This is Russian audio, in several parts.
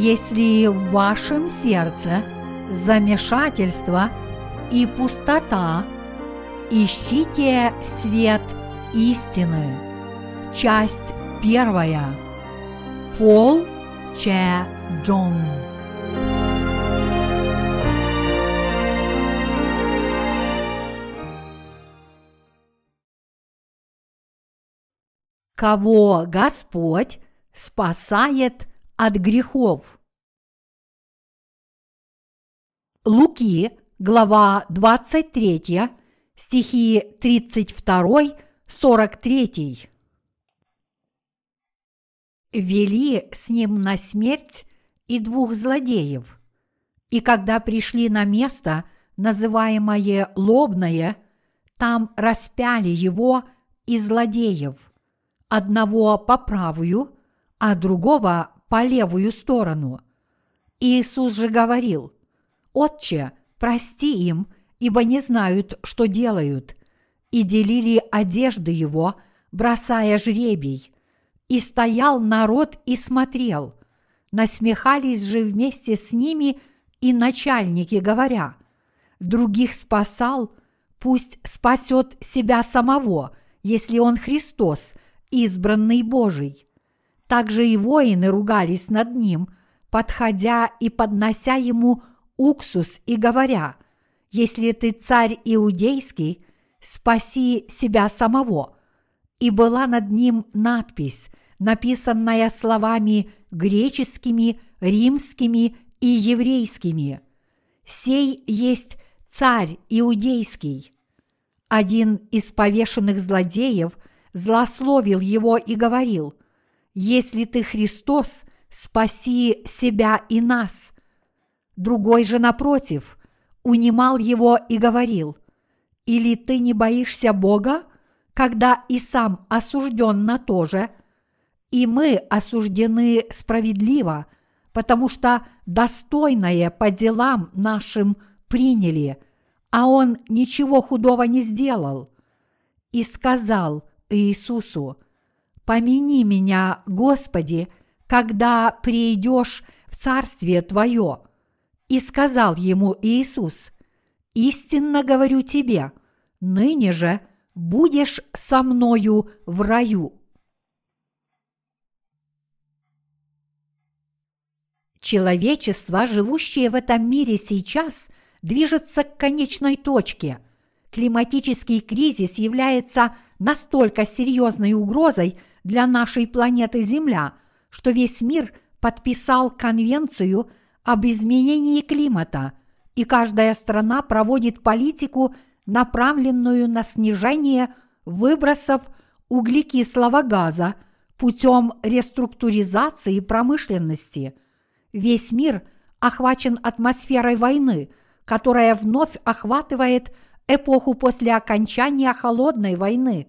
Если в вашем сердце замешательство и пустота, ищите свет истины. Часть первая. Пол Че Джон. Кого Господь спасает от грехов. Луки, глава 23, стихи 32-43. Вели с ним на смерть и двух злодеев. И когда пришли на место, называемое Лобное, там распяли его и злодеев, одного по правую, а другого по левую сторону. Иисус же говорил, «Отче, прости им, ибо не знают, что делают», и делили одежды его, бросая жребий. И стоял народ и смотрел. Насмехались же вместе с ними и начальники, говоря, «Других спасал, пусть спасет себя самого, если он Христос, избранный Божий». Также и воины ругались над ним, подходя и поднося ему уксус и говоря, «Если ты царь иудейский, спаси себя самого». И была над ним надпись, написанная словами греческими, римскими и еврейскими. «Сей есть царь иудейский». Один из повешенных злодеев злословил его и говорил – если ты Христос, спаси себя и нас. Другой же, напротив, унимал его и говорил, или ты не боишься Бога, когда и сам осужден на то же, и мы осуждены справедливо, потому что достойное по делам нашим приняли, а он ничего худого не сделал. И сказал Иисусу, помяни меня, Господи, когда придешь в Царствие Твое. И сказал ему Иисус, истинно говорю тебе, ныне же будешь со мною в раю. Человечество, живущее в этом мире сейчас, движется к конечной точке. Климатический кризис является настолько серьезной угрозой для нашей планеты Земля, что весь мир подписал конвенцию об изменении климата, и каждая страна проводит политику, направленную на снижение выбросов углекислого газа путем реструктуризации промышленности. Весь мир охвачен атмосферой войны, которая вновь охватывает эпоху после окончания холодной войны.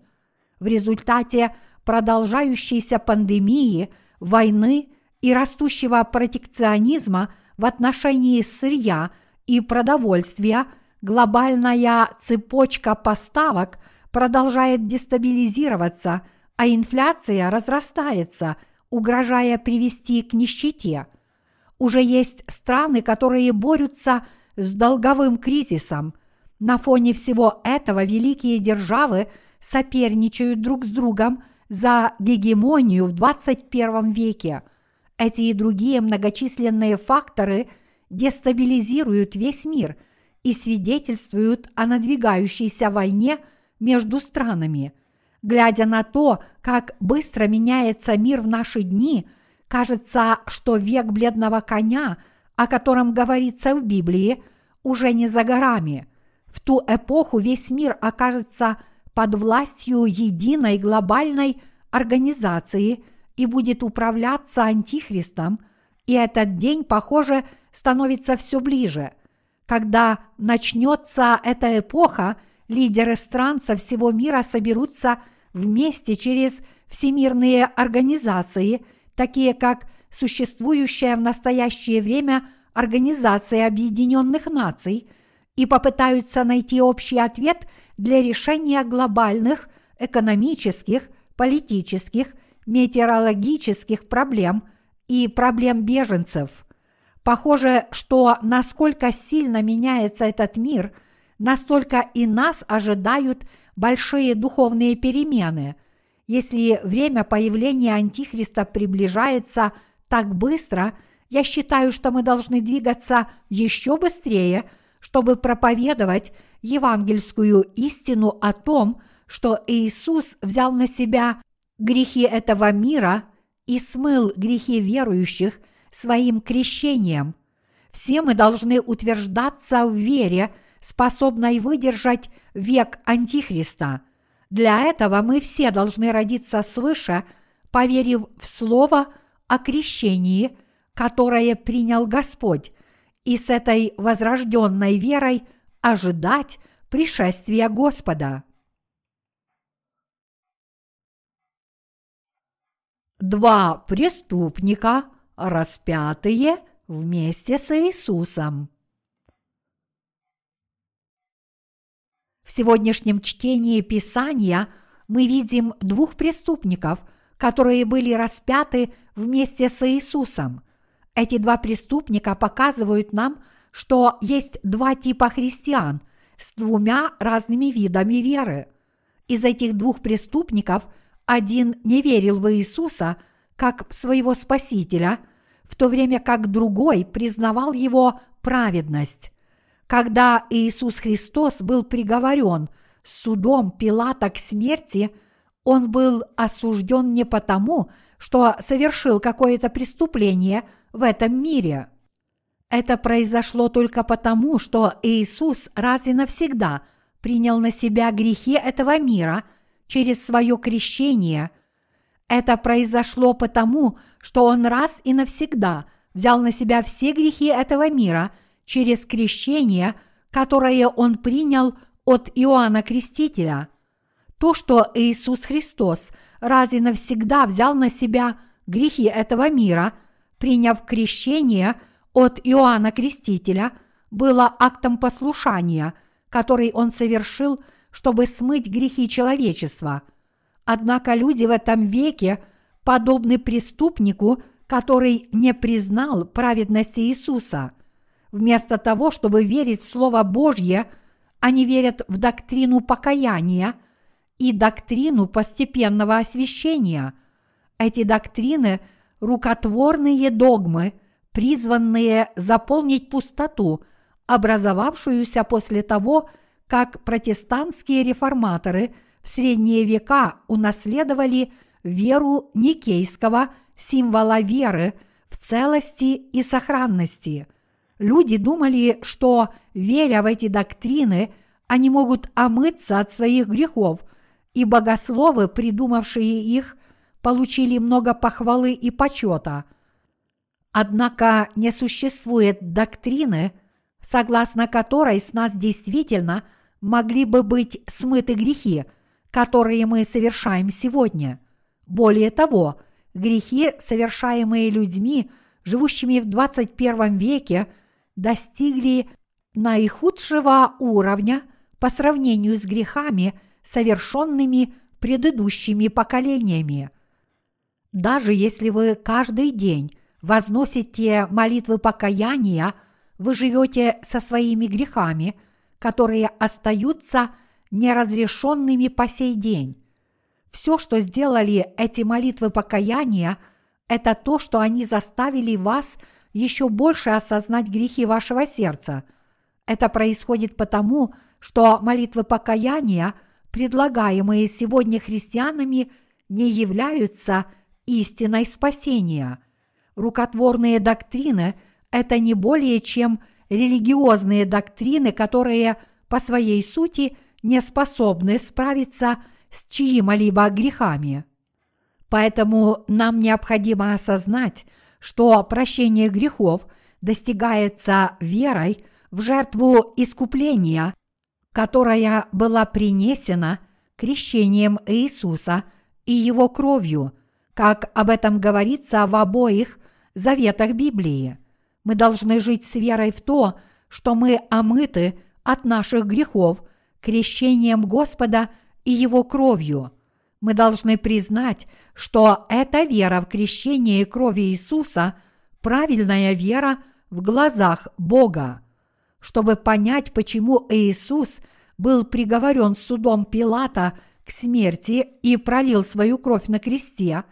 В результате продолжающейся пандемии, войны и растущего протекционизма в отношении сырья и продовольствия глобальная цепочка поставок продолжает дестабилизироваться, а инфляция разрастается, угрожая привести к нищете. Уже есть страны, которые борются с долговым кризисом. На фоне всего этого великие державы соперничают друг с другом за гегемонию в 21 веке. Эти и другие многочисленные факторы дестабилизируют весь мир и свидетельствуют о надвигающейся войне между странами. Глядя на то, как быстро меняется мир в наши дни, кажется, что век бледного коня, о котором говорится в Библии, уже не за горами. В ту эпоху весь мир окажется под властью единой глобальной организации и будет управляться антихристом, и этот день, похоже, становится все ближе. Когда начнется эта эпоха, лидеры стран со всего мира соберутся вместе через всемирные организации, такие как существующая в настоящее время Организация Объединенных Наций, и попытаются найти общий ответ для решения глобальных экономических, политических, метеорологических проблем и проблем беженцев. Похоже, что насколько сильно меняется этот мир, настолько и нас ожидают большие духовные перемены. Если время появления Антихриста приближается так быстро, я считаю, что мы должны двигаться еще быстрее, чтобы проповедовать евангельскую истину о том, что Иисус взял на себя грехи этого мира и смыл грехи верующих своим крещением. Все мы должны утверждаться в вере, способной выдержать век Антихриста. Для этого мы все должны родиться свыше, поверив в Слово о крещении, которое принял Господь, и с этой возрожденной верой ожидать пришествия Господа. Два преступника, распятые вместе с Иисусом. В сегодняшнем чтении Писания мы видим двух преступников, которые были распяты вместе с Иисусом. Эти два преступника показывают нам, что есть два типа христиан с двумя разными видами веры. Из этих двух преступников один не верил в Иисуса как своего Спасителя, в то время как другой признавал его праведность. Когда Иисус Христос был приговорен судом Пилата к смерти, он был осужден не потому, что совершил какое-то преступление в этом мире. Это произошло только потому, что Иисус раз и навсегда принял на себя грехи этого мира через свое крещение. Это произошло потому, что Он раз и навсегда взял на себя все грехи этого мира – через крещение, которое он принял от Иоанна Крестителя. То, что Иисус Христос раз и навсегда взял на себя грехи этого мира, приняв крещение от Иоанна Крестителя, было актом послушания, который он совершил, чтобы смыть грехи человечества. Однако люди в этом веке подобны преступнику, который не признал праведности Иисуса – Вместо того, чтобы верить в Слово Божье, они верят в доктрину покаяния и доктрину постепенного освящения. Эти доктрины – рукотворные догмы, призванные заполнить пустоту, образовавшуюся после того, как протестантские реформаторы в средние века унаследовали веру никейского символа веры в целости и сохранности – Люди думали, что, веря в эти доктрины, они могут омыться от своих грехов, и богословы, придумавшие их, получили много похвалы и почета. Однако не существует доктрины, согласно которой с нас действительно могли бы быть смыты грехи, которые мы совершаем сегодня. Более того, грехи, совершаемые людьми, живущими в 21 веке – достигли наихудшего уровня по сравнению с грехами, совершенными предыдущими поколениями. Даже если вы каждый день возносите молитвы покаяния, вы живете со своими грехами, которые остаются неразрешенными по сей день. Все, что сделали эти молитвы покаяния, это то, что они заставили вас – еще больше осознать грехи вашего сердца. Это происходит потому, что молитвы покаяния, предлагаемые сегодня христианами, не являются истиной спасения. Рукотворные доктрины – это не более чем религиозные доктрины, которые по своей сути не способны справиться с чьими-либо грехами. Поэтому нам необходимо осознать, что прощение грехов достигается верой в жертву искупления, которая была принесена крещением Иисуса и его кровью, как об этом говорится в обоих заветах Библии. Мы должны жить с верой в то, что мы омыты от наших грехов крещением Господа и Его кровью. Мы должны признать, что эта вера в крещение крови Иисуса – правильная вера в глазах Бога. Чтобы понять, почему Иисус был приговорен судом Пилата к смерти и пролил свою кровь на кресте,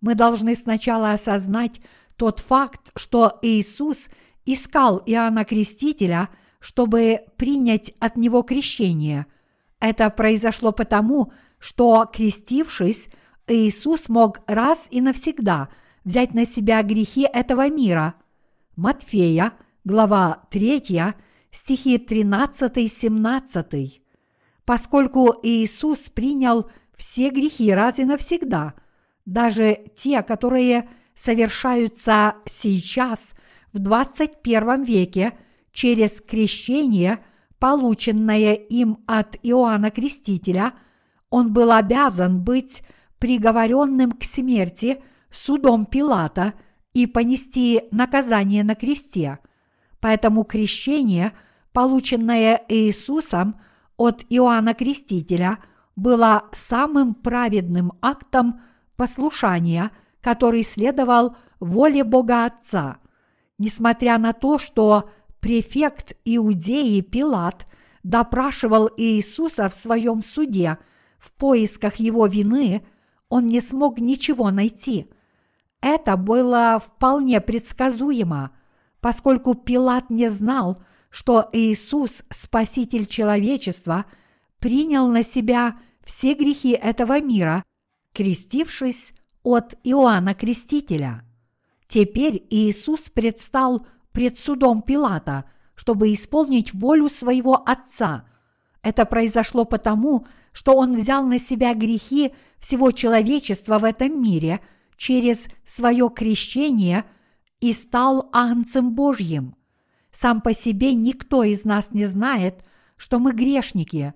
мы должны сначала осознать тот факт, что Иисус искал Иоанна Крестителя, чтобы принять от него крещение. Это произошло потому, что, крестившись, Иисус мог раз и навсегда взять на себя грехи этого мира. Матфея, глава 3, стихи 13-17. Поскольку Иисус принял все грехи раз и навсегда, даже те, которые совершаются сейчас в 21 веке через крещение, полученное им от Иоанна Крестителя, он был обязан быть приговоренным к смерти судом Пилата и понести наказание на кресте. Поэтому крещение, полученное Иисусом от Иоанна Крестителя, было самым праведным актом послушания – который следовал воле Бога Отца. Несмотря на то, что префект Иудеи Пилат допрашивал Иисуса в своем суде в поисках его вины, он не смог ничего найти. Это было вполне предсказуемо, поскольку Пилат не знал, что Иисус, Спаситель человечества, принял на себя все грехи этого мира, крестившись от Иоанна Крестителя. Теперь Иисус предстал пред судом Пилата, чтобы исполнить волю своего Отца. Это произошло потому, что Он взял на себя грехи всего человечества в этом мире через свое крещение и стал Агнцем Божьим. Сам по себе никто из нас не знает, что мы грешники.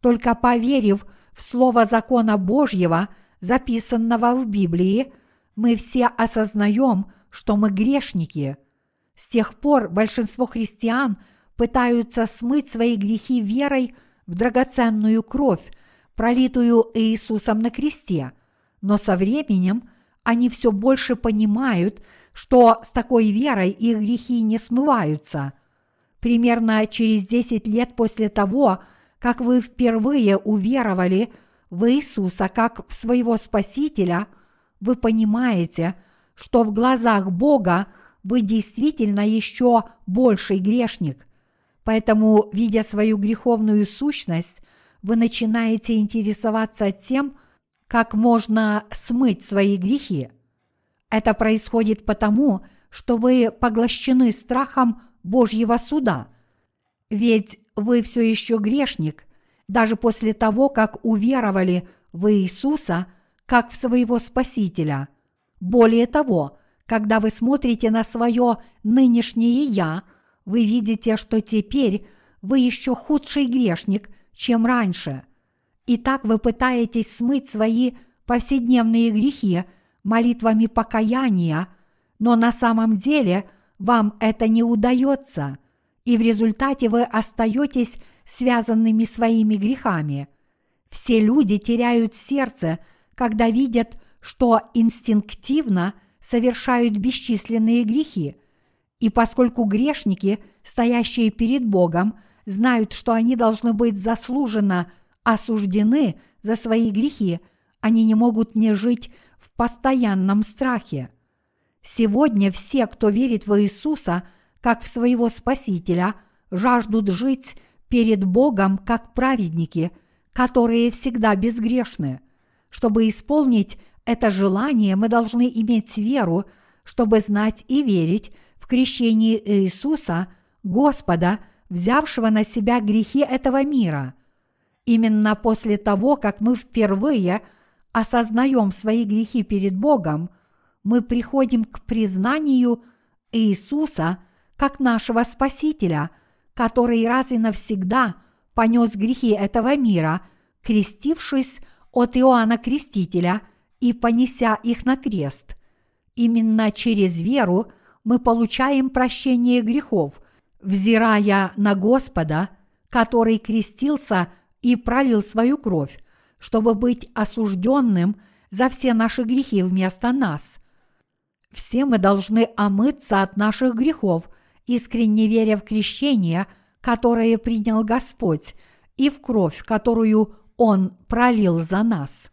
Только поверив в Слово закона Божьего – записанного в Библии, мы все осознаем, что мы грешники. С тех пор большинство христиан пытаются смыть свои грехи верой в драгоценную кровь, пролитую Иисусом на кресте, но со временем они все больше понимают, что с такой верой их грехи не смываются. Примерно через 10 лет после того, как вы впервые уверовали – в Иисуса как в своего Спасителя, вы понимаете, что в глазах Бога вы действительно еще больший грешник. Поэтому, видя свою греховную сущность, вы начинаете интересоваться тем, как можно смыть свои грехи. Это происходит потому, что вы поглощены страхом Божьего суда. Ведь вы все еще грешник – даже после того, как уверовали в Иисуса как в своего Спасителя. Более того, когда вы смотрите на свое нынешнее «я», вы видите, что теперь вы еще худший грешник, чем раньше. И так вы пытаетесь смыть свои повседневные грехи молитвами покаяния, но на самом деле вам это не удается, и в результате вы остаетесь связанными своими грехами. Все люди теряют сердце, когда видят, что инстинктивно совершают бесчисленные грехи. И поскольку грешники, стоящие перед Богом, знают, что они должны быть заслуженно осуждены за свои грехи, они не могут не жить в постоянном страхе. Сегодня все, кто верит в Иисуса как в своего Спасителя, жаждут жить перед Богом как праведники, которые всегда безгрешны. Чтобы исполнить это желание, мы должны иметь веру, чтобы знать и верить в крещение Иисуса, Господа, взявшего на себя грехи этого мира. Именно после того, как мы впервые осознаем свои грехи перед Богом, мы приходим к признанию Иисуса как нашего Спасителя – который раз и навсегда понес грехи этого мира, крестившись от Иоанна Крестителя и понеся их на крест. Именно через веру мы получаем прощение грехов, взирая на Господа, который крестился и пролил свою кровь, чтобы быть осужденным за все наши грехи вместо нас. Все мы должны омыться от наших грехов, искренне веря в крещение, которое принял Господь, и в кровь, которую Он пролил за нас.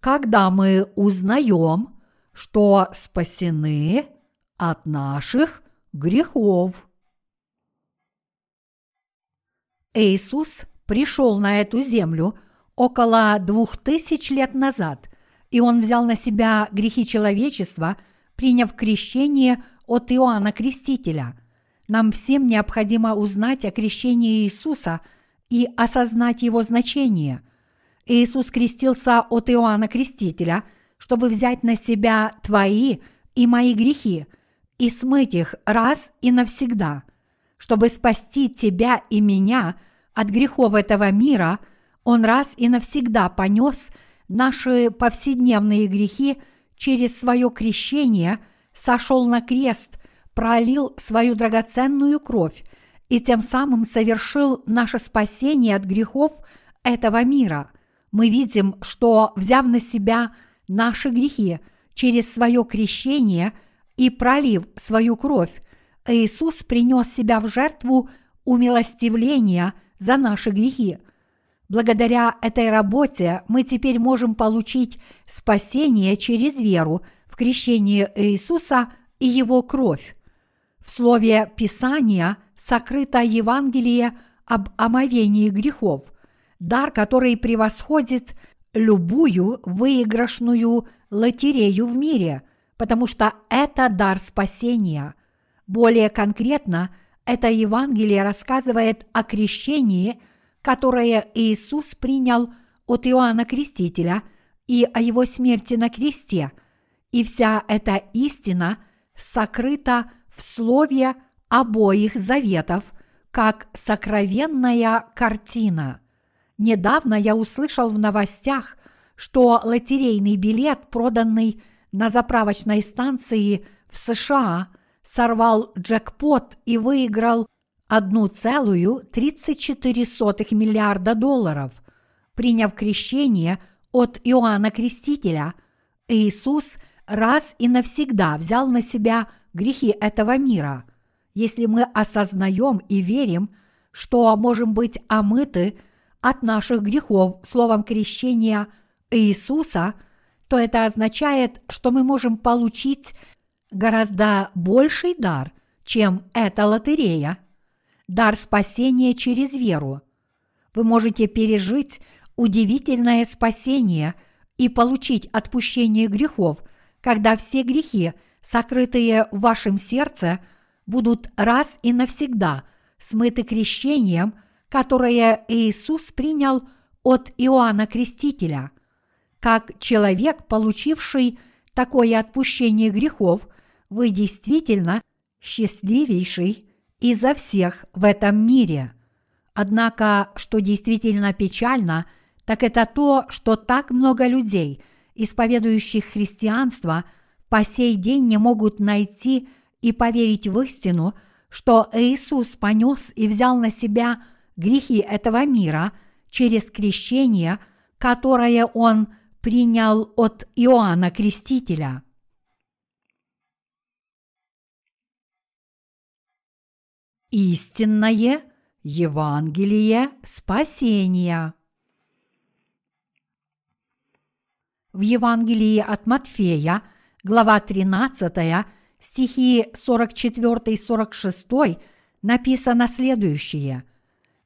Когда мы узнаем, что спасены от наших грехов. Иисус пришел на эту землю около двух тысяч лет назад, и Он взял на себя грехи человечества, приняв крещение от Иоанна Крестителя. Нам всем необходимо узнать о крещении Иисуса и осознать его значение. Иисус крестился от Иоанна Крестителя, чтобы взять на себя твои и мои грехи и смыть их раз и навсегда. Чтобы спасти тебя и меня – от грехов этого мира, Он раз и навсегда понес наши повседневные грехи через свое крещение, сошел на крест, пролил свою драгоценную кровь и тем самым совершил наше спасение от грехов этого мира. Мы видим, что, взяв на себя наши грехи через свое крещение и пролив свою кровь, Иисус принес себя в жертву умилостивления – за наши грехи. Благодаря этой работе мы теперь можем получить спасение через веру в крещение Иисуса и Его кровь. В слове Писания сокрыто Евангелие об омовении грехов, дар, который превосходит любую выигрышную лотерею в мире, потому что это дар спасения. Более конкретно – это Евангелие рассказывает о крещении, которое Иисус принял от Иоанна Крестителя и о его смерти на кресте, и вся эта истина сокрыта в слове обоих заветов, как сокровенная картина. Недавно я услышал в новостях, что лотерейный билет, проданный на заправочной станции в США – сорвал джекпот и выиграл 1,34 миллиарда долларов. Приняв крещение от Иоанна Крестителя, Иисус раз и навсегда взял на себя грехи этого мира. Если мы осознаем и верим, что можем быть омыты от наших грехов словом крещения Иисуса, то это означает, что мы можем получить гораздо больший дар, чем эта лотерея. Дар спасения через веру. Вы можете пережить удивительное спасение и получить отпущение грехов, когда все грехи, сокрытые в вашем сердце, будут раз и навсегда смыты крещением, которое Иисус принял от Иоанна Крестителя. Как человек, получивший такое отпущение грехов – вы действительно счастливейший изо всех в этом мире. Однако, что действительно печально, так это то, что так много людей, исповедующих христианство, по сей день не могут найти и поверить в истину, что Иисус понес и взял на себя грехи этого мира через крещение, которое Он принял от Иоанна Крестителя – истинное Евангелие спасения. В Евангелии от Матфея, глава 13, стихи 44-46 написано следующее.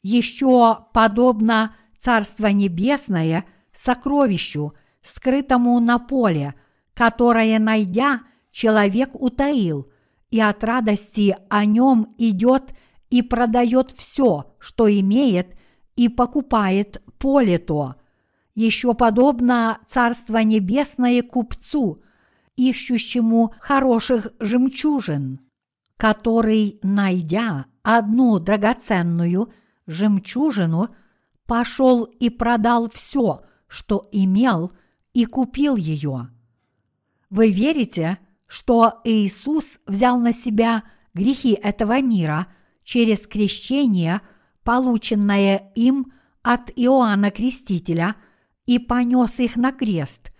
«Еще подобно Царство Небесное сокровищу, скрытому на поле, которое, найдя, человек утаил – и от радости о нем идет и продает все, что имеет, и покупает поле то. Еще подобно Царство Небесное купцу, ищущему хороших жемчужин, который, найдя одну драгоценную жемчужину, пошел и продал все, что имел, и купил ее. Вы верите, что Иисус взял на себя грехи этого мира через крещение, полученное им от Иоанна Крестителя, и понес их на крест.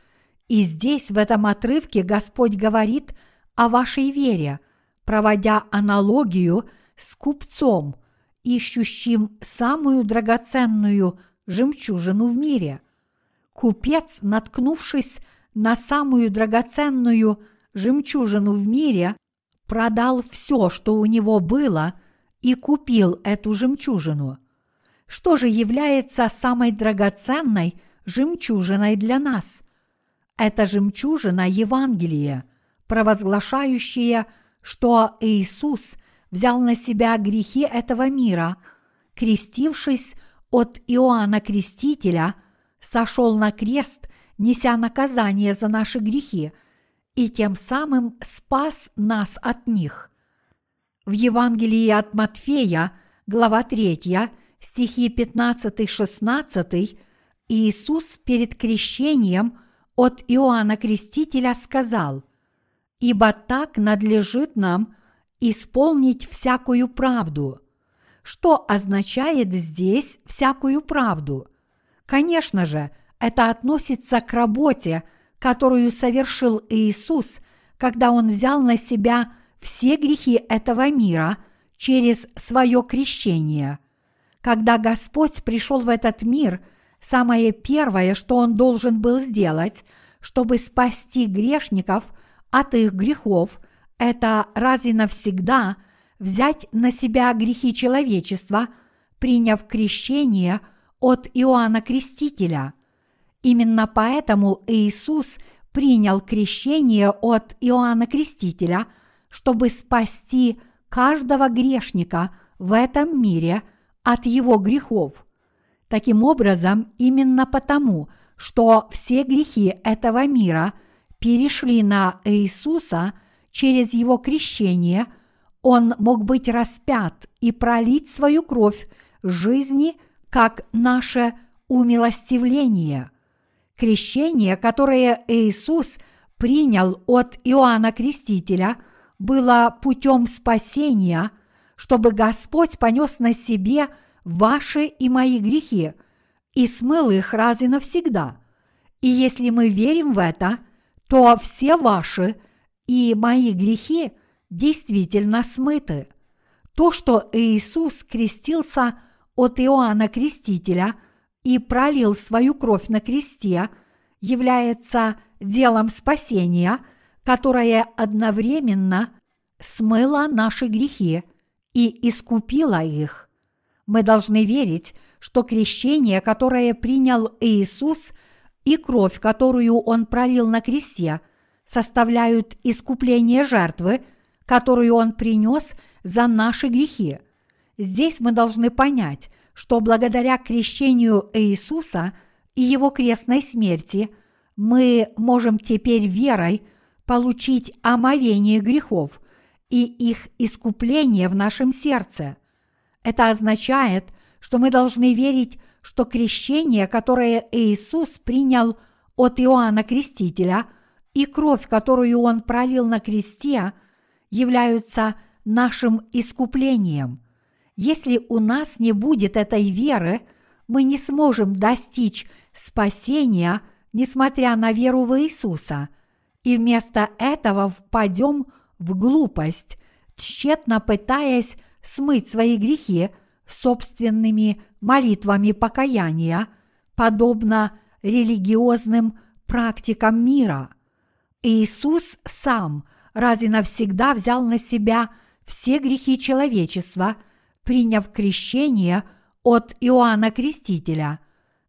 И здесь, в этом отрывке, Господь говорит о вашей вере, проводя аналогию с купцом, ищущим самую драгоценную жемчужину в мире. Купец, наткнувшись на самую драгоценную жемчужину в мире, продал все, что у него было, и купил эту жемчужину. Что же является самой драгоценной жемчужиной для нас? Это жемчужина Евангелия, провозглашающая, что Иисус взял на себя грехи этого мира, крестившись от Иоанна Крестителя, сошел на крест, неся наказание за наши грехи, и тем самым спас нас от них. В Евангелии от Матфея, глава 3, стихи 15-16, Иисус перед крещением от Иоанна Крестителя сказал, «Ибо так надлежит нам исполнить всякую правду». Что означает здесь всякую правду? Конечно же, это относится к работе, которую совершил Иисус, когда Он взял на себя все грехи этого мира через свое крещение. Когда Господь пришел в этот мир, самое первое, что Он должен был сделать, чтобы спасти грешников от их грехов, это раз и навсегда взять на себя грехи человечества, приняв крещение от Иоанна Крестителя – Именно поэтому Иисус принял крещение от Иоанна Крестителя, чтобы спасти каждого грешника в этом мире от его грехов. Таким образом, именно потому, что все грехи этого мира перешли на Иисуса через его крещение, он мог быть распят и пролить свою кровь жизни как наше умилостивление – Крещение, которое Иисус принял от Иоанна Крестителя, было путем спасения, чтобы Господь понес на себе ваши и мои грехи и смыл их раз и навсегда. И если мы верим в это, то все ваши и мои грехи действительно смыты. То, что Иисус крестился от Иоанна Крестителя – и пролил свою кровь на кресте, является делом спасения, которое одновременно смыло наши грехи и искупило их. Мы должны верить, что крещение, которое принял Иисус, и кровь, которую Он пролил на кресте, составляют искупление жертвы, которую Он принес за наши грехи. Здесь мы должны понять, что благодаря крещению Иисуса и его крестной смерти мы можем теперь верой получить омовение грехов и их искупление в нашем сердце. Это означает, что мы должны верить, что крещение, которое Иисус принял от Иоанна Крестителя, и кровь, которую Он пролил на кресте, являются нашим искуплением. Если у нас не будет этой веры, мы не сможем достичь спасения, несмотря на веру в Иисуса, и вместо этого впадем в глупость, тщетно пытаясь смыть свои грехи собственными молитвами покаяния, подобно религиозным практикам мира. Иисус сам раз и навсегда взял на себя все грехи человечества – приняв крещение от Иоанна Крестителя,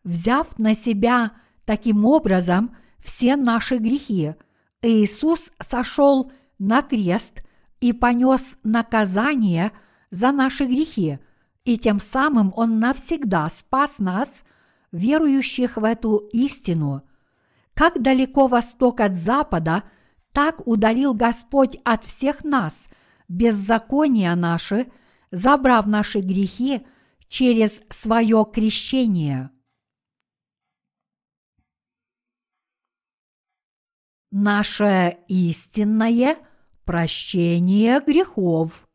взяв на себя таким образом все наши грехи, Иисус сошел на крест и понес наказание за наши грехи, и тем самым Он навсегда спас нас, верующих в эту истину. Как далеко восток от запада, так удалил Господь от всех нас беззакония наши – забрав наши грехи через свое крещение. Наше истинное прощение грехов.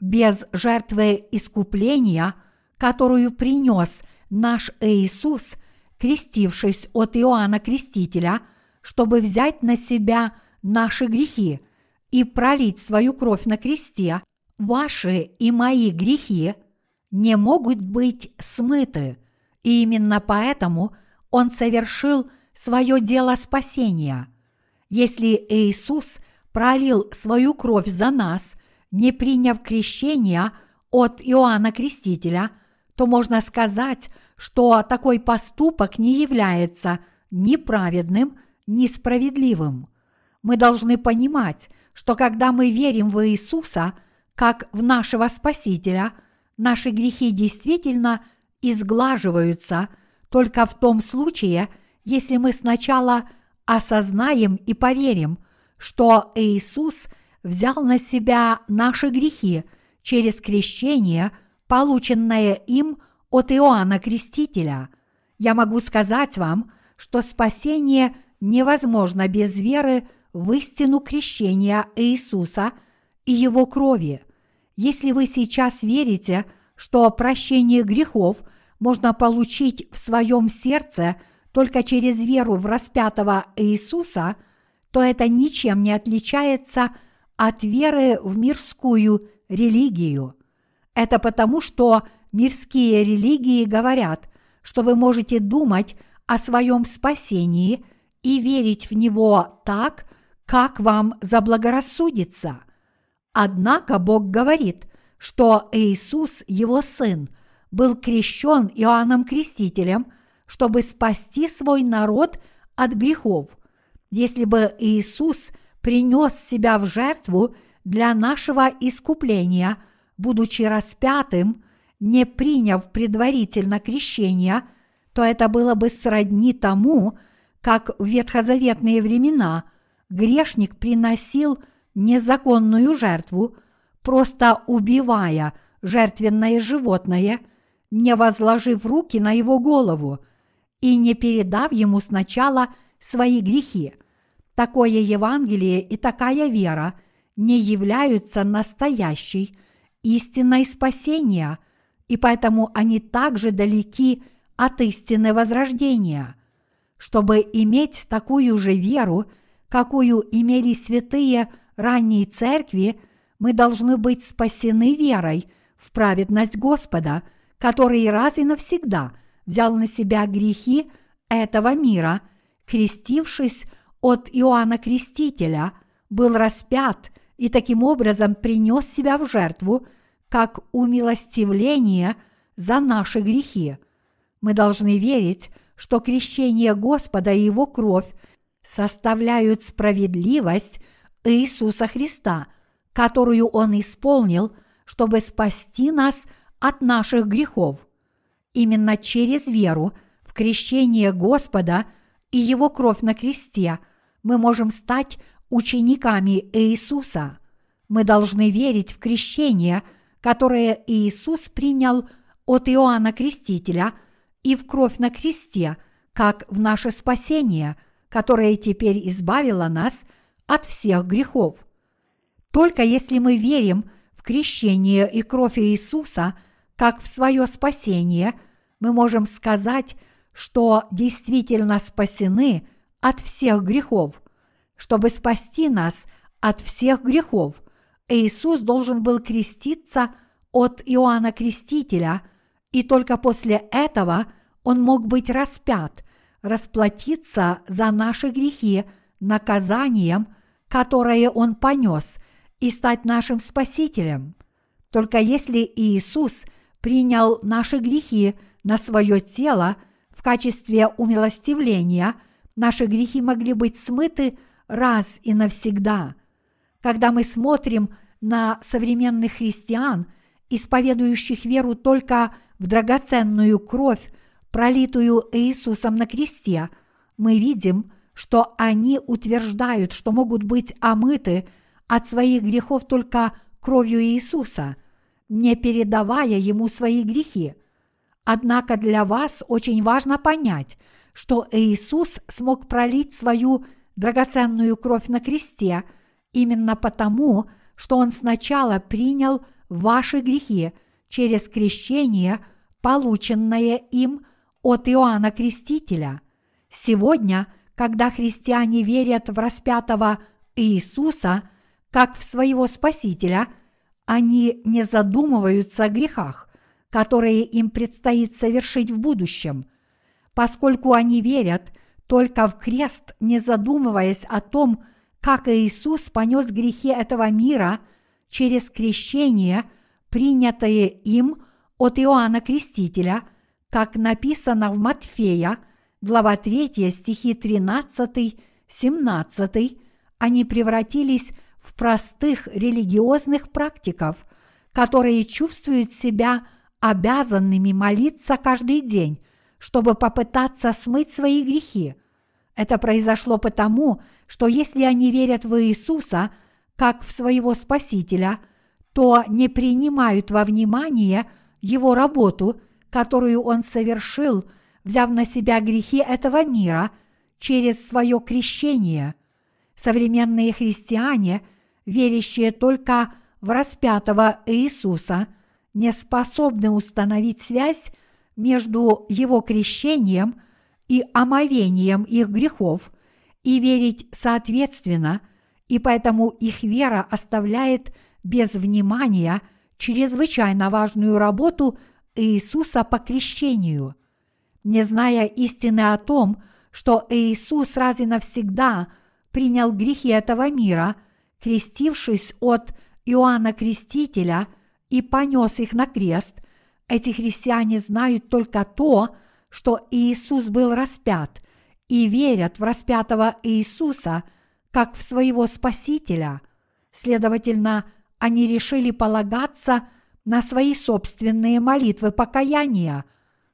Без жертвы искупления, которую принес наш Иисус, крестившись от Иоанна Крестителя, чтобы взять на себя наши грехи и пролить свою кровь на кресте, ваши и мои грехи не могут быть смыты, и именно поэтому Он совершил свое дело спасения. Если Иисус пролил свою кровь за нас, не приняв крещения от Иоанна Крестителя, то можно сказать, что такой поступок не является ни праведным, ни справедливым. Мы должны понимать, что когда мы верим в Иисуса как в нашего Спасителя, наши грехи действительно изглаживаются только в том случае, если мы сначала осознаем и поверим, что Иисус взял на себя наши грехи через крещение, полученное им от Иоанна Крестителя. Я могу сказать вам, что спасение невозможно без веры в истину крещения Иисуса и Его крови. Если вы сейчас верите, что прощение грехов можно получить в своем сердце только через веру в распятого Иисуса, то это ничем не отличается от веры в мирскую религию. Это потому, что мирские религии говорят, что вы можете думать о своем спасении и верить в него так, как вам заблагорассудится. Однако Бог говорит, что Иисус, его Сын, был крещен Иоанном Крестителем, чтобы спасти свой народ от грехов. Если бы Иисус принес себя в жертву для нашего искупления, будучи распятым, не приняв предварительно крещения, то это было бы сродни тому, как в ветхозаветные времена грешник приносил незаконную жертву, просто убивая жертвенное животное, не возложив руки на его голову и не передав ему сначала свои грехи. Такое Евангелие и такая вера не являются настоящей истиной спасения, и поэтому они также далеки от истины возрождения. Чтобы иметь такую же веру, какую имели святые ранней церкви, мы должны быть спасены верой в праведность Господа, который раз и навсегда взял на себя грехи этого мира, крестившись от Иоанна Крестителя, был распят и таким образом принес себя в жертву, как умилостивление за наши грехи. Мы должны верить, что крещение Господа и Его кровь составляют справедливость Иисуса Христа, которую Он исполнил, чтобы спасти нас от наших грехов. Именно через веру в крещение Господа и Его кровь на кресте мы можем стать учениками Иисуса. Мы должны верить в крещение, которое Иисус принял от Иоанна Крестителя – и в кровь на кресте, как в наше спасение, которое теперь избавило нас от всех грехов. Только если мы верим в крещение и кровь Иисуса, как в свое спасение, мы можем сказать, что действительно спасены от всех грехов. Чтобы спасти нас от всех грехов, Иисус должен был креститься от Иоанна Крестителя – и только после этого он мог быть распят, расплатиться за наши грехи наказанием, которое он понес, и стать нашим Спасителем. Только если Иисус принял наши грехи на свое тело в качестве умилостивления, наши грехи могли быть смыты раз и навсегда. Когда мы смотрим на современных христиан, исповедующих веру только в драгоценную кровь, пролитую Иисусом на кресте, мы видим, что они утверждают, что могут быть омыты от своих грехов только кровью Иисуса, не передавая Ему свои грехи. Однако для вас очень важно понять, что Иисус смог пролить свою драгоценную кровь на кресте именно потому, что Он сначала принял ваши грехи через крещение, полученное им от Иоанна Крестителя. Сегодня, когда христиане верят в распятого Иисуса как в своего Спасителя, они не задумываются о грехах, которые им предстоит совершить в будущем, поскольку они верят только в крест, не задумываясь о том, как Иисус понес грехи этого мира через крещение, принятое им от Иоанна Крестителя, как написано в Матфея, глава 3, стихи 13-17, они превратились в простых религиозных практиков, которые чувствуют себя обязанными молиться каждый день, чтобы попытаться смыть свои грехи. Это произошло потому, что если они верят в Иисуса как в своего Спасителя, то не принимают во внимание Его работу, которую Он совершил, взяв на себя грехи этого мира через свое крещение. Современные христиане, верящие только в распятого Иисуса, не способны установить связь между Его крещением и омовением их грехов и верить соответственно, и поэтому их вера оставляет без внимания чрезвычайно важную работу Иисуса по крещению. Не зная истины о том, что Иисус раз и навсегда принял грехи этого мира, крестившись от Иоанна Крестителя и понес их на крест, эти христиане знают только то, что Иисус был распят и верят в распятого Иисуса как в своего Спасителя. Следовательно, они решили полагаться на свои собственные молитвы покаяния,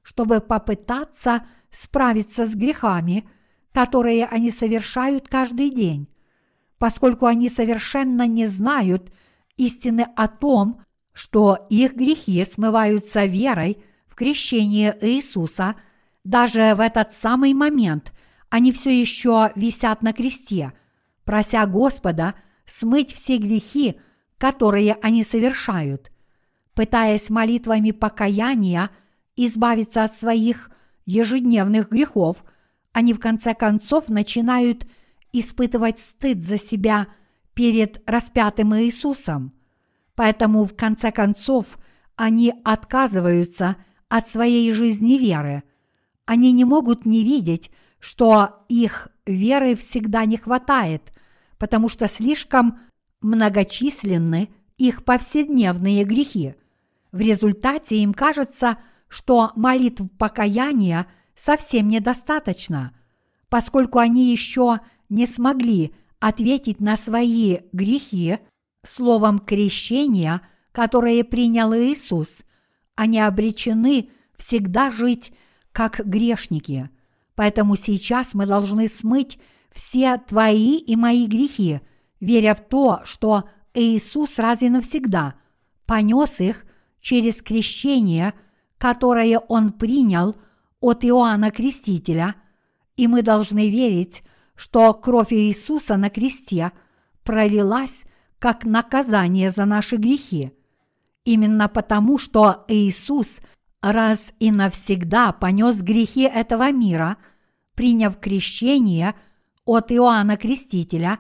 чтобы попытаться справиться с грехами, которые они совершают каждый день, поскольку они совершенно не знают истины о том, что их грехи смываются верой в крещение Иисуса, даже в этот самый момент они все еще висят на кресте, прося Господа смыть все грехи, которые они совершают. Пытаясь молитвами покаяния избавиться от своих ежедневных грехов, они в конце концов начинают испытывать стыд за себя перед распятым Иисусом – Поэтому в конце концов они отказываются от своей жизни веры. Они не могут не видеть, что их веры всегда не хватает, потому что слишком многочисленны их повседневные грехи. В результате им кажется, что молитв покаяния совсем недостаточно, поскольку они еще не смогли ответить на свои грехи словом крещения, которое принял Иисус, они обречены всегда жить как грешники. Поэтому сейчас мы должны смыть все твои и мои грехи, веря в то, что Иисус раз и навсегда понес их через крещение, которое Он принял от Иоанна Крестителя, и мы должны верить, что кровь Иисуса на кресте пролилась как наказание за наши грехи. Именно потому, что Иисус раз и навсегда понес грехи этого мира, приняв крещение от Иоанна Крестителя,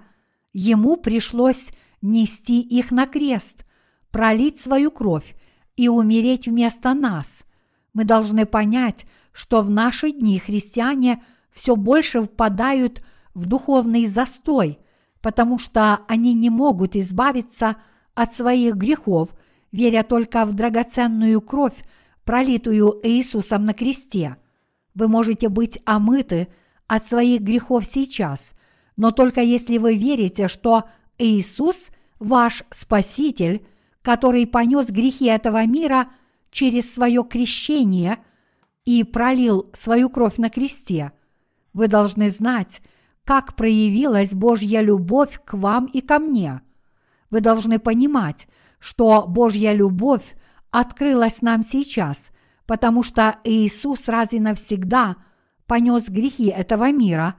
ему пришлось нести их на крест, пролить свою кровь и умереть вместо нас. Мы должны понять, что в наши дни христиане все больше впадают в духовный застой, потому что они не могут избавиться от своих грехов, веря только в драгоценную кровь, пролитую Иисусом на кресте. Вы можете быть омыты от своих грехов сейчас, но только если вы верите, что Иисус – ваш Спаситель, который понес грехи этого мира через свое крещение и пролил свою кровь на кресте. Вы должны знать, как проявилась Божья любовь к вам и ко мне. Вы должны понимать, что Божья любовь открылась нам сейчас, потому что Иисус раз и навсегда понес грехи этого мира,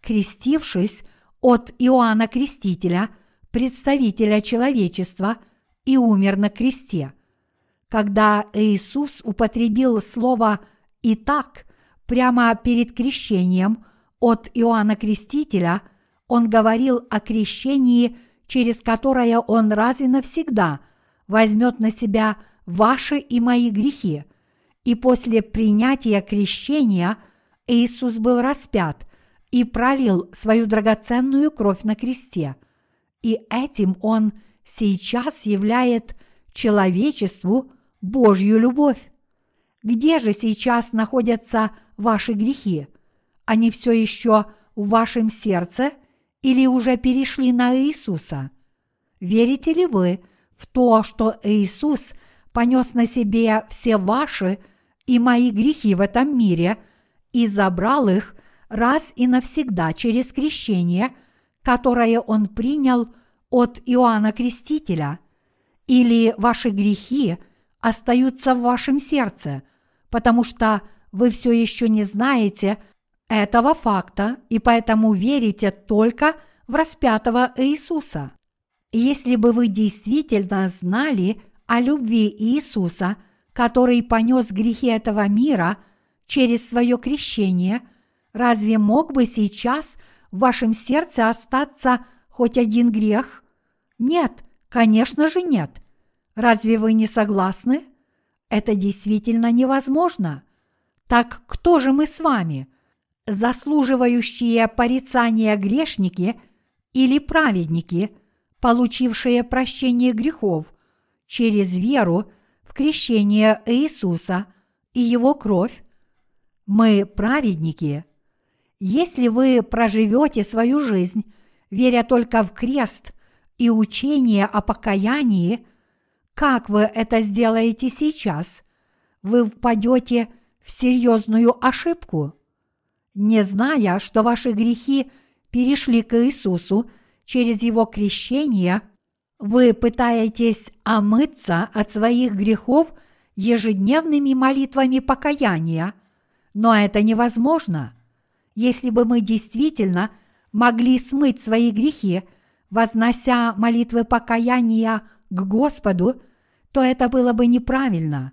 крестившись от Иоанна Крестителя, представителя человечества, и умер на кресте. Когда Иисус употребил слово «итак» прямо перед крещением от Иоанна Крестителя, он говорил о крещении, через которое он раз и навсегда возьмет на себя ваши и мои грехи. И после принятия крещения Иисус был распят и пролил свою драгоценную кровь на кресте. И этим Он сейчас являет человечеству Божью любовь. Где же сейчас находятся ваши грехи? Они все еще в вашем сердце или уже перешли на Иисуса? Верите ли вы в то, что Иисус понес на себе все ваши и мои грехи в этом мире и забрал их раз и навсегда через крещение, которое Он принял от Иоанна Крестителя, или ваши грехи остаются в вашем сердце, потому что вы все еще не знаете этого факта и поэтому верите только в распятого Иисуса. Если бы вы действительно знали о любви Иисуса, который понес грехи этого мира через свое крещение – Разве мог бы сейчас в вашем сердце остаться хоть один грех? Нет, конечно же нет. Разве вы не согласны? Это действительно невозможно. Так кто же мы с вами? Заслуживающие порицания грешники или праведники, получившие прощение грехов через веру в крещение Иисуса и Его кровь? Мы праведники – если вы проживете свою жизнь, веря только в крест и учение о покаянии, как вы это сделаете сейчас, вы впадете в серьезную ошибку. Не зная, что ваши грехи перешли к Иисусу через Его крещение, вы пытаетесь омыться от своих грехов ежедневными молитвами покаяния, но это невозможно – если бы мы действительно могли смыть свои грехи, вознося молитвы покаяния к Господу, то это было бы неправильно.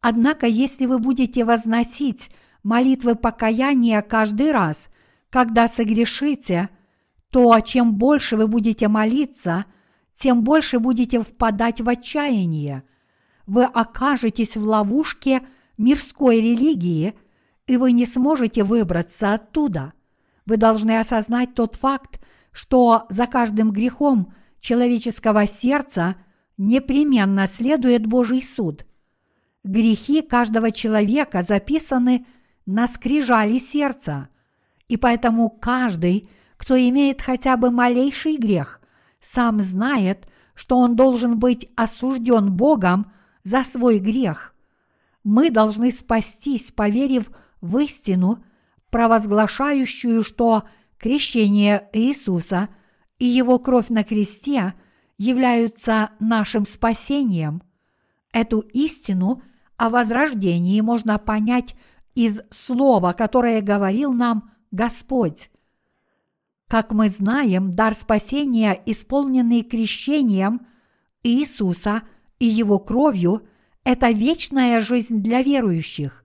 Однако, если вы будете возносить молитвы покаяния каждый раз, когда согрешите, то чем больше вы будете молиться, тем больше будете впадать в отчаяние. Вы окажетесь в ловушке мирской религии – и вы не сможете выбраться оттуда. Вы должны осознать тот факт, что за каждым грехом человеческого сердца непременно следует Божий суд. Грехи каждого человека записаны на скрижали сердца, и поэтому каждый, кто имеет хотя бы малейший грех, сам знает, что он должен быть осужден Богом за свой грех. Мы должны спастись, поверив в истину, провозглашающую, что крещение Иисуса и Его кровь на кресте являются нашим спасением. Эту истину о возрождении можно понять из слова, которое говорил нам Господь. Как мы знаем, дар спасения, исполненный крещением Иисуса и Его кровью, это вечная жизнь для верующих.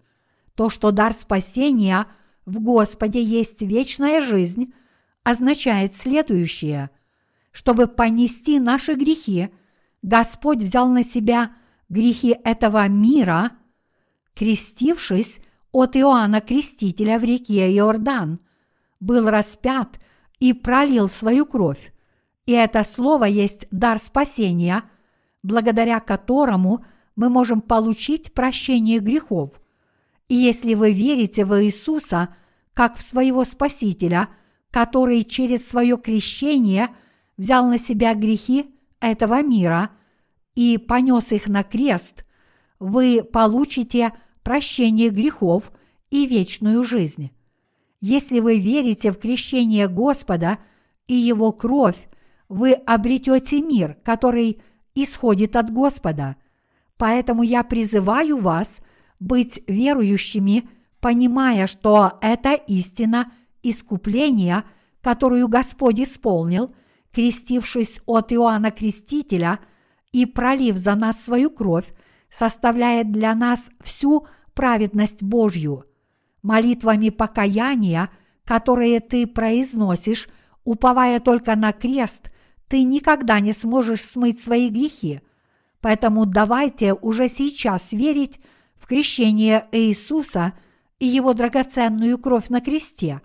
То, что дар спасения в Господе есть вечная жизнь, означает следующее. Чтобы понести наши грехи, Господь взял на себя грехи этого мира, крестившись от Иоанна Крестителя в реке Иордан, был распят и пролил свою кровь. И это слово есть дар спасения, благодаря которому мы можем получить прощение грехов – и если вы верите в Иисуса как в своего Спасителя, который через свое крещение взял на себя грехи этого мира и понес их на крест, вы получите прощение грехов и вечную жизнь. Если вы верите в крещение Господа и Его кровь, вы обретете мир, который исходит от Господа. Поэтому я призываю вас – быть верующими, понимая, что это истина искупления, которую Господь исполнил, крестившись от Иоанна Крестителя и пролив за нас свою кровь, составляет для нас всю праведность Божью. Молитвами покаяния, которые ты произносишь, уповая только на крест, ты никогда не сможешь смыть свои грехи. Поэтому давайте уже сейчас верить крещение Иисуса и Его драгоценную кровь на кресте,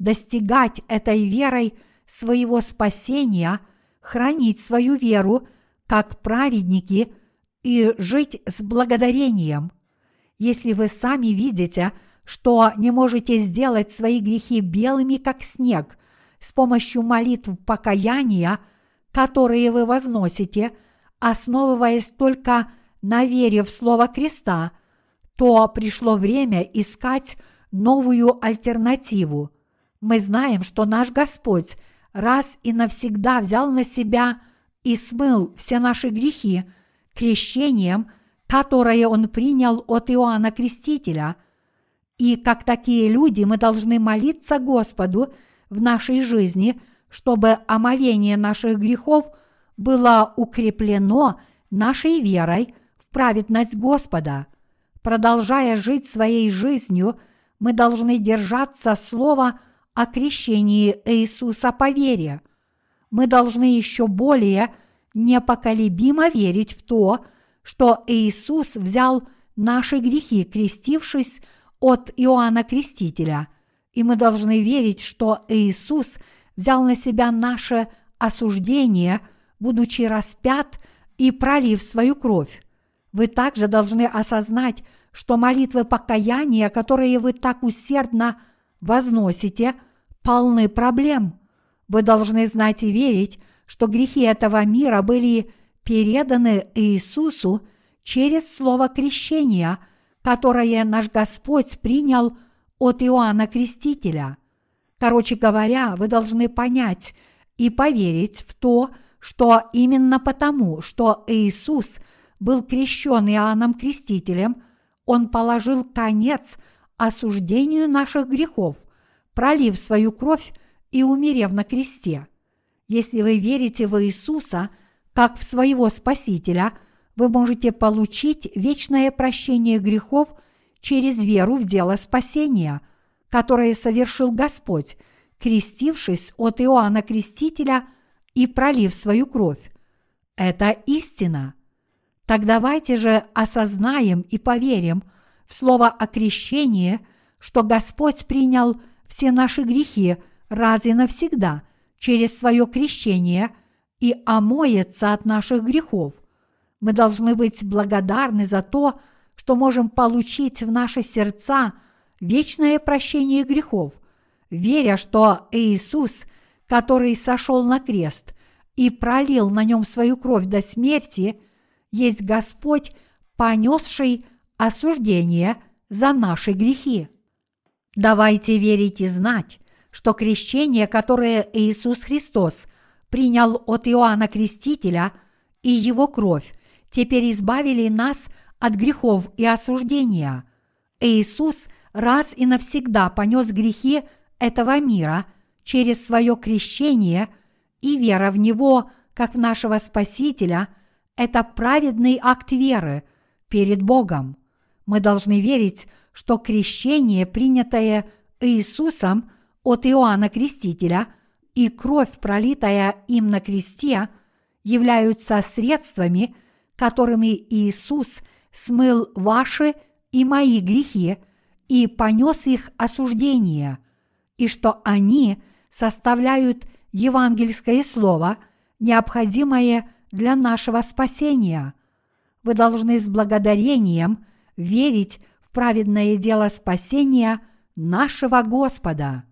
достигать этой верой своего спасения, хранить свою веру как праведники и жить с благодарением. Если вы сами видите, что не можете сделать свои грехи белыми, как снег, с помощью молитв покаяния, которые вы возносите, основываясь только на вере в Слово Креста, то пришло время искать новую альтернативу. Мы знаем, что наш Господь раз и навсегда взял на себя и смыл все наши грехи крещением, которое Он принял от Иоанна Крестителя. И как такие люди мы должны молиться Господу в нашей жизни, чтобы омовение наших грехов было укреплено нашей верой в праведность Господа. Продолжая жить своей жизнью, мы должны держаться слова о крещении Иисуса по вере. Мы должны еще более непоколебимо верить в то, что Иисус взял наши грехи, крестившись от Иоанна Крестителя, и мы должны верить, что Иисус взял на себя наше осуждение, будучи распят и пролив свою кровь. Вы также должны осознать, что молитвы покаяния, которые вы так усердно возносите, полны проблем. Вы должны знать и верить, что грехи этого мира были переданы Иисусу через слово крещения, которое наш Господь принял от Иоанна Крестителя. Короче говоря, вы должны понять и поверить в то, что именно потому, что Иисус был крещен Иоанном Крестителем – он положил конец осуждению наших грехов, пролив свою кровь и умерев на кресте. Если вы верите в Иисуса как в своего Спасителя, вы можете получить вечное прощение грехов через веру в дело спасения, которое совершил Господь, крестившись от Иоанна Крестителя и пролив свою кровь. Это истина – так давайте же осознаем и поверим в слово о крещении, что Господь принял все наши грехи раз и навсегда через свое крещение и омоется от наших грехов. Мы должны быть благодарны за то, что можем получить в наши сердца вечное прощение грехов, веря, что Иисус, который сошел на крест и пролил на нем свою кровь до смерти – есть Господь, понесший осуждение за наши грехи. Давайте верить и знать, что крещение, которое Иисус Христос принял от Иоанна Крестителя и его кровь, теперь избавили нас от грехов и осуждения. Иисус раз и навсегда понес грехи этого мира через свое крещение и вера в Него как в нашего Спасителя – это праведный акт веры перед Богом. Мы должны верить, что крещение, принятое Иисусом от Иоанна Крестителя и кровь, пролитая им на кресте, являются средствами, которыми Иисус смыл ваши и мои грехи и понес их осуждение, и что они составляют евангельское слово, необходимое для нашего спасения. Вы должны с благодарением верить в праведное дело спасения нашего Господа.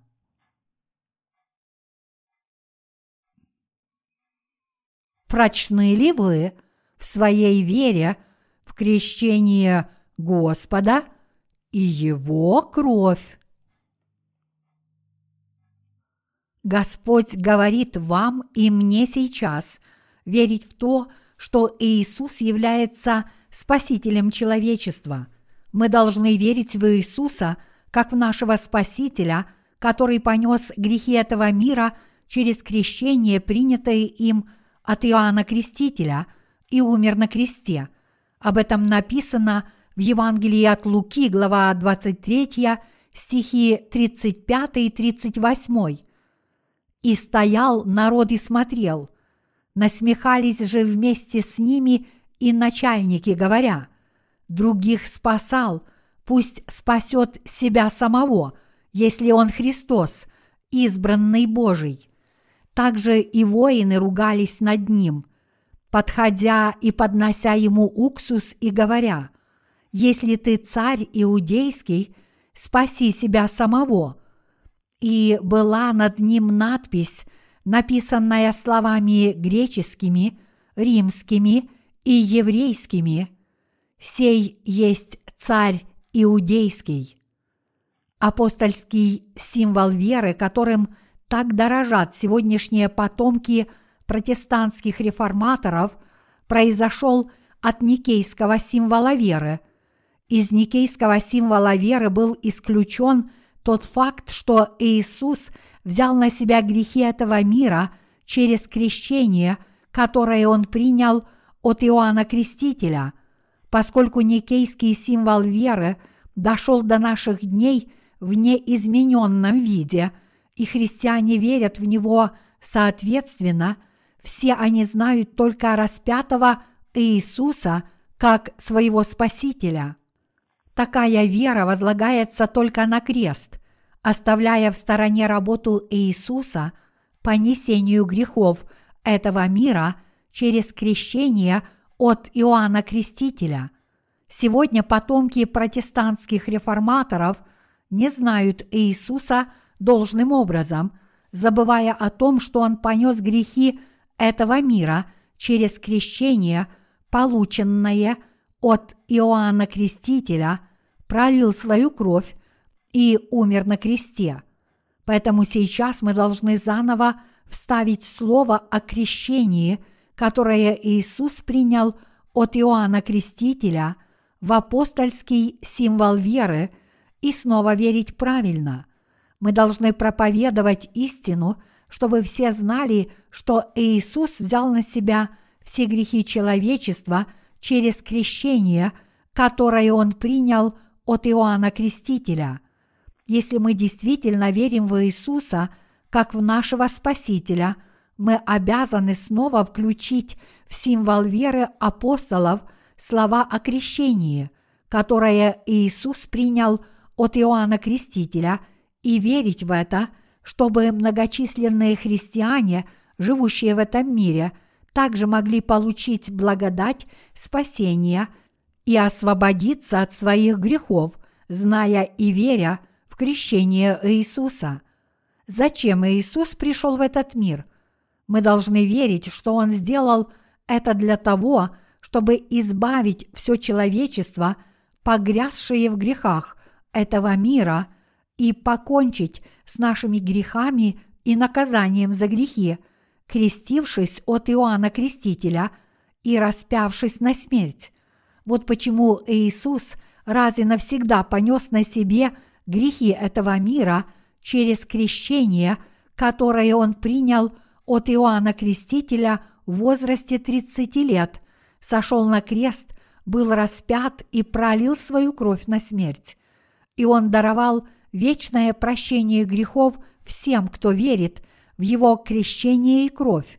Прочны ли вы в своей вере в крещение Господа и Его кровь? Господь говорит вам и мне сейчас – верить в то, что Иисус является Спасителем человечества. Мы должны верить в Иисуса как в нашего Спасителя, который понес грехи этого мира через крещение, принятое им от Иоанна Крестителя, и умер на кресте. Об этом написано в Евангелии от Луки, глава 23, стихи 35 и 38. «И стоял народ и смотрел. Насмехались же вместе с ними и начальники, говоря, «Других спасал, пусть спасет себя самого, если он Христос, избранный Божий». Также и воины ругались над ним, подходя и поднося ему уксус и говоря, «Если ты царь иудейский, спаси себя самого». И была над ним надпись, написанная словами греческими, римскими и еврейскими «Сей есть царь иудейский». Апостольский символ веры, которым – так дорожат сегодняшние потомки протестантских реформаторов, произошел от никейского символа веры. Из никейского символа веры был исключен тот факт, что Иисус взял на себя грехи этого мира через крещение, которое он принял от Иоанна Крестителя. Поскольку никейский символ веры дошел до наших дней в неизмененном виде – и христиане верят в него соответственно, все они знают только распятого Иисуса как своего Спасителя. Такая вера возлагается только на крест, оставляя в стороне работу Иисуса по несению грехов этого мира через крещение от Иоанна Крестителя. Сегодня потомки протестантских реформаторов не знают Иисуса – должным образом, забывая о том, что он понес грехи этого мира через крещение, полученное от Иоанна Крестителя, пролил свою кровь и умер на кресте. Поэтому сейчас мы должны заново вставить слово о крещении, которое Иисус принял от Иоанна Крестителя в апостольский символ веры и снова верить правильно – мы должны проповедовать истину, чтобы все знали, что Иисус взял на себя все грехи человечества через крещение, которое Он принял от Иоанна Крестителя. Если мы действительно верим в Иисуса как в нашего Спасителя, мы обязаны снова включить в символ веры апостолов слова о крещении, которое Иисус принял от Иоанна Крестителя – и верить в это, чтобы многочисленные христиане, живущие в этом мире, также могли получить благодать спасения и освободиться от своих грехов, зная и веря в крещение Иисуса. Зачем Иисус пришел в этот мир? Мы должны верить, что Он сделал это для того, чтобы избавить все человечество, погрязшее в грехах этого мира – и покончить с нашими грехами и наказанием за грехи, крестившись от Иоанна Крестителя и распявшись на смерть. Вот почему Иисус раз и навсегда понес на себе грехи этого мира через крещение, которое он принял от Иоанна Крестителя в возрасте 30 лет, сошел на крест, был распят и пролил свою кровь на смерть. И он даровал вечное прощение грехов всем, кто верит в Его крещение и кровь.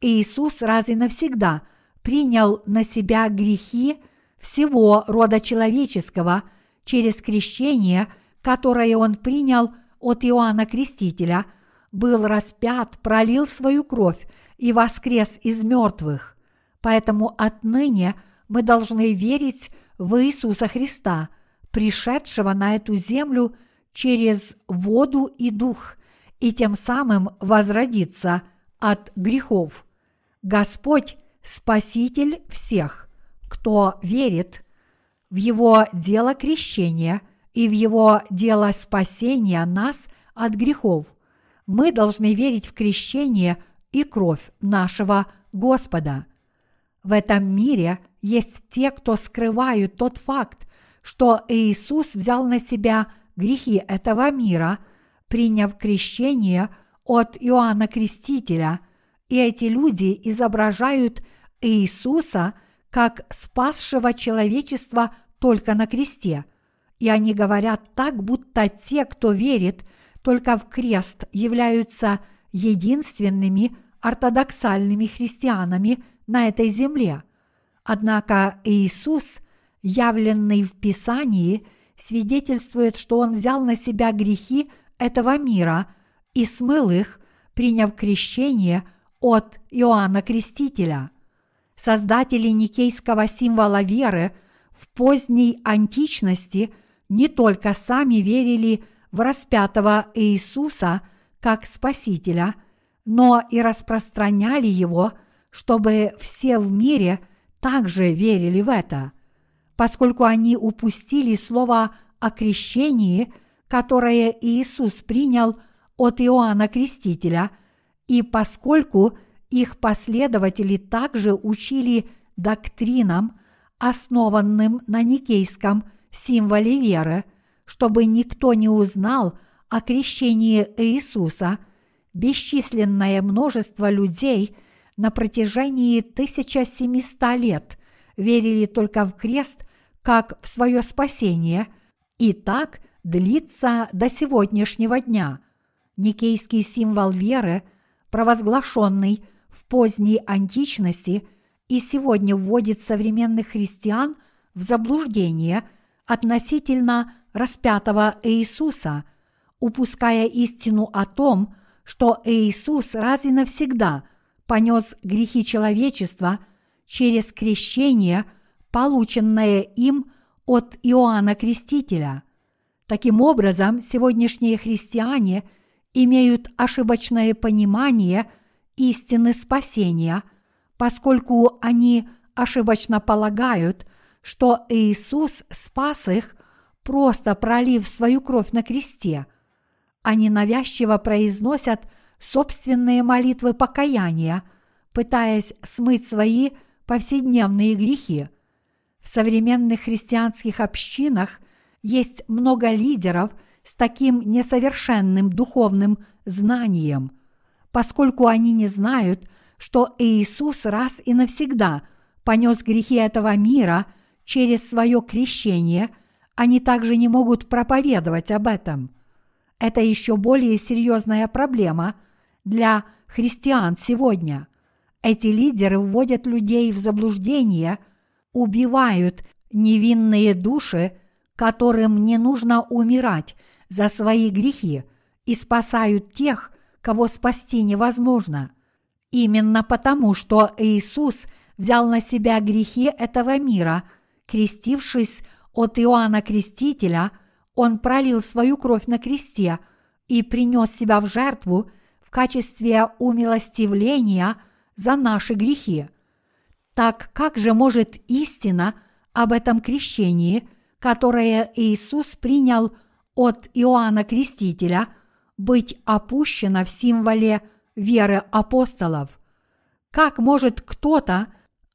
Иисус раз и навсегда принял на себя грехи всего рода человеческого через крещение, которое Он принял от Иоанна Крестителя, был распят, пролил свою кровь и воскрес из мертвых. Поэтому отныне мы должны верить в Иисуса Христа, пришедшего на эту землю – через воду и дух, и тем самым возродиться от грехов. Господь – Спаситель всех, кто верит в Его дело крещения и в Его дело спасения нас от грехов. Мы должны верить в крещение и кровь нашего Господа. В этом мире есть те, кто скрывают тот факт, что Иисус взял на себя – грехи этого мира, приняв крещение от Иоанна Крестителя, и эти люди изображают Иисуса как спасшего человечества только на кресте. И они говорят так, будто те, кто верит только в крест, являются единственными ортодоксальными христианами на этой земле. Однако Иисус, явленный в Писании, свидетельствует, что Он взял на себя грехи этого мира и смыл их, приняв крещение от Иоанна Крестителя. Создатели никейского символа веры в поздней античности не только сами верили в распятого Иисуса как Спасителя, но и распространяли его, чтобы все в мире также верили в это. Поскольку они упустили слово о крещении, которое Иисус принял от Иоанна Крестителя, и поскольку их последователи также учили доктринам, основанным на никейском символе веры, чтобы никто не узнал о крещении Иисуса, бесчисленное множество людей на протяжении 1700 лет верили только в крест как в свое спасение, и так длится до сегодняшнего дня. Никейский символ веры, провозглашенный в поздней античности и сегодня вводит современных христиан в заблуждение относительно распятого Иисуса, упуская истину о том, что Иисус раз и навсегда понес грехи человечества через крещение, полученное им от Иоанна Крестителя. Таким образом, сегодняшние христиане имеют ошибочное понимание истины спасения, поскольку они ошибочно полагают, что Иисус спас их, просто пролив свою кровь на кресте. Они навязчиво произносят собственные молитвы покаяния, пытаясь смыть свои повседневные грехи. В современных христианских общинах есть много лидеров с таким несовершенным духовным знанием, поскольку они не знают, что Иисус раз и навсегда понес грехи этого мира через свое крещение, они также не могут проповедовать об этом. Это еще более серьезная проблема для христиан сегодня. Эти лидеры вводят людей в заблуждение, убивают невинные души, которым не нужно умирать за свои грехи, и спасают тех, кого спасти невозможно. Именно потому, что Иисус взял на себя грехи этого мира, крестившись от Иоанна Крестителя, Он пролил свою кровь на кресте и принес себя в жертву в качестве умилостивления за наши грехи. Так как же может истина об этом крещении, которое Иисус принял от Иоанна Крестителя, быть опущена в символе веры апостолов? Как может кто-то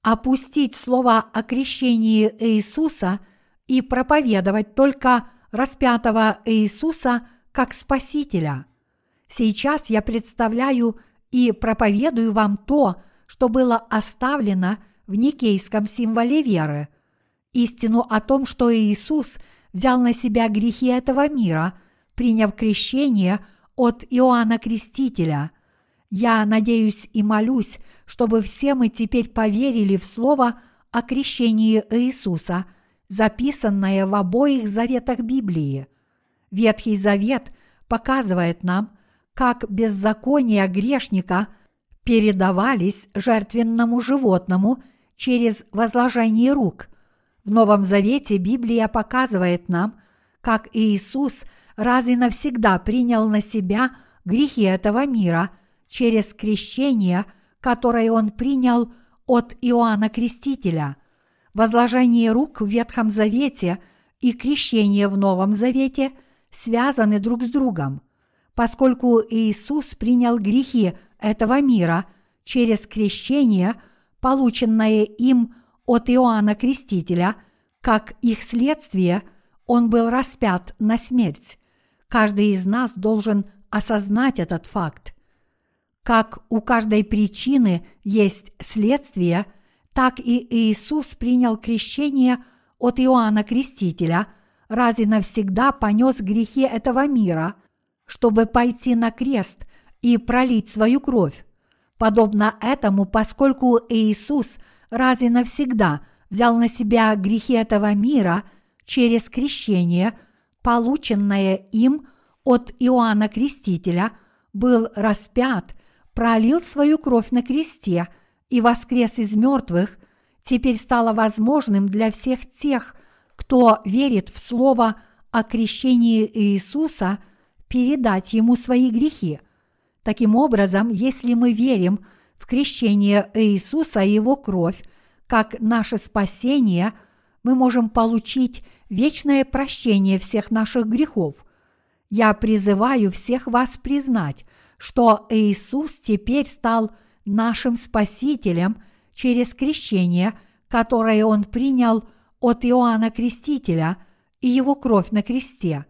опустить слово о крещении Иисуса и проповедовать только распятого Иисуса как Спасителя? Сейчас я представляю и проповедую вам то, что было оставлено в никейском символе веры, истину о том, что Иисус взял на себя грехи этого мира, приняв крещение от Иоанна Крестителя. Я надеюсь и молюсь, чтобы все мы теперь поверили в слово о крещении Иисуса, записанное в обоих заветах Библии. Ветхий Завет показывает нам, как беззакония грешника передавались жертвенному животному через возложение рук. В Новом Завете Библия показывает нам, как Иисус раз и навсегда принял на себя грехи этого мира через крещение, которое Он принял от Иоанна Крестителя. Возложение рук в Ветхом Завете и крещение в Новом Завете связаны друг с другом – поскольку Иисус принял грехи этого мира через крещение, полученное им от Иоанна Крестителя, как их следствие, он был распят на смерть. Каждый из нас должен осознать этот факт. Как у каждой причины есть следствие, так и Иисус принял крещение от Иоанна Крестителя, раз и навсегда понес грехи этого мира, чтобы пойти на крест и пролить свою кровь. Подобно этому, поскольку Иисус раз и навсегда взял на себя грехи этого мира через крещение, полученное им от Иоанна Крестителя, был распят, пролил свою кровь на кресте – и воскрес из мертвых, теперь стало возможным для всех тех, кто верит в Слово о крещении Иисуса, передать Ему свои грехи. Таким образом, если мы верим в крещение Иисуса и Его кровь, как наше спасение, мы можем получить вечное прощение всех наших грехов. Я призываю всех вас признать, что Иисус теперь стал – нашим Спасителем через крещение, которое Он принял от Иоанна Крестителя и Его кровь на кресте.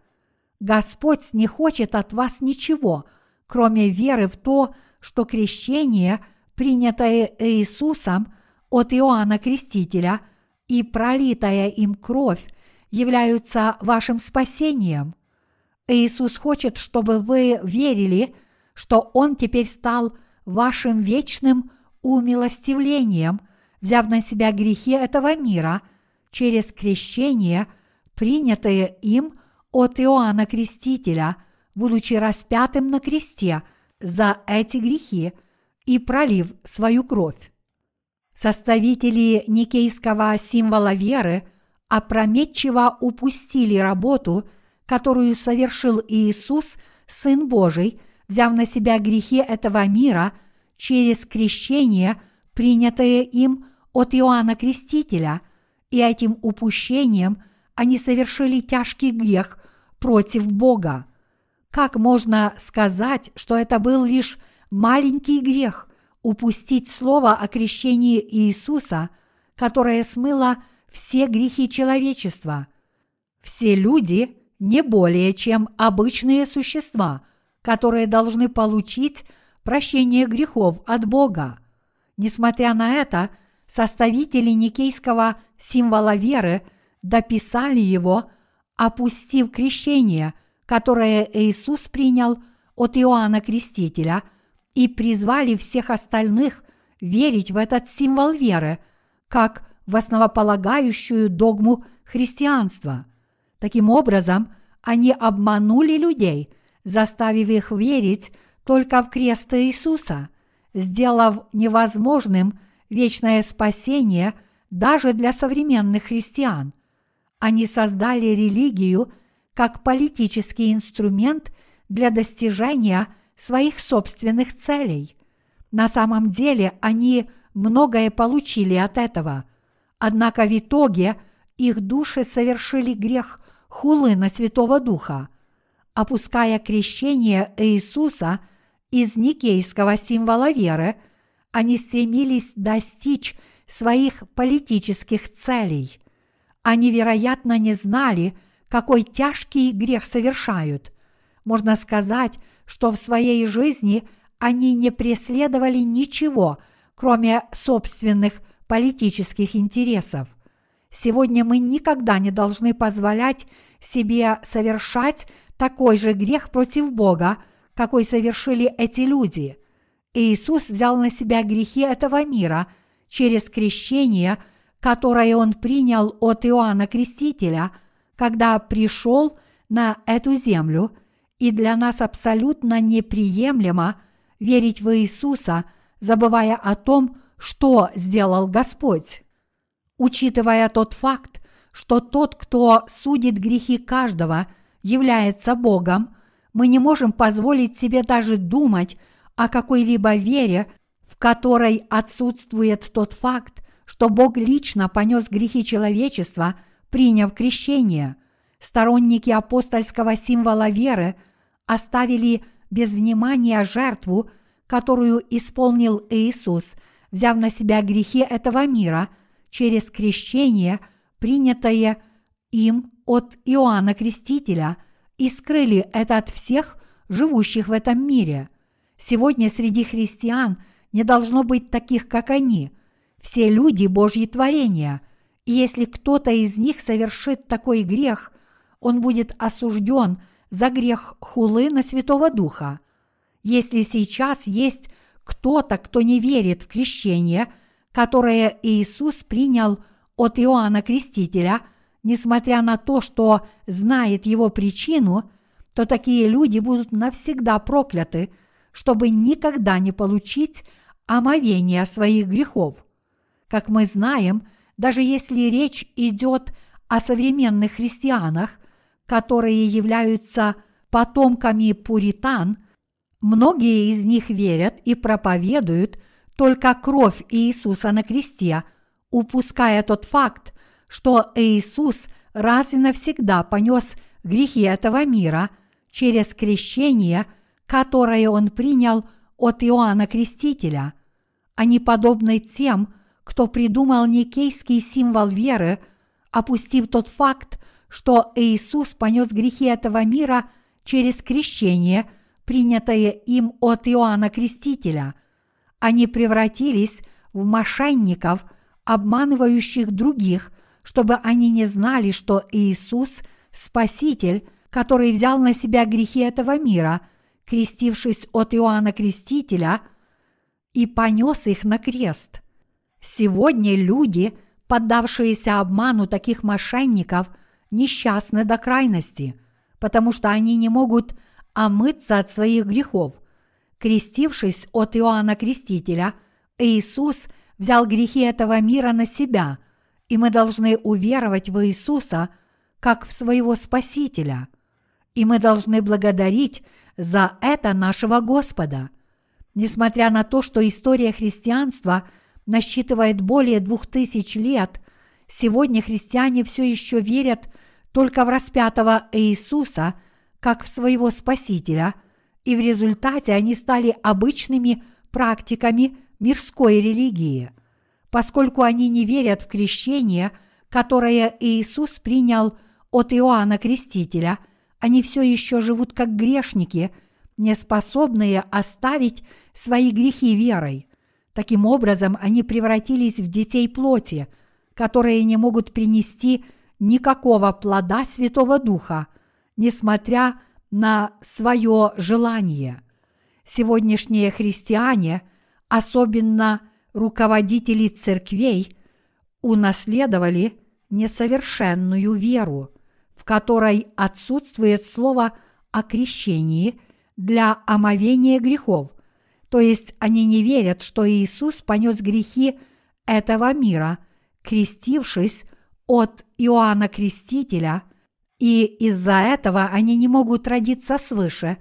Господь не хочет от вас ничего, кроме веры в то, что крещение, принятое Иисусом от Иоанна Крестителя и пролитая им кровь, являются вашим спасением. Иисус хочет, чтобы вы верили, что Он теперь стал – вашим вечным умилостивлением, взяв на себя грехи этого мира через крещение, принятое им от Иоанна Крестителя, будучи распятым на кресте за эти грехи и пролив свою кровь. Составители никейского символа веры опрометчиво упустили работу, которую совершил Иисус, Сын Божий, взяв на себя грехи этого мира через крещение, принятое им от Иоанна Крестителя, и этим упущением они совершили тяжкий грех против Бога. Как можно сказать, что это был лишь маленький грех упустить слово о крещении Иисуса, которое смыло все грехи человечества? Все люди не более чем обычные существа – которые должны получить прощение грехов от Бога. Несмотря на это, составители никейского символа веры дописали его, опустив крещение, которое Иисус принял от Иоанна Крестителя, и призвали всех остальных верить в этот символ веры, как в основополагающую догму христианства. Таким образом, они обманули людей – заставив их верить только в крест Иисуса, сделав невозможным вечное спасение даже для современных христиан. Они создали религию как политический инструмент для достижения своих собственных целей. На самом деле они многое получили от этого, однако в итоге их души совершили грех хулы на Святого Духа – опуская крещение Иисуса из никейского символа веры, они стремились достичь своих политических целей. Они, вероятно, не знали, какой тяжкий грех совершают. Можно сказать, что в своей жизни они не преследовали ничего, кроме собственных политических интересов. Сегодня мы никогда не должны позволять себе совершать такой же грех против Бога, какой совершили эти люди. Иисус взял на себя грехи этого мира через крещение, которое Он принял от Иоанна Крестителя, когда пришел на эту землю, и для нас абсолютно неприемлемо верить в Иисуса, забывая о том, что сделал Господь. Учитывая тот факт, что тот, кто судит грехи каждого – является Богом, мы не можем позволить себе даже думать о какой-либо вере, в которой отсутствует тот факт, что Бог лично понес грехи человечества, приняв крещение. Сторонники апостольского символа веры оставили без внимания жертву, которую исполнил Иисус, взяв на себя грехи этого мира через крещение, принятое им от Иоанна Крестителя и скрыли это от всех живущих в этом мире. Сегодня среди христиан не должно быть таких, как они. все люди Божьи творения, и если кто-то из них совершит такой грех, он будет осужден за грех хулы на Святого Духа. Если сейчас есть кто-то, кто не верит в крещение, которое Иисус принял от Иоанна Крестителя, несмотря на то, что знает его причину, то такие люди будут навсегда прокляты, чтобы никогда не получить омовение своих грехов. Как мы знаем, даже если речь идет о современных христианах, которые являются потомками пуритан – Многие из них верят и проповедуют только кровь Иисуса на кресте, упуская тот факт, что Иисус раз и навсегда понес грехи этого мира через крещение, которое Он принял от Иоанна Крестителя. Они подобны тем, кто придумал никейский символ веры, опустив тот факт, что Иисус понес грехи этого мира через крещение – принятое им от Иоанна Крестителя. Они превратились в мошенников, обманывающих других, чтобы они не знали, что Иисус – Спаситель, который взял на себя грехи этого мира, крестившись от Иоанна Крестителя, и понес их на крест. Сегодня люди, поддавшиеся обману таких мошенников, несчастны до крайности, потому что они не могут омыться от своих грехов. Крестившись от Иоанна Крестителя, Иисус взял грехи этого мира на себя, и мы должны уверовать в Иисуса как в своего Спасителя. И мы должны благодарить за это нашего Господа. Несмотря на то, что история христианства насчитывает более двух тысяч лет, сегодня христиане все еще верят только в распятого Иисуса – как в своего Спасителя, и в результате они стали обычными практиками мирской религии. Поскольку они не верят в крещение, которое Иисус принял от Иоанна Крестителя, они все еще живут как грешники, не способные оставить свои грехи верой. Таким образом, они превратились в детей плоти, которые не могут принести никакого плода Святого Духа – несмотря на свое желание. Сегодняшние христиане, особенно руководители церквей, унаследовали несовершенную веру, в которой отсутствует слово о крещении для омовения грехов, то есть они не верят, что Иисус понес грехи этого мира, крестившись от Иоанна Крестителя – и из-за этого они не могут родиться свыше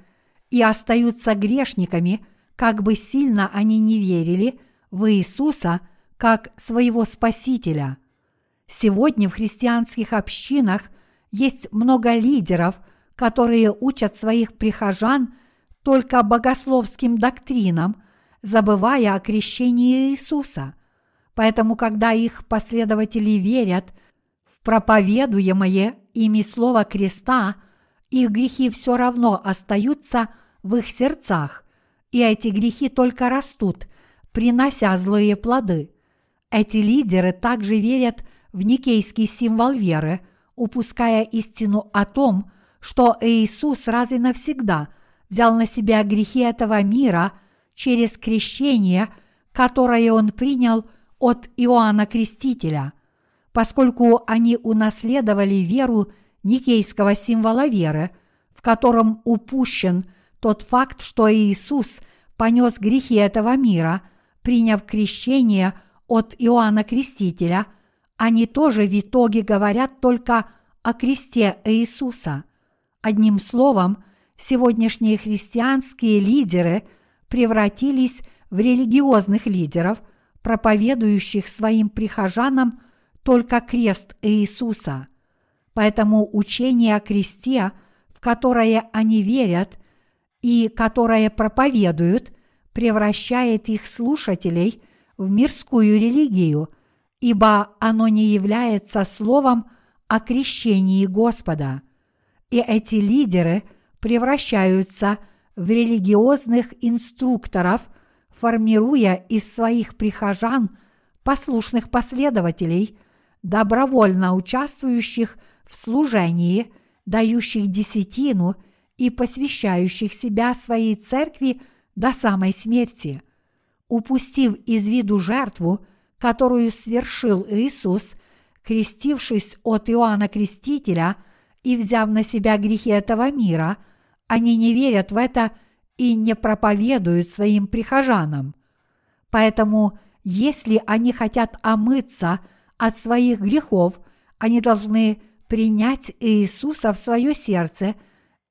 и остаются грешниками, как бы сильно они не верили в Иисуса как своего Спасителя. Сегодня в христианских общинах есть много лидеров, которые учат своих прихожан только богословским доктринам, забывая о крещении Иисуса. Поэтому, когда их последователи верят в проповедуемое ими слово креста, их грехи все равно остаются в их сердцах, и эти грехи только растут, принося злые плоды. Эти лидеры также верят в никейский символ веры, упуская истину о том, что Иисус раз и навсегда взял на себя грехи этого мира через крещение, которое он принял от Иоанна Крестителя – поскольку они унаследовали веру никейского символа веры, в котором упущен тот факт, что Иисус понес грехи этого мира, приняв крещение от Иоанна Крестителя, они тоже в итоге говорят только о кресте Иисуса. Одним словом, сегодняшние христианские лидеры превратились в религиозных лидеров, проповедующих своим прихожанам только крест Иисуса. Поэтому учение о кресте, в которое они верят и которое проповедуют, превращает их слушателей в мирскую религию, ибо оно не является словом о крещении Господа. И эти лидеры превращаются в религиозных инструкторов, формируя из своих прихожан послушных последователей, добровольно участвующих в служении, дающих десятину и посвящающих себя своей церкви до самой смерти. Упустив из виду жертву, которую свершил Иисус, крестившись от Иоанна Крестителя и взяв на себя грехи этого мира, они не верят в это и не проповедуют своим прихожанам. Поэтому, если они хотят омыться от своих грехов, они должны принять Иисуса в свое сердце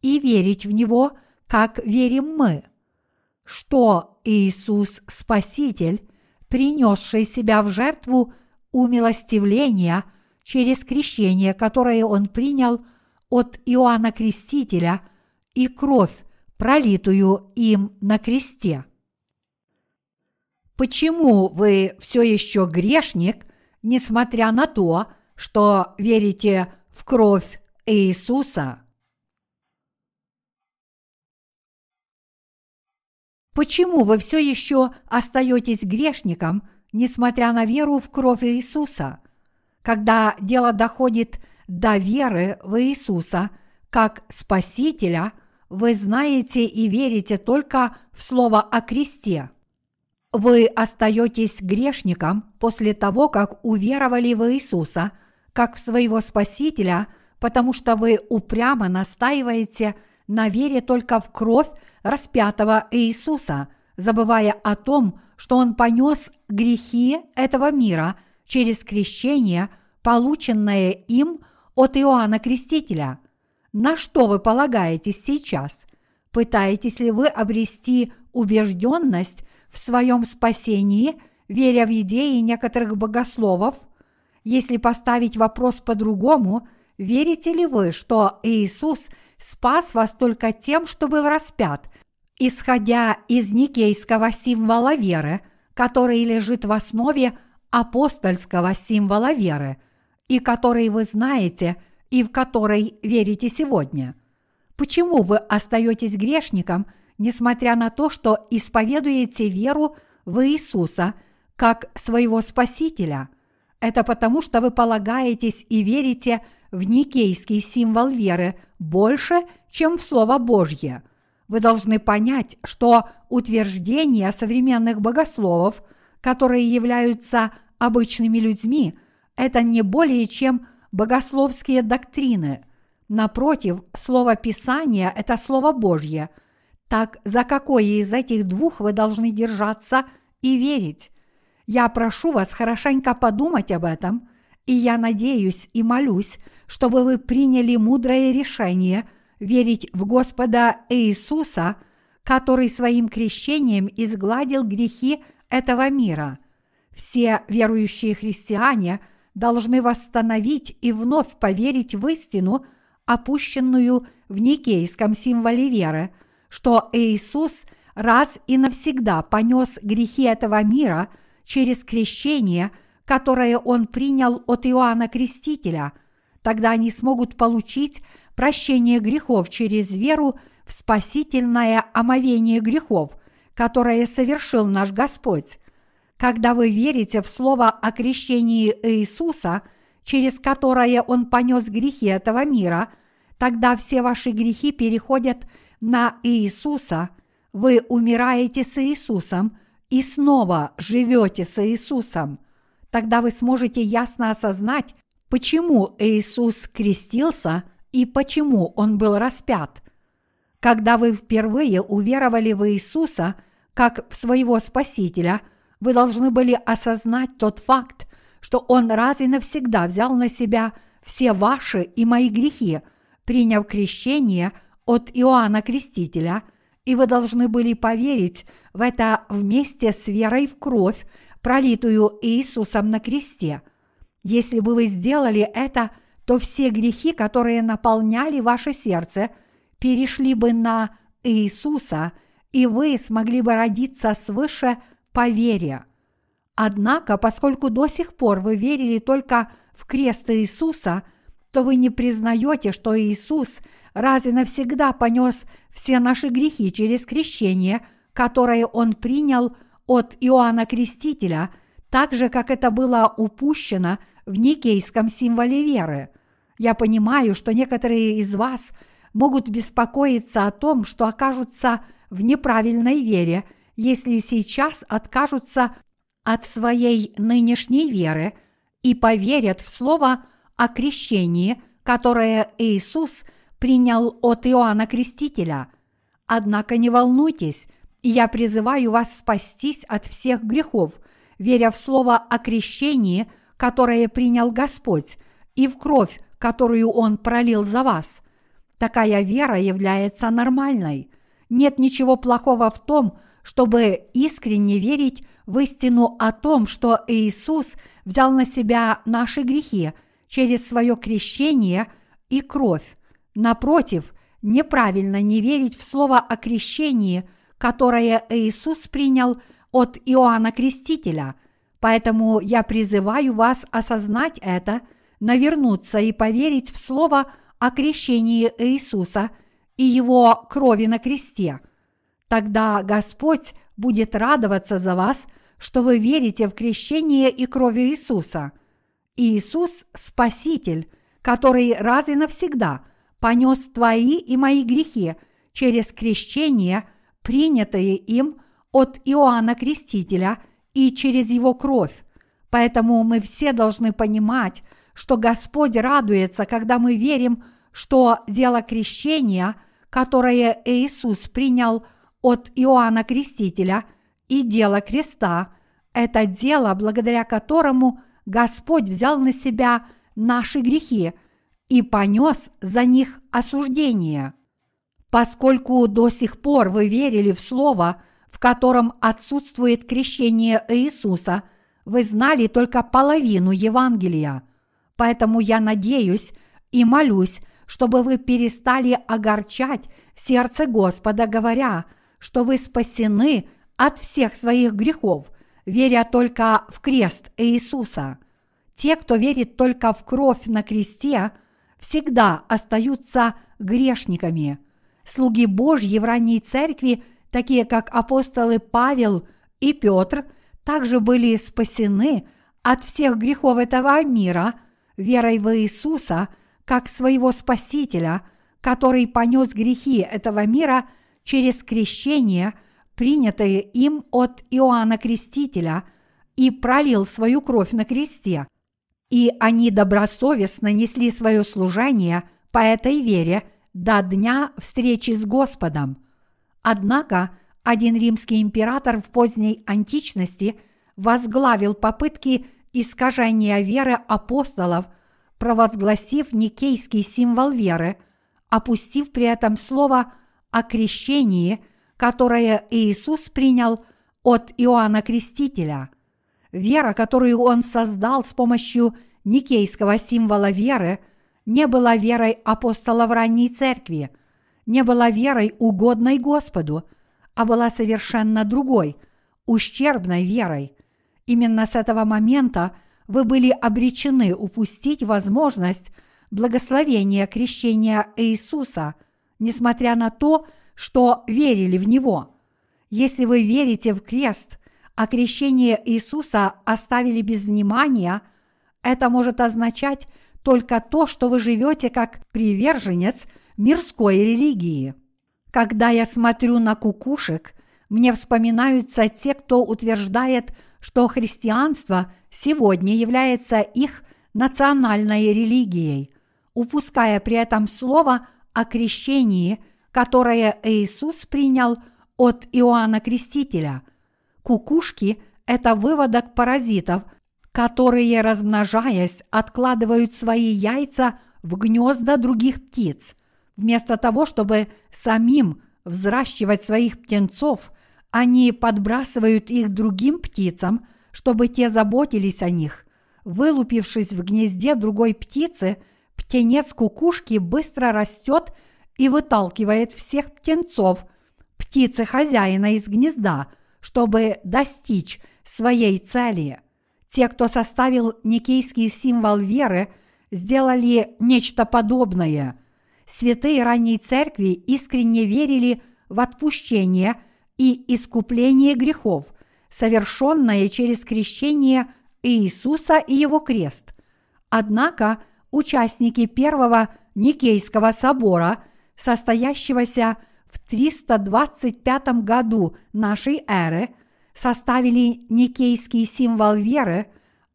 и верить в Него, как верим мы. Что Иисус Спаситель, принесший себя в жертву умилостивления через крещение, которое Он принял от Иоанна Крестителя, и кровь, пролитую им на кресте. Почему вы все еще грешник, несмотря на то, что верите в кровь Иисуса? Почему вы все еще остаетесь грешником, несмотря на веру в кровь Иисуса? Когда дело доходит до веры в Иисуса как Спасителя, вы знаете и верите только в Слово о кресте – вы остаетесь грешником после того, как уверовали в Иисуса, как в своего Спасителя, потому что вы упрямо настаиваете на вере только в кровь распятого Иисуса, забывая о том, что Он понес грехи этого мира через крещение, полученное им от Иоанна Крестителя. На что вы полагаетесь сейчас? Пытаетесь ли вы обрести убежденность в своем спасении, веря в идеи некоторых богословов? Если поставить вопрос по-другому, верите ли вы, что Иисус спас вас только тем, что был распят, исходя из никейского символа веры, который лежит в основе апостольского символа веры, и который вы знаете и в который верите сегодня? Почему вы остаетесь грешником – несмотря на то, что исповедуете веру в Иисуса как своего Спасителя. Это потому, что вы полагаетесь и верите в никейский символ веры больше, чем в Слово Божье. Вы должны понять, что утверждения современных богословов, которые являются обычными людьми, это не более чем богословские доктрины. Напротив, Слово Писания – это Слово Божье – так за какое из этих двух вы должны держаться и верить? Я прошу вас хорошенько подумать об этом, и я надеюсь и молюсь, чтобы вы приняли мудрое решение верить в Господа Иисуса, который своим крещением изгладил грехи этого мира. Все верующие христиане должны восстановить и вновь поверить в истину, опущенную в никейском символе веры – что Иисус раз и навсегда понес грехи этого мира через крещение, которое Он принял от Иоанна Крестителя, тогда они смогут получить прощение грехов через веру в спасительное омовение грехов, которое совершил наш Господь. Когда вы верите в слово о крещении Иисуса, через которое Он понес грехи этого мира, тогда все ваши грехи переходят на Иисуса, вы умираете с Иисусом и снова живете с Иисусом. Тогда вы сможете ясно осознать, почему Иисус крестился и почему Он был распят. Когда вы впервые уверовали в Иисуса как в своего Спасителя, вы должны были осознать тот факт, что Он раз и навсегда взял на себя все ваши и мои грехи, приняв крещение – от Иоанна Крестителя, и вы должны были поверить в это вместе с верой в кровь, пролитую Иисусом на кресте. Если бы вы сделали это, то все грехи, которые наполняли ваше сердце, перешли бы на Иисуса, и вы смогли бы родиться свыше по вере. Однако, поскольку до сих пор вы верили только в крест Иисуса, то вы не признаете, что Иисус раз и навсегда понес все наши грехи через крещение, которое Он принял от Иоанна Крестителя, так же, как это было упущено в никейском символе веры. Я понимаю, что некоторые из вас могут беспокоиться о том, что окажутся в неправильной вере, если сейчас откажутся от своей нынешней веры и поверят в слово о крещении, которое Иисус принял от Иоанна Крестителя. Однако не волнуйтесь, я призываю вас спастись от всех грехов, веря в слово о крещении, которое принял Господь, и в кровь, которую Он пролил за вас. Такая вера является нормальной. Нет ничего плохого в том, чтобы искренне верить в истину о том, что Иисус взял на себя наши грехи через свое крещение и кровь. Напротив, неправильно не верить в слово о крещении, которое Иисус принял от Иоанна Крестителя. Поэтому я призываю вас осознать это, навернуться и поверить в слово о крещении Иисуса и его крови на кресте. Тогда Господь будет радоваться за вас, что вы верите в крещение и кровь Иисуса. Иисус – Спаситель, который раз и навсегда понес твои и мои грехи через крещение, принятое им от Иоанна Крестителя и через его кровь. Поэтому мы все должны понимать, что Господь радуется, когда мы верим, что дело крещения, которое Иисус принял от Иоанна Крестителя, и дело креста – это дело, благодаря которому Господь взял на себя наши грехи и понес за них осуждение. Поскольку до сих пор вы верили в Слово, в котором отсутствует крещение Иисуса, вы знали только половину Евангелия. Поэтому я надеюсь и молюсь, чтобы вы перестали огорчать сердце Господа, говоря – что вы спасены от всех своих грехов, веря только в крест Иисуса. Те, кто верит только в кровь на кресте, всегда остаются грешниками. Слуги Божьи в ранней церкви, такие как апостолы Павел и Петр, также были спасены от всех грехов этого мира верой в Иисуса как своего Спасителя, который понес грехи этого мира – через крещение, принятое им от Иоанна Крестителя, и пролил свою кровь на кресте. И они добросовестно несли свое служение по этой вере до дня встречи с Господом. Однако один римский император в поздней античности возглавил попытки искажения веры апостолов, провозгласив никейский символ веры, опустив при этом слово – о крещении, которое Иисус принял от Иоанна Крестителя. Вера, которую он создал с помощью никейского символа веры, не была верой апостолов ранней церкви, не была верой угодной Господу, а была совершенно другой, ущербной верой. Именно с этого момента вы были обречены упустить возможность благословения крещения Иисуса – несмотря на то, что верили в Него. Если вы верите в крест, а крещение Иисуса оставили без внимания, это может означать только то, что вы живете как приверженец мирской религии. Когда я смотрю на кукушек, мне вспоминаются те, кто утверждает, что христианство сегодня является их национальной религией, упуская при этом слово о крещении, которое Иисус принял от Иоанна Крестителя. Кукушки – это выводок паразитов, которые, размножаясь, откладывают свои яйца в гнезда других птиц. Вместо того, чтобы самим взращивать своих птенцов, они подбрасывают их другим птицам, чтобы те заботились о них. Вылупившись в гнезде другой птицы – птенец кукушки быстро растет и выталкивает всех птенцов, птицы хозяина из гнезда, чтобы достичь своей цели. Те, кто составил никейский символ веры, сделали нечто подобное. Святые ранней церкви искренне верили в отпущение и искупление грехов, совершенное через крещение Иисуса и его крест. Однако участники Первого Никейского собора, состоящегося в 325 году нашей эры, составили никейский символ веры,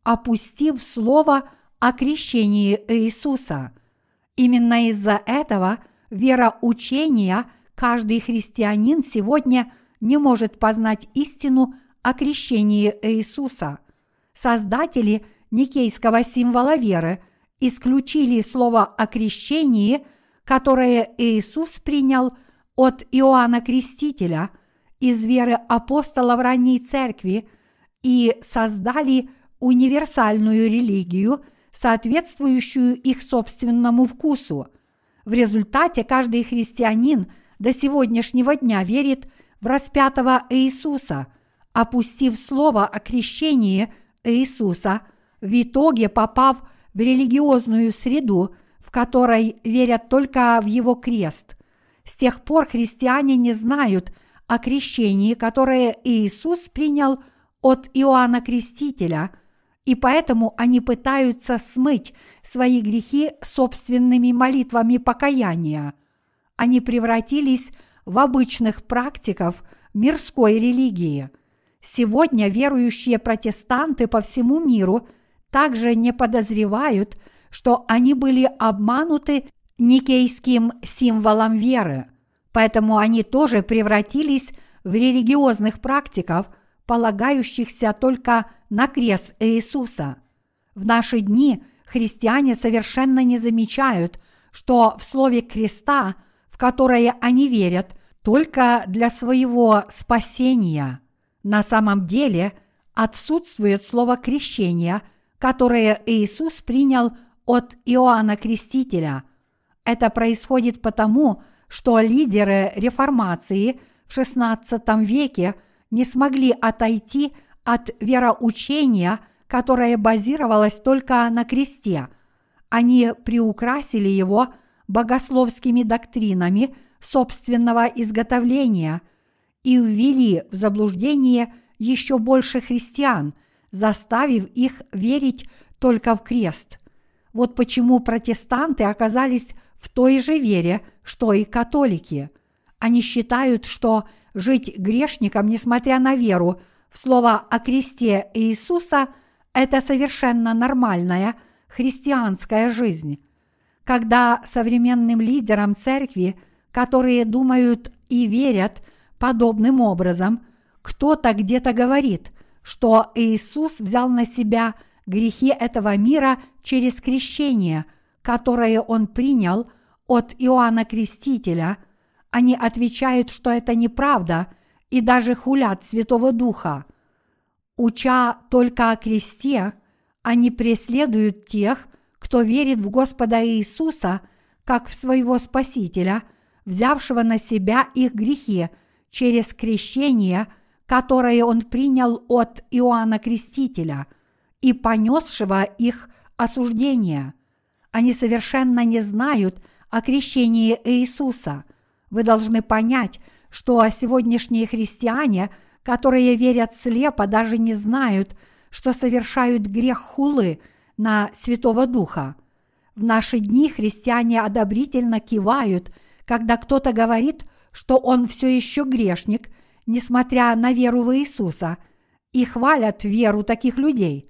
опустив слово о крещении Иисуса. Именно из-за этого вероучения каждый христианин сегодня не может познать истину о крещении Иисуса. Создатели никейского символа веры исключили слово о крещении, которое Иисус принял от Иоанна Крестителя из веры апостолов ранней церкви и создали универсальную религию, соответствующую их собственному вкусу. В результате каждый христианин до сегодняшнего дня верит в распятого Иисуса, опустив слово о крещении Иисуса, в итоге попав в религиозную среду, в которой верят только в его крест. С тех пор христиане не знают о крещении, которое Иисус принял от Иоанна Крестителя, и поэтому они пытаются смыть свои грехи собственными молитвами покаяния. Они превратились в обычных практиков мирской религии. Сегодня верующие протестанты по всему миру также не подозревают, что они были обмануты никейским символом веры, поэтому они тоже превратились в религиозных практиков, полагающихся только на крест Иисуса. В наши дни христиане совершенно не замечают, что в слове креста, в которое они верят, только для своего спасения. На самом деле отсутствует слово крещения, которое Иисус принял от Иоанна Крестителя. Это происходит потому, что лидеры реформации в XVI веке не смогли отойти от вероучения, которое базировалось только на кресте. Они приукрасили его богословскими доктринами – собственного изготовления и ввели в заблуждение еще больше христиан, заставив их верить только в крест. Вот почему протестанты оказались в той же вере, что и католики. Они считают, что жить грешником, несмотря на веру в слово о кресте Иисуса, это совершенно нормальная христианская жизнь. Когда современным лидерам церкви – которые думают и верят подобным образом, кто-то где-то говорит, что Иисус взял на себя грехи этого мира через крещение, которое он принял от Иоанна Крестителя, они отвечают, что это неправда и даже хулят Святого Духа. Уча только о кресте, они преследуют тех, кто верит в Господа Иисуса как в своего Спасителя – взявшего на себя их грехи через крещение, которое он принял от Иоанна Крестителя, и понесшего их осуждение. Они совершенно не знают о крещении Иисуса. Вы должны понять, что сегодняшние христиане, которые верят слепо, даже не знают, что совершают грех хулы на Святого Духа. В наши дни христиане одобрительно кивают – когда кто-то говорит, что он все еще грешник, несмотря на веру в Иисуса, и хвалят веру таких людей.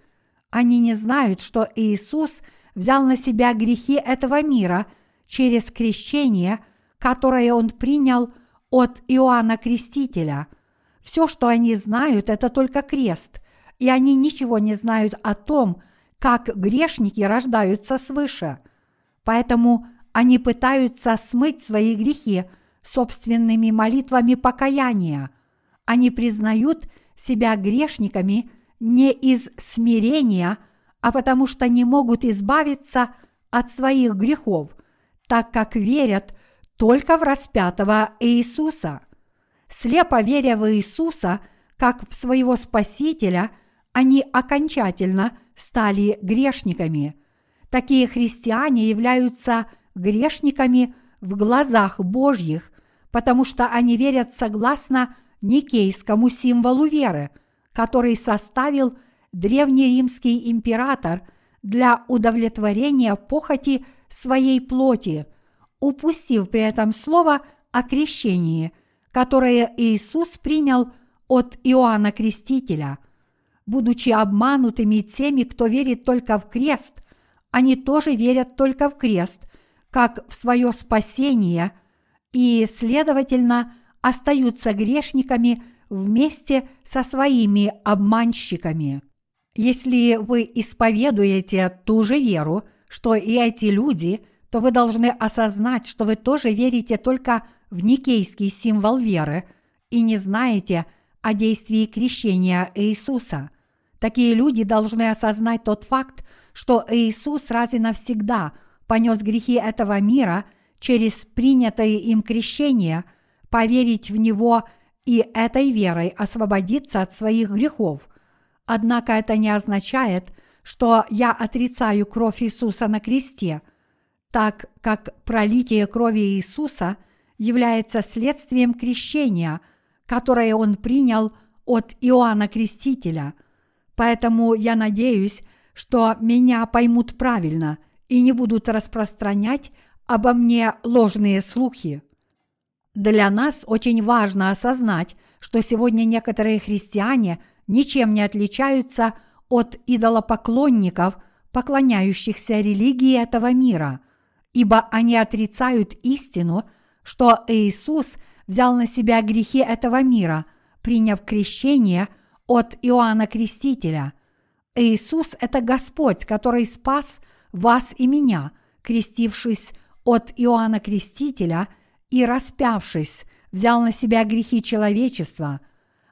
Они не знают, что Иисус взял на себя грехи этого мира через крещение, которое он принял от Иоанна Крестителя. Все, что они знают, это только крест, и они ничего не знают о том, как грешники рождаются свыше. Поэтому они пытаются смыть свои грехи собственными молитвами покаяния. Они признают себя грешниками не из смирения, а потому что не могут избавиться от своих грехов, так как верят только в распятого Иисуса. Слепо веря в Иисуса как в своего Спасителя, они окончательно стали грешниками. Такие христиане являются грешниками в глазах Божьих, потому что они верят согласно никейскому символу веры, который составил древнеримский император для удовлетворения похоти своей плоти, упустив при этом слово о крещении, которое Иисус принял от Иоанна Крестителя. Будучи обманутыми теми, кто верит только в крест, они тоже верят только в крест, как в свое спасение, и, следовательно, остаются грешниками вместе со своими обманщиками. Если вы исповедуете ту же веру, что и эти люди, то вы должны осознать, что вы тоже верите только в никейский символ веры и не знаете о действии крещения Иисуса. Такие люди должны осознать тот факт, что Иисус раз и навсегда понес грехи этого мира через принятое им крещение, поверить в Него и этой верой освободиться от своих грехов. Однако это не означает, что я отрицаю кровь Иисуса на кресте, так как пролитие крови Иисуса является следствием крещения, которое Он принял от Иоанна Крестителя. Поэтому я надеюсь, что меня поймут правильно и не будут распространять обо мне ложные слухи. Для нас очень важно осознать, что сегодня некоторые христиане ничем не отличаются от идолопоклонников, поклоняющихся религии этого мира, ибо они отрицают истину, что Иисус взял на себя грехи этого мира, приняв крещение от Иоанна Крестителя – Иисус – это Господь, который спас вас и меня, крестившись от Иоанна Крестителя и распявшись, взял на себя грехи человечества.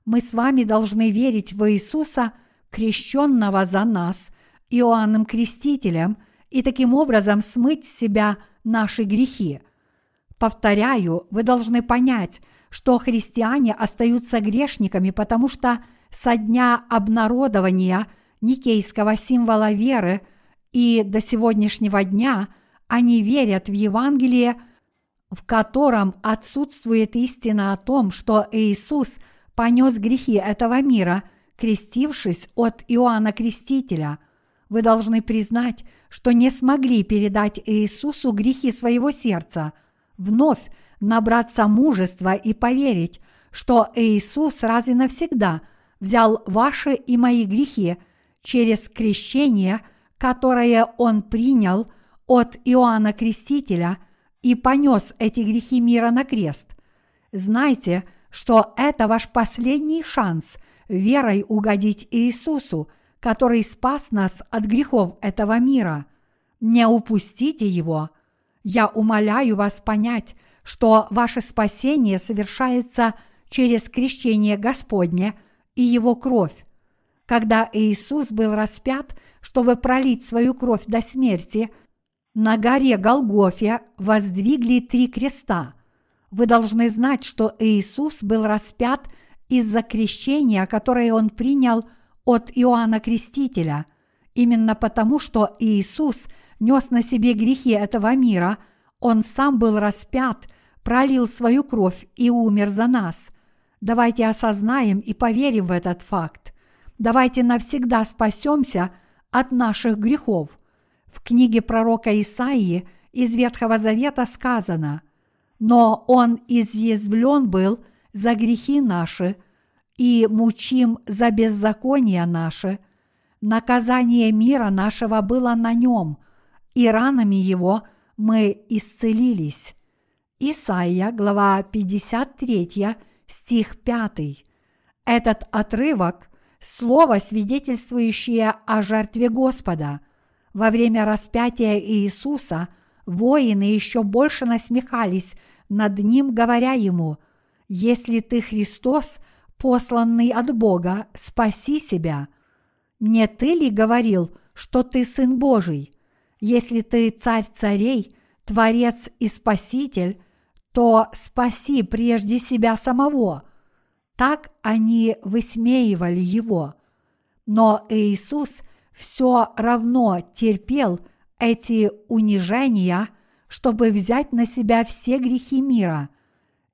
Мы с вами должны верить в Иисуса, крещенного за нас Иоанном Крестителем, и таким образом смыть с себя наши грехи. Повторяю, вы должны понять, что христиане остаются грешниками, потому что со дня обнародования – никейского символа веры, и до сегодняшнего дня они верят в Евангелие, в котором отсутствует истина о том, что Иисус понес грехи этого мира, крестившись от Иоанна Крестителя. Вы должны признать, что не смогли передать Иисусу грехи своего сердца, вновь набраться мужества и поверить, что Иисус раз и навсегда взял ваши и мои грехи через крещение, которое он принял от Иоанна Крестителя и понес эти грехи мира на крест. Знайте, что это ваш последний шанс верой угодить Иисусу, который спас нас от грехов этого мира. Не упустите его. Я умоляю вас понять, что ваше спасение совершается через крещение Господне и Его кровь, когда Иисус был распят, чтобы пролить свою кровь до смерти, на горе Голгофе воздвигли три креста. Вы должны знать, что Иисус был распят из-за крещения, которое он принял от Иоанна Крестителя. Именно потому, что Иисус нес на себе грехи этого мира, он сам был распят, пролил свою кровь и умер за нас. Давайте осознаем и поверим в этот факт. Давайте навсегда спасемся от наших грехов. В книге пророка Исаии из Ветхого Завета сказано «Но он изъязвлен был за грехи наши и мучим за беззакония наши. Наказание мира нашего было на нем, и ранами его мы исцелились». Исаия, глава 53, стих 5. Этот отрывок слово, свидетельствующее о жертве Господа. Во время распятия Иисуса воины еще больше насмехались над ним, говоря ему, «Если ты Христос, посланный от Бога, спаси себя. Не ты ли говорил, что ты Сын Божий? Если ты царь царей, Творец и Спаситель, то спаси прежде себя самого – так они высмеивали его. Но Иисус все равно терпел эти унижения, чтобы взять на себя все грехи мира.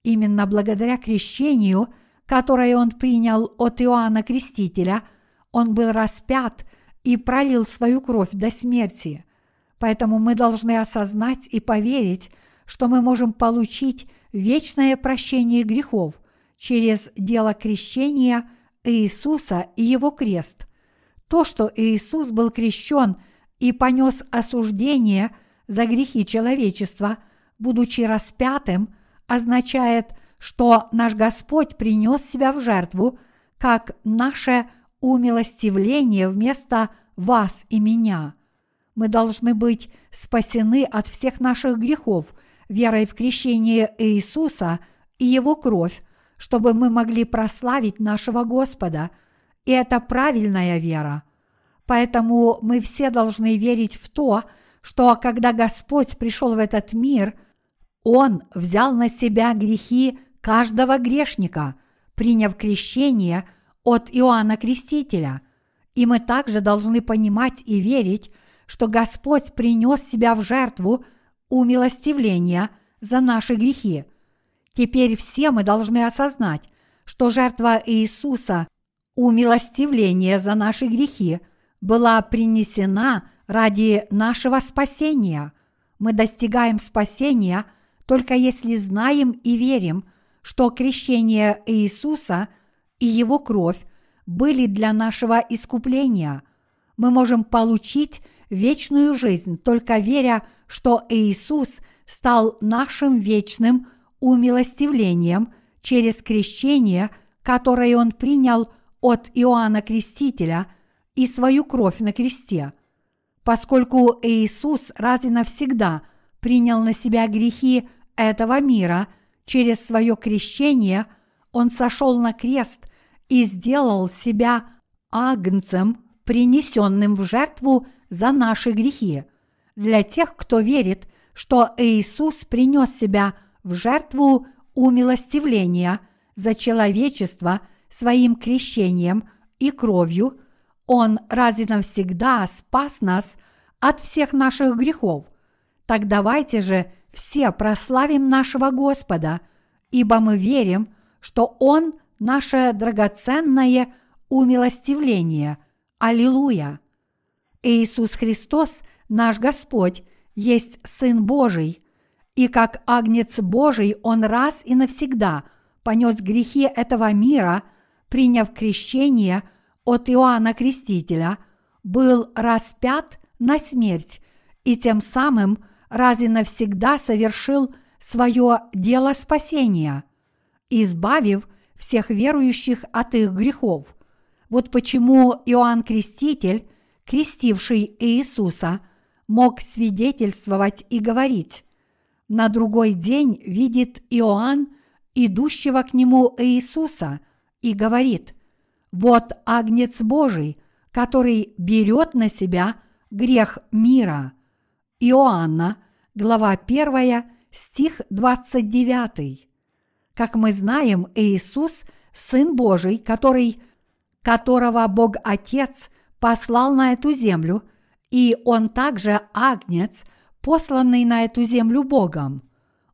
Именно благодаря крещению, которое он принял от Иоанна Крестителя, он был распят и пролил свою кровь до смерти. Поэтому мы должны осознать и поверить, что мы можем получить вечное прощение грехов через дело крещения Иисуса и его крест. То, что Иисус был крещен и понес осуждение за грехи человечества, будучи распятым, означает, что наш Господь принес себя в жертву, как наше умилостивление вместо вас и меня. Мы должны быть спасены от всех наших грехов верой в крещение Иисуса и Его кровь, чтобы мы могли прославить нашего Господа. И это правильная вера. Поэтому мы все должны верить в то, что когда Господь пришел в этот мир, Он взял на себя грехи каждого грешника, приняв крещение от Иоанна Крестителя. И мы также должны понимать и верить, что Господь принес себя в жертву умилостивления за наши грехи. Теперь все мы должны осознать, что жертва Иисуса умилостивления за наши грехи была принесена ради нашего спасения. Мы достигаем спасения только если знаем и верим, что крещение Иисуса и Его кровь были для нашего искупления. Мы можем получить вечную жизнь, только веря, что Иисус стал нашим вечным умилостивлением через крещение, которое Он принял от Иоанна Крестителя и свою кровь на кресте. Поскольку Иисус раз и навсегда принял на себя грехи этого мира – через свое крещение Он сошел на крест и сделал себя агнцем, принесенным в жертву за наши грехи. Для тех, кто верит, что Иисус принес себя в жертву умилостивления за человечество своим крещением и кровью, Он раз и навсегда спас нас от всех наших грехов. Так давайте же все прославим нашего Господа, ибо мы верим, что Он – наше драгоценное умилостивление. Аллилуйя! Иисус Христос, наш Господь, есть Сын Божий, и как Агнец Божий Он раз и навсегда понес грехи этого мира, приняв крещение от Иоанна Крестителя, был распят на смерть и тем самым – разве навсегда совершил свое дело спасения, избавив всех верующих от их грехов. Вот почему Иоанн Креститель, крестивший Иисуса, мог свидетельствовать и говорить. На другой день видит Иоанн, идущего к нему Иисуса, и говорит, «Вот Агнец Божий, который берет на себя грех мира». Иоанна, глава 1, стих 29. Как мы знаем, Иисус – Сын Божий, который, которого Бог Отец послал на эту землю, и Он также агнец, посланный на эту землю Богом.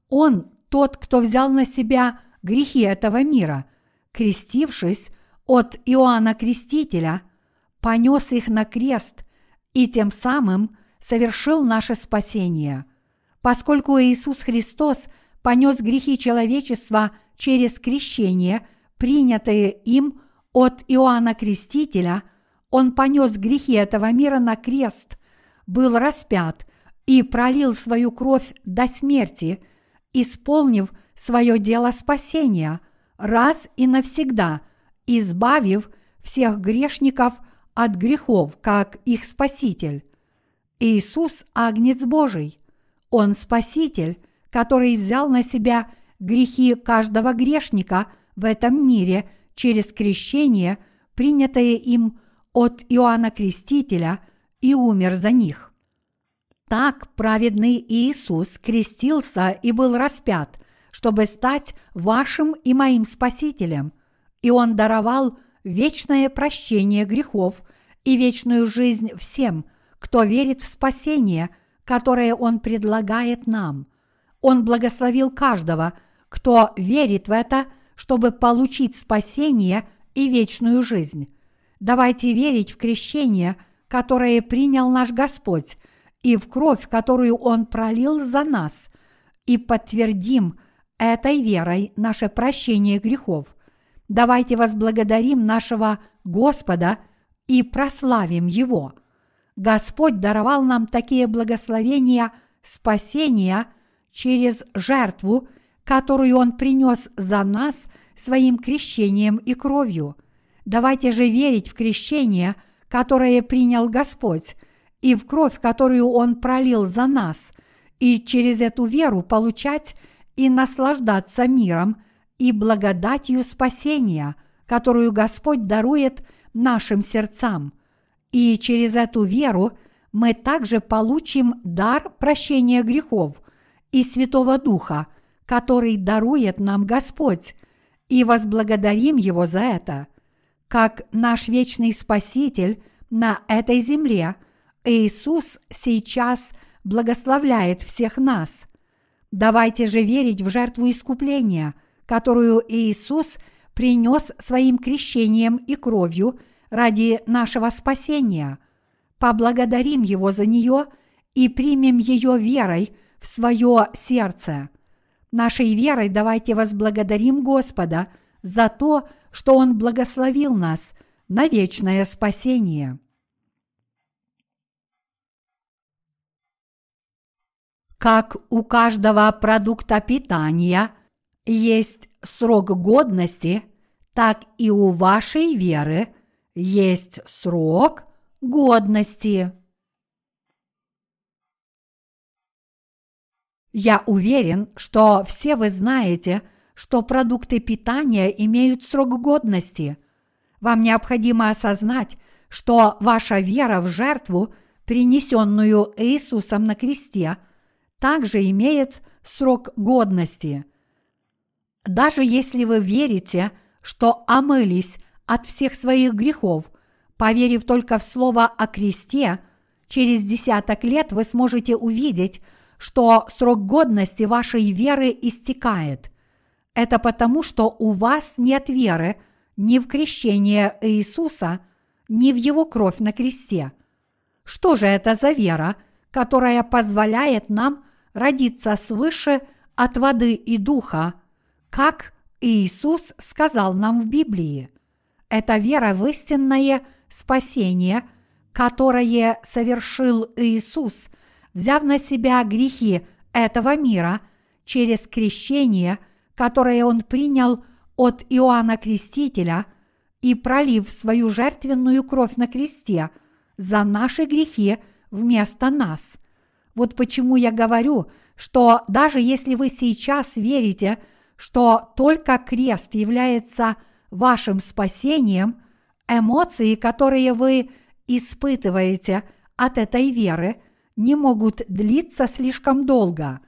Он тот, кто взял на себя грехи этого мира, крестившись от Иоанна Крестителя, понес их на крест и тем самым совершил наше спасение. Поскольку Иисус Христос понес грехи человечества через крещение, принятое им от Иоанна Крестителя, Он понес грехи этого мира на крест, был распят и пролил свою кровь до смерти, исполнив свое дело спасения раз и навсегда, избавив всех грешников от грехов, как их Спаситель. Иисус – Агнец Божий. Он Спаситель, который взял на себя грехи каждого грешника в этом мире через крещение, принятое им от Иоанна Крестителя, и умер за них. Так праведный Иисус крестился и был распят, чтобы стать вашим и моим Спасителем, и Он даровал вечное прощение грехов и вечную жизнь всем – кто верит в спасение, которое Он предлагает нам. Он благословил каждого, кто верит в это, чтобы получить спасение и вечную жизнь. Давайте верить в крещение, которое принял наш Господь, и в кровь, которую Он пролил за нас, и подтвердим этой верой наше прощение грехов. Давайте возблагодарим нашего Господа и прославим Его. Господь даровал нам такие благословения спасения через жертву, которую Он принес за нас своим крещением и кровью. Давайте же верить в крещение, которое принял Господь, и в кровь, которую Он пролил за нас, и через эту веру получать и наслаждаться миром и благодатью спасения, которую Господь дарует нашим сердцам. И через эту веру мы также получим дар прощения грехов и Святого Духа, который дарует нам Господь, и возблагодарим Его за это. Как наш вечный Спаситель на этой земле – Иисус сейчас благословляет всех нас. Давайте же верить в жертву искупления, которую Иисус принес своим крещением и кровью ради нашего спасения. Поблагодарим Его за нее и примем ее верой в свое сердце. Нашей верой давайте возблагодарим Господа за то, что Он благословил нас на вечное спасение. Как у каждого продукта питания есть срок годности, так и у вашей веры есть срок годности. Я уверен, что все вы знаете, что продукты питания имеют срок годности. Вам необходимо осознать, что ваша вера в жертву, принесенную Иисусом на кресте – также имеет срок годности. Даже если вы верите, что омылись от всех своих грехов, поверив только в слово о кресте, через десяток лет вы сможете увидеть, что срок годности вашей веры истекает. Это потому, что у вас нет веры ни в крещение Иисуса, ни в Его кровь на кресте. Что же это за вера, которая позволяет нам родиться свыше от воды и духа, как Иисус сказал нам в Библии. Это вера в истинное спасение, которое совершил Иисус, взяв на себя грехи этого мира через крещение, которое Он принял от Иоанна Крестителя и пролив свою жертвенную кровь на кресте за наши грехи вместо нас – вот почему я говорю, что даже если вы сейчас верите, что только крест является вашим спасением, эмоции, которые вы испытываете от этой веры, не могут длиться слишком долго.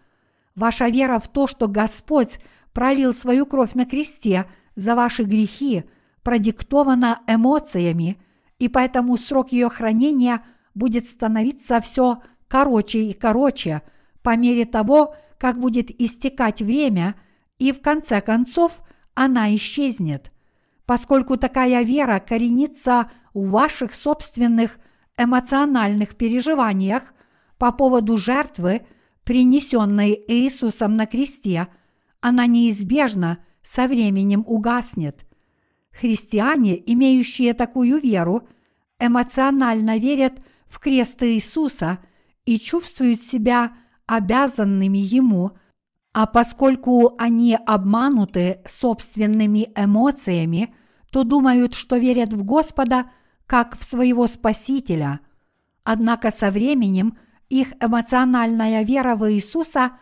Ваша вера в то, что Господь пролил свою кровь на кресте за ваши грехи, продиктована эмоциями, и поэтому срок ее хранения будет становиться все короче и короче по мере того, как будет истекать время, и в конце концов она исчезнет. Поскольку такая вера коренится в ваших собственных эмоциональных переживаниях по поводу жертвы, принесенной Иисусом на кресте, она неизбежно со временем угаснет. Христиане, имеющие такую веру, эмоционально верят в крест Иисуса – и чувствуют себя обязанными ему, а поскольку они обмануты собственными эмоциями, то думают, что верят в Господа как в своего Спасителя. Однако со временем их эмоциональная вера в Иисуса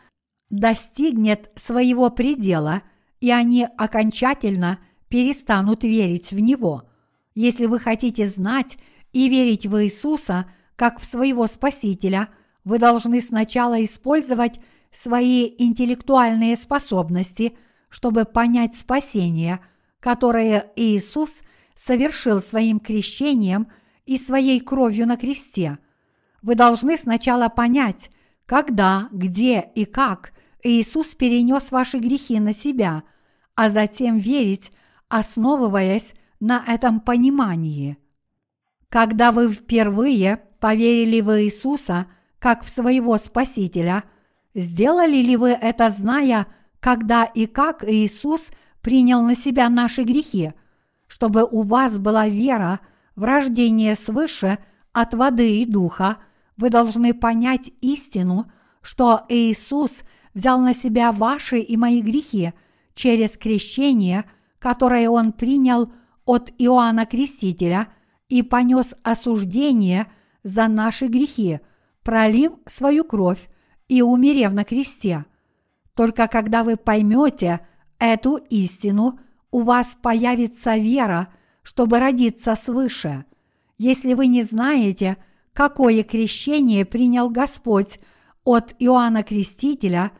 достигнет своего предела, и они окончательно перестанут верить в Него. Если вы хотите знать и верить в Иисуса – как в своего Спасителя, вы должны сначала использовать свои интеллектуальные способности, чтобы понять спасение, которое Иисус совершил своим крещением и своей кровью на кресте. Вы должны сначала понять, когда, где и как Иисус перенес ваши грехи на себя, а затем верить, основываясь на этом понимании. Когда вы впервые поверили в Иисуса как в своего Спасителя, сделали ли вы это, зная, когда и как Иисус принял на себя наши грехи, чтобы у вас была вера в рождение свыше от воды и духа, вы должны понять истину, что Иисус взял на себя ваши и мои грехи через крещение, которое Он принял от Иоанна Крестителя и понес осуждение за наши грехи, пролив свою кровь и умерев на кресте. Только когда вы поймете эту истину, у вас появится вера, чтобы родиться свыше. Если вы не знаете, какое крещение принял Господь от Иоанна Крестителя,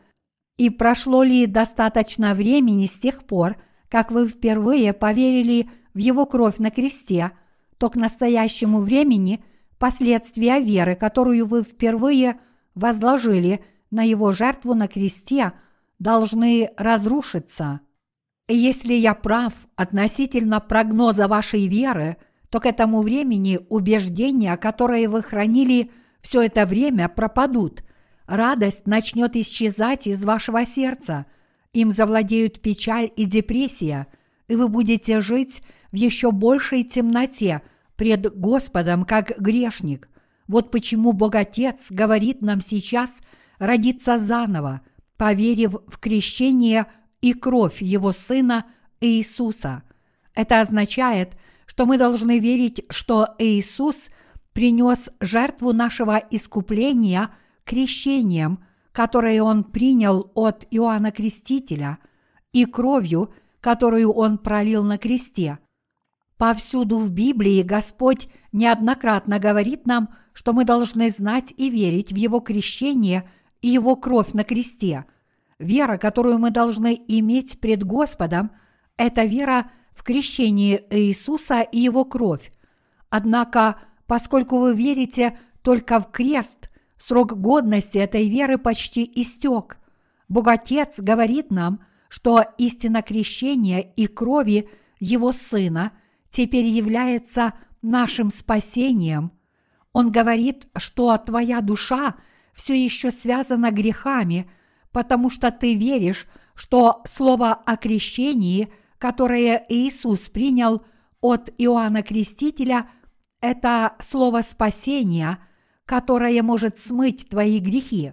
и прошло ли достаточно времени с тех пор, как вы впервые поверили в Его кровь на кресте, то к настоящему времени последствия веры, которую вы впервые возложили на Его жертву на кресте, должны разрушиться. Если я прав относительно прогноза вашей веры, то к этому времени убеждения, которые вы хранили все это время, пропадут. Радость начнет исчезать из вашего сердца. Им завладеют печаль и депрессия, и вы будете жить в еще большей темноте пред Господом, как грешник. Вот почему Бог Отец говорит нам сейчас родиться заново, поверив в крещение и кровь Его Сына Иисуса. Это означает, что мы должны верить, что Иисус принес жертву нашего искупления крещением, которое Он принял от Иоанна Крестителя, и кровью, которую Он пролил на кресте – Повсюду в Библии Господь неоднократно говорит нам, что мы должны знать и верить в Его крещение и Его кровь на кресте. Вера, которую мы должны иметь пред Господом, это вера в крещение Иисуса и Его кровь. Однако, поскольку вы верите только в крест, срок годности этой веры почти истек. Бог Отец говорит нам, что истина крещения и крови Его Сына – теперь является нашим спасением. Он говорит, что твоя душа все еще связана грехами, потому что ты веришь, что слово о крещении, которое Иисус принял от Иоанна Крестителя, это слово спасения, которое может смыть твои грехи.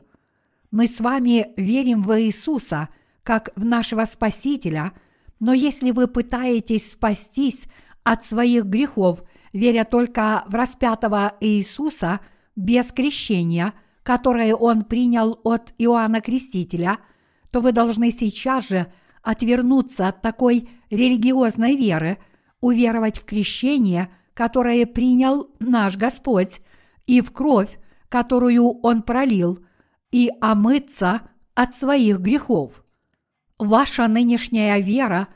Мы с вами верим в Иисуса, как в нашего Спасителя, но если вы пытаетесь спастись от своих грехов, веря только в распятого Иисуса без крещения, которое он принял от Иоанна Крестителя, то вы должны сейчас же отвернуться от такой религиозной веры, уверовать в крещение, которое принял наш Господь, и в кровь, которую Он пролил, и омыться от своих грехов. Ваша нынешняя вера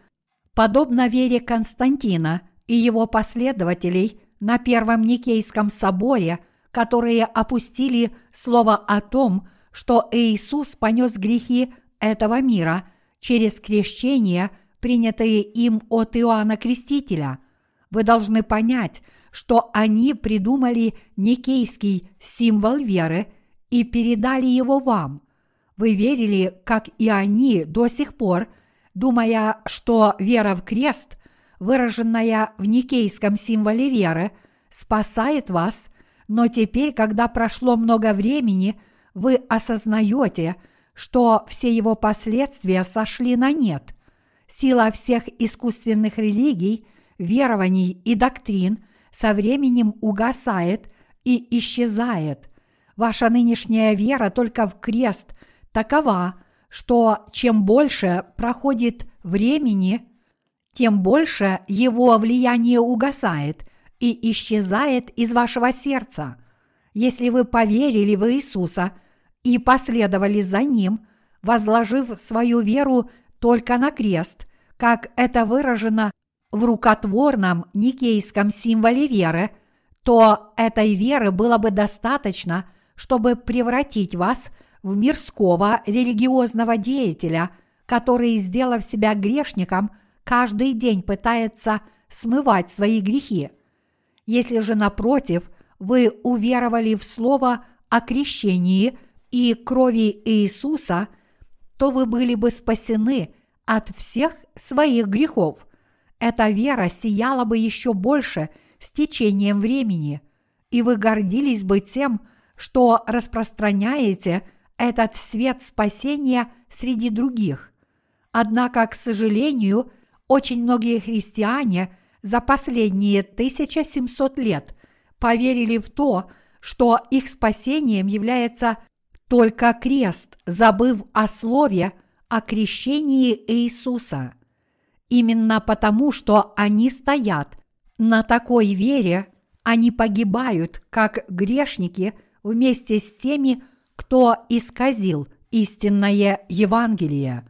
подобна вере Константина – и его последователей на Первом Никейском соборе, которые опустили слово о том, что Иисус понес грехи этого мира через крещение, принятые им от Иоанна Крестителя. Вы должны понять, что они придумали никейский символ веры и передали его вам. Вы верили, как и они до сих пор, думая, что вера в крест выраженная в никейском символе веры, спасает вас, но теперь, когда прошло много времени, вы осознаете, что все его последствия сошли на нет. Сила всех искусственных религий, верований и доктрин со временем угасает и исчезает. Ваша нынешняя вера только в крест такова, что чем больше проходит времени – тем больше его влияние угасает и исчезает из вашего сердца. Если вы поверили в Иисуса и последовали за Ним, возложив свою веру только на крест, как это выражено в рукотворном никейском символе веры, то этой веры было бы достаточно, чтобы превратить вас в мирского религиозного деятеля – который, сделав себя грешником, каждый день пытается смывать свои грехи. Если же, напротив, вы уверовали в слово о крещении и крови Иисуса, то вы были бы спасены от всех своих грехов. Эта вера сияла бы еще больше с течением времени, и вы гордились бы тем, что распространяете этот свет спасения среди других. Однако, к сожалению, очень многие христиане за последние 1700 лет поверили в то, что их спасением является только крест, забыв о слове о крещении Иисуса. Именно потому, что они стоят на такой вере, они погибают, как грешники, вместе с теми, кто исказил истинное Евангелие.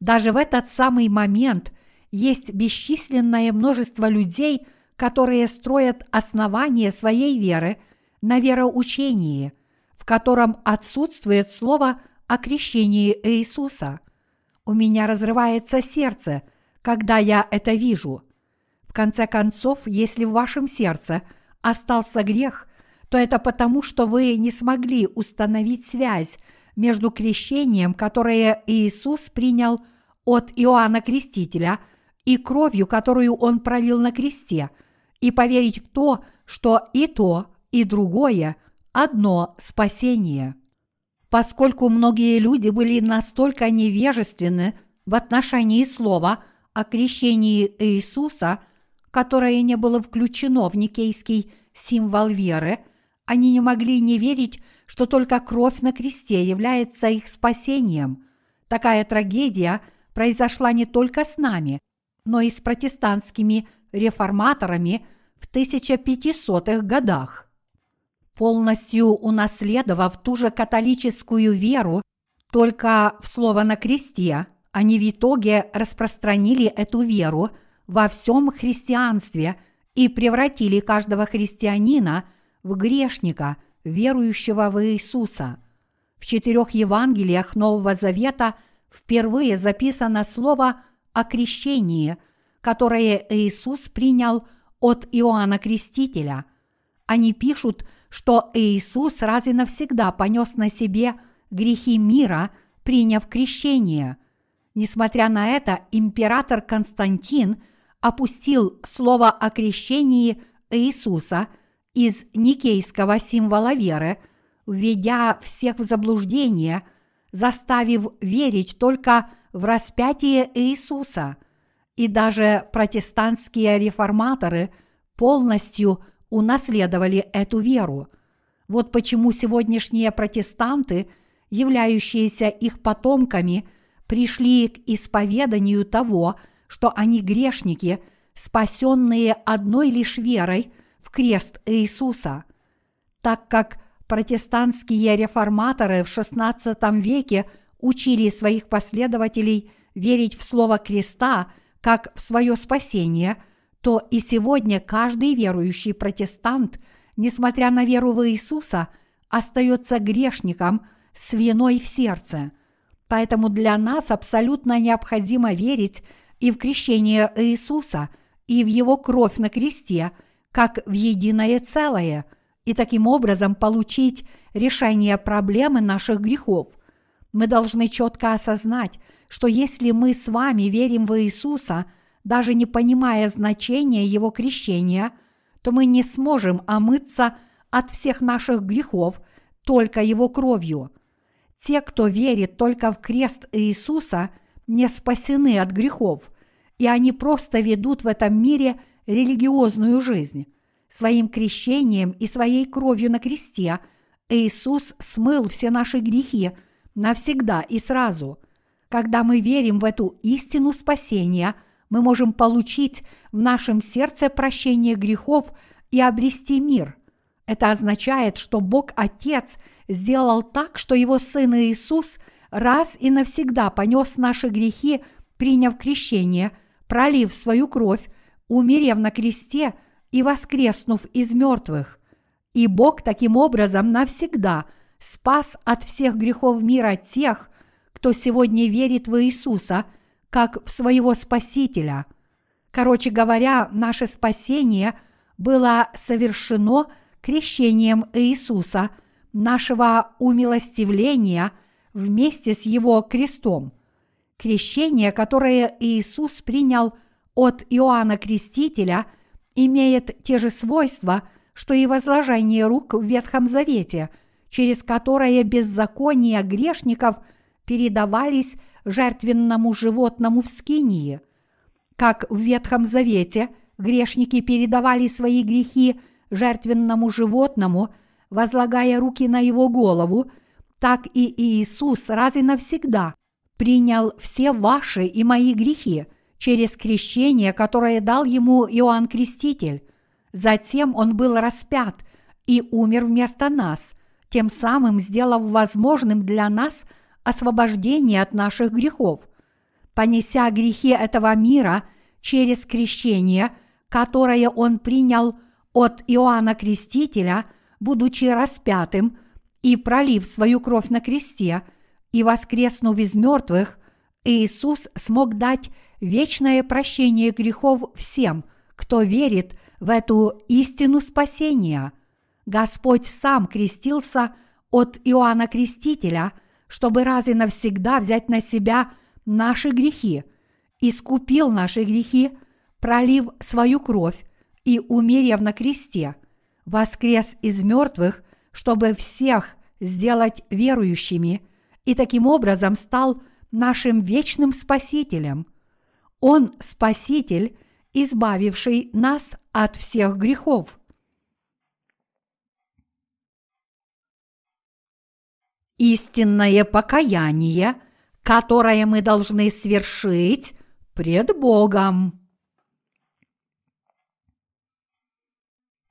Даже в этот самый момент есть бесчисленное множество людей, которые строят основание своей веры на вероучении, в котором отсутствует слово о крещении Иисуса. У меня разрывается сердце, когда я это вижу. В конце концов, если в вашем сердце остался грех, то это потому, что вы не смогли установить связь между крещением, которое Иисус принял от Иоанна Крестителя, и кровью, которую Он пролил на кресте, и поверить в то, что и то, и другое – одно спасение. Поскольку многие люди были настолько невежественны в отношении слова о крещении Иисуса, которое не было включено в никейский символ веры, они не могли не верить, что только кровь на кресте является их спасением. Такая трагедия произошла не только с нами, но и с протестантскими реформаторами в 1500-х годах. Полностью унаследовав ту же католическую веру, только в слово на кресте, они в итоге распространили эту веру во всем христианстве и превратили каждого христианина в грешника, верующего в Иисуса. В четырех Евангелиях Нового Завета – впервые записано слово о крещении, которое Иисус принял от Иоанна Крестителя. Они пишут, что Иисус раз и навсегда понес на себе грехи мира, приняв крещение. Несмотря на это, император Константин опустил слово о крещении Иисуса из никейского символа веры, введя всех в заблуждение – заставив верить только в распятие Иисуса. И даже протестантские реформаторы полностью унаследовали эту веру. Вот почему сегодняшние протестанты, являющиеся их потомками, пришли к исповеданию того, что они грешники, спасенные одной лишь верой в крест Иисуса. Так как Протестантские реформаторы в XVI веке учили своих последователей верить в слово креста как в свое спасение, то и сегодня каждый верующий протестант, несмотря на веру в Иисуса, остается грешником с виной в сердце. Поэтому для нас абсолютно необходимо верить и в крещение Иисуса, и в Его кровь на кресте, как в единое целое – и таким образом получить решение проблемы наших грехов. Мы должны четко осознать, что если мы с вами верим в Иисуса, даже не понимая значения Его крещения, то мы не сможем омыться от всех наших грехов только Его кровью. Те, кто верит только в крест Иисуса, не спасены от грехов, и они просто ведут в этом мире религиозную жизнь. Своим крещением и своей кровью на кресте Иисус смыл все наши грехи навсегда и сразу. Когда мы верим в эту истину спасения, мы можем получить в нашем сердце прощение грехов и обрести мир. Это означает, что Бог Отец сделал так, что Его Сын Иисус раз и навсегда понес наши грехи, приняв крещение, пролив свою кровь, умерев на кресте – и воскреснув из мертвых. И Бог таким образом навсегда спас от всех грехов мира тех, кто сегодня верит в Иисуса как в своего Спасителя. Короче говоря, наше спасение было совершено крещением Иисуса, нашего умилостивления вместе с Его крестом. Крещение, которое Иисус принял от Иоанна Крестителя, имеет те же свойства, что и возложение рук в Ветхом Завете, через которое беззакония грешников передавались жертвенному животному в Скинии. Как в Ветхом Завете грешники передавали свои грехи жертвенному животному, возлагая руки на его голову, так и Иисус раз и навсегда принял все ваши и мои грехи через крещение, которое дал ему Иоанн Креститель. Затем он был распят и умер вместо нас, тем самым сделав возможным для нас освобождение от наших грехов. Понеся грехи этого мира через крещение, которое он принял от Иоанна Крестителя, будучи распятым и пролив свою кровь на кресте – и воскреснув из мертвых, Иисус смог дать вечное прощение грехов всем, кто верит в эту истину спасения. Господь сам крестился от Иоанна Крестителя, чтобы раз и навсегда взять на себя наши грехи, искупил наши грехи, пролив свою кровь и умерев на кресте, воскрес из мертвых, чтобы всех сделать верующими – и таким образом стал нашим вечным Спасителем. Он – Спаситель, избавивший нас от всех грехов. Истинное покаяние, которое мы должны свершить пред Богом.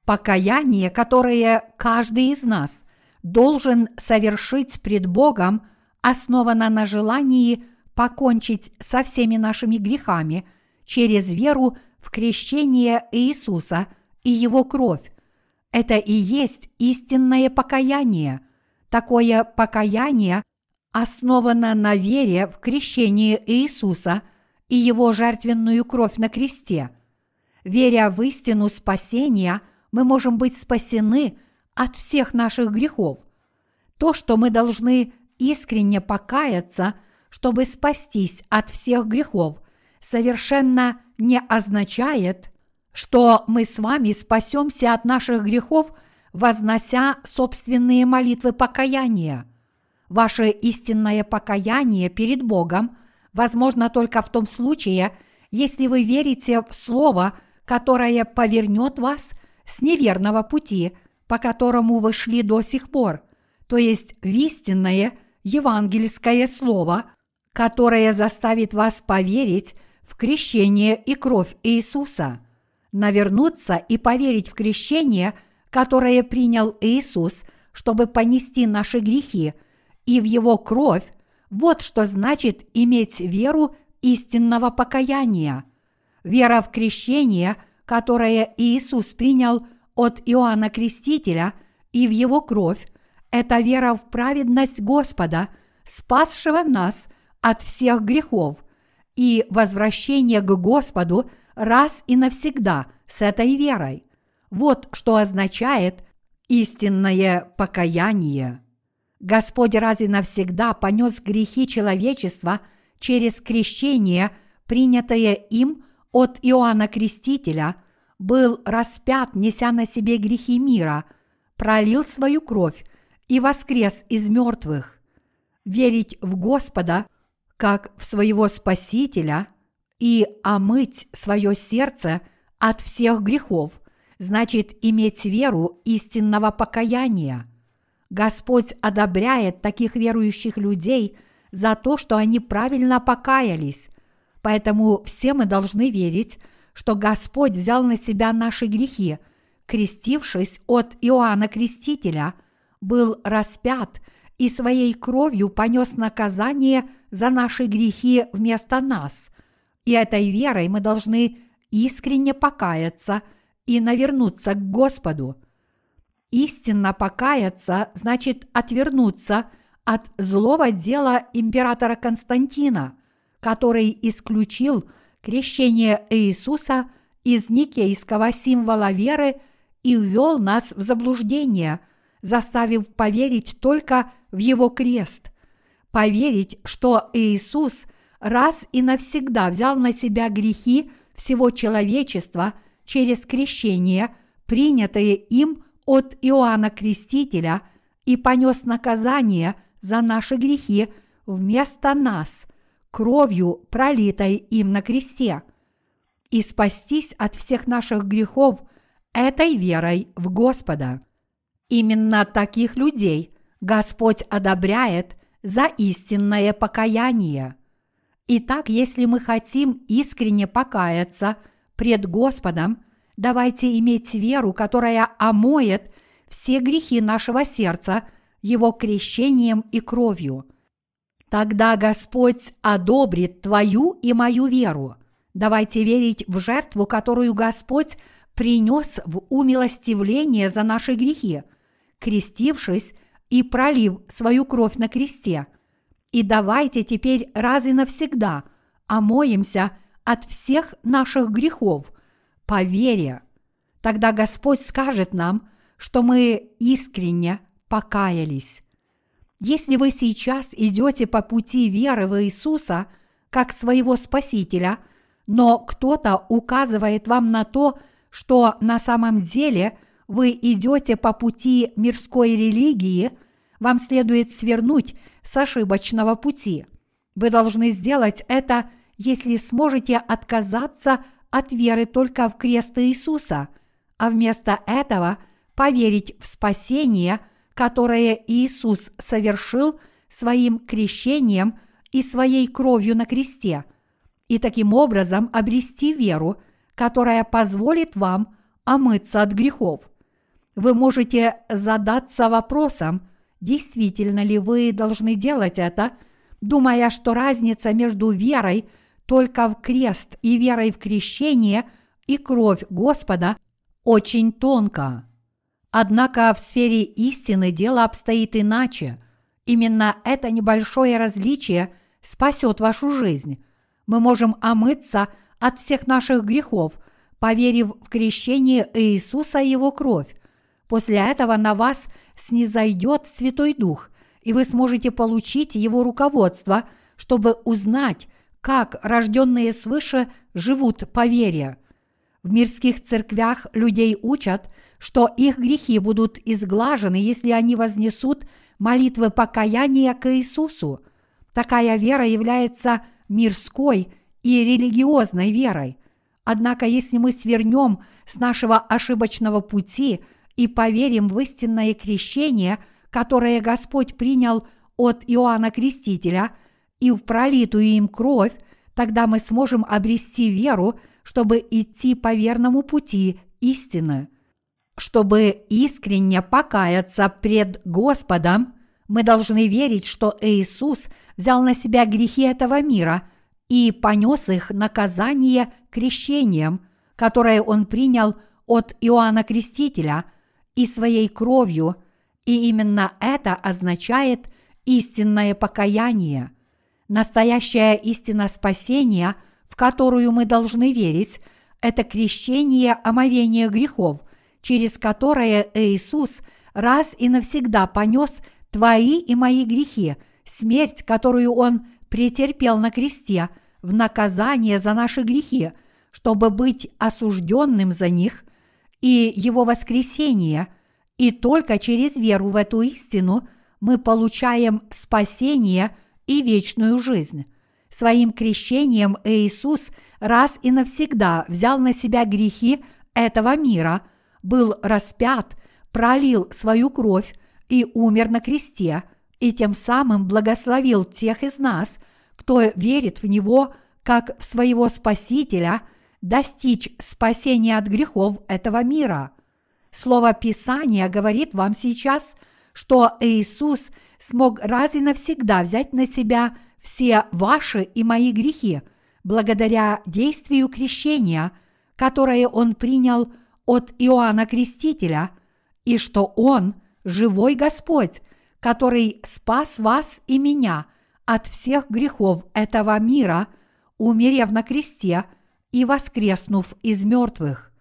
Покаяние, которое каждый из нас должен совершить пред Богом – основана на желании покончить со всеми нашими грехами через веру в крещение Иисуса и Его кровь. Это и есть истинное покаяние. Такое покаяние основано на вере в крещение Иисуса и Его жертвенную кровь на кресте. Веря в истину спасения, мы можем быть спасены от всех наших грехов. То, что мы должны искренне покаяться, чтобы спастись от всех грехов, совершенно не означает, что мы с вами спасемся от наших грехов, вознося собственные молитвы покаяния. Ваше истинное покаяние перед Богом возможно только в том случае, если вы верите в Слово, которое повернет вас с неверного пути, по которому вы шли до сих пор, то есть в истинное – евангельское слово, которое заставит вас поверить в крещение и кровь Иисуса, навернуться и поверить в крещение, которое принял Иисус, чтобы понести наши грехи, и в Его кровь, вот что значит иметь веру истинного покаяния. Вера в крещение, которое Иисус принял от Иоанна Крестителя и в Его кровь, это вера в праведность Господа, спасшего нас от всех грехов, и возвращение к Господу раз и навсегда с этой верой. Вот что означает истинное покаяние. Господь раз и навсегда понес грехи человечества через крещение, принятое им от Иоанна Крестителя, был распят, неся на себе грехи мира, пролил свою кровь и воскрес из мертвых. Верить в Господа как в своего Спасителя и омыть свое сердце от всех грехов значит иметь веру истинного покаяния. Господь одобряет таких верующих людей за то, что они правильно покаялись. Поэтому все мы должны верить, что Господь взял на себя наши грехи, крестившись от Иоанна Крестителя – был распят и своей кровью понес наказание за наши грехи вместо нас. И этой верой мы должны искренне покаяться и навернуться к Господу. Истинно покаяться значит отвернуться от злого дела императора Константина, который исключил крещение Иисуса из никейского символа веры и ввел нас в заблуждение, заставив поверить только в его крест. Поверить, что Иисус раз и навсегда взял на себя грехи всего человечества через крещение, принятое им от Иоанна Крестителя, и понес наказание за наши грехи вместо нас, кровью, пролитой им на кресте, и спастись от всех наших грехов этой верой в Господа. Именно таких людей Господь одобряет за истинное покаяние. Итак, если мы хотим искренне покаяться пред Господом, давайте иметь веру, которая омоет все грехи нашего сердца Его крещением и кровью. Тогда Господь одобрит твою и мою веру. Давайте верить в жертву, которую Господь принес в умилостивление за наши грехи, крестившись и пролив свою кровь на кресте. И давайте теперь раз и навсегда омоемся от всех наших грехов по вере. Тогда Господь скажет нам, что мы искренне покаялись. Если вы сейчас идете по пути веры в Иисуса как своего Спасителя, но кто-то указывает вам на то, что на самом деле вы идете по пути мирской религии, вам следует свернуть с ошибочного пути. Вы должны сделать это, если сможете отказаться от веры только в крест Иисуса, а вместо этого поверить в спасение, которое Иисус совершил своим крещением и своей кровью на кресте, и таким образом обрести веру, которая позволит вам омыться от грехов. Вы можете задаться вопросом, действительно ли вы должны делать это, думая, что разница между верой только в крест и верой в крещение и кровь Господа очень тонка. Однако в сфере истины дело обстоит иначе. Именно это небольшое различие спасет вашу жизнь. Мы можем омыться – от всех наших грехов, поверив в крещение Иисуса и Его кровь. После этого на вас снизойдет Святой Дух, и вы сможете получить Его руководство, чтобы узнать, как рожденные свыше живут по вере. В мирских церквях людей учат, что их грехи будут изглажены, если они вознесут молитвы покаяния к Иисусу. Такая вера является мирской и религиозной верой. Однако, если мы свернем с нашего ошибочного пути и поверим в истинное крещение, которое Господь принял от Иоанна Крестителя, и в пролитую им кровь, тогда мы сможем обрести веру, чтобы идти по верному пути истины. Чтобы искренне покаяться пред Господом, мы должны верить, что Иисус взял на себя грехи этого мира – и понес их наказание крещением, которое он принял от Иоанна Крестителя и своей кровью, и именно это означает истинное покаяние. Настоящая истина спасения, в которую мы должны верить, это крещение омовения грехов, через которое Иисус раз и навсегда понес твои и мои грехи, смерть, которую Он претерпел на кресте в наказание за наши грехи, чтобы быть осужденным за них, и его воскресение, и только через веру в эту истину мы получаем спасение и вечную жизнь. Своим крещением Иисус раз и навсегда взял на себя грехи этого мира, был распят, пролил свою кровь и умер на кресте – и тем самым благословил тех из нас, кто верит в Него как в своего Спасителя, достичь спасения от грехов этого мира. Слово Писания говорит вам сейчас, что Иисус смог раз и навсегда взять на себя все ваши и мои грехи, благодаря действию крещения, которое Он принял от Иоанна Крестителя, и что Он – живой Господь, который спас вас и меня от всех грехов этого мира, умерев на кресте и воскреснув из мертвых.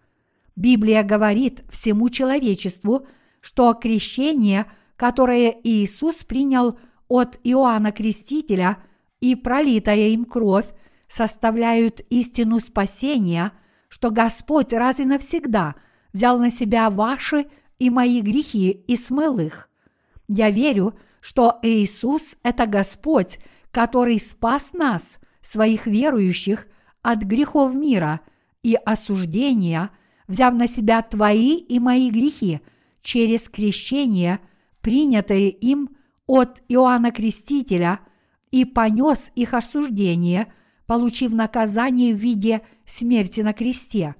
Библия говорит всему человечеству, что крещение, которое Иисус принял от Иоанна Крестителя и пролитая им кровь, составляют истину спасения, что Господь раз и навсегда взял на себя ваши и мои грехи и смыл их. Я верю, что Иисус – это Господь, который спас нас, своих верующих, от грехов мира и осуждения, взяв на себя твои и мои грехи через крещение, принятое им от Иоанна Крестителя, и понес их осуждение, получив наказание в виде смерти на кресте.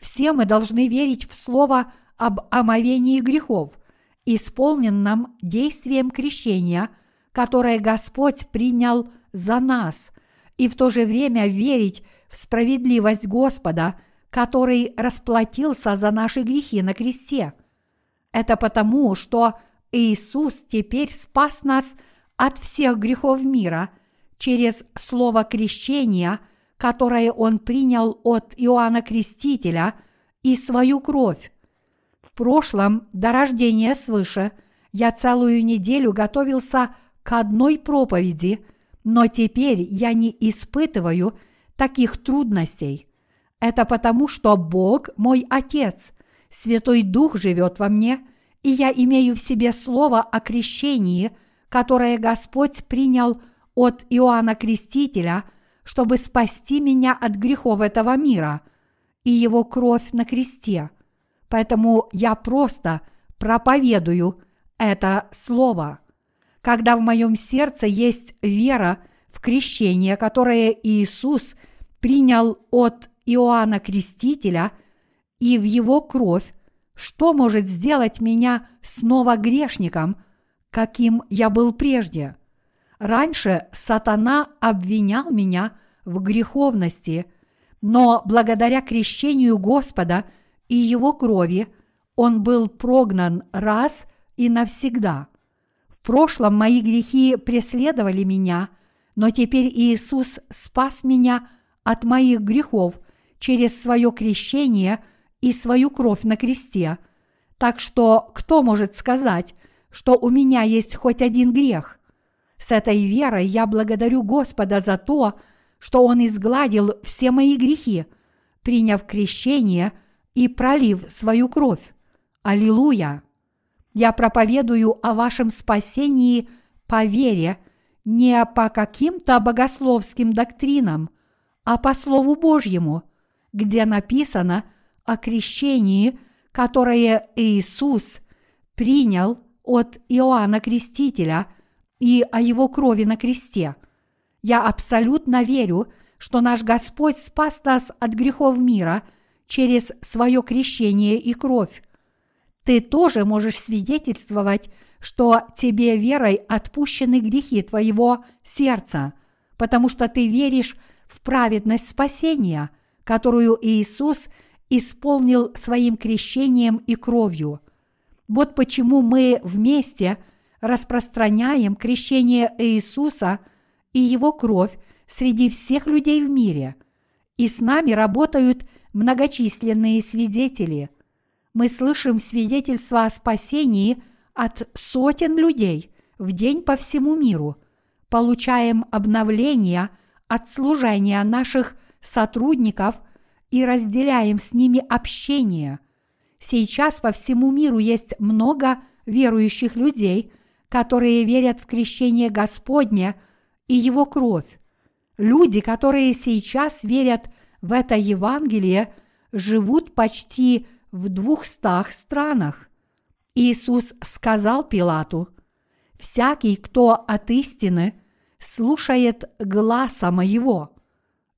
Все мы должны верить в слово об омовении грехов, исполненном действием крещения, которое Господь принял за нас, и в то же время верить в справедливость Господа, который расплатился за наши грехи на кресте. Это потому, что Иисус теперь спас нас от всех грехов мира через слово крещения, которое Он принял от Иоанна Крестителя и свою кровь. В прошлом, до рождения свыше, я целую неделю готовился к одной проповеди, но теперь я не испытываю таких трудностей. Это потому, что Бог мой Отец, Святой Дух живет во мне, и я имею в себе слово о крещении, которое Господь принял от Иоанна Крестителя, чтобы спасти меня от грехов этого мира и его кровь на кресте. Поэтому я просто проповедую это слово. Когда в моем сердце есть вера в крещение, которое Иисус принял от Иоанна Крестителя и в его кровь, что может сделать меня снова грешником, каким я был прежде? Раньше сатана обвинял меня в греховности, но благодаря крещению Господа и его крови он был прогнан раз и навсегда. В прошлом мои грехи преследовали меня, но теперь Иисус спас меня от моих грехов через свое крещение и свою кровь на кресте. Так что кто может сказать, что у меня есть хоть один грех? С этой верой я благодарю Господа за то, что Он изгладил все мои грехи, приняв крещение и пролив свою кровь. Аллилуйя! Я проповедую о вашем спасении по вере, не по каким-то богословским доктринам, а по Слову Божьему, где написано о крещении, которое Иисус принял от Иоанна Крестителя и о его крови на кресте. Я абсолютно верю, что наш Господь спас нас от грехов мира через свое крещение и кровь. Ты тоже можешь свидетельствовать, что тебе верой отпущены грехи твоего сердца, потому что ты веришь в праведность спасения, которую Иисус исполнил своим крещением и кровью. Вот почему мы вместе распространяем крещение Иисуса и Его кровь среди всех людей в мире. И с нами работают многочисленные свидетели. Мы слышим свидетельства о спасении от сотен людей в день по всему миру, получаем обновления – от служения наших сотрудников и разделяем с ними общение. Сейчас по всему миру есть много верующих людей, которые верят в крещение Господне и Его кровь. Люди, которые сейчас верят в это Евангелие, живут почти в двухстах странах. Иисус сказал Пилату, «Всякий, кто от истины – слушает гласа моего».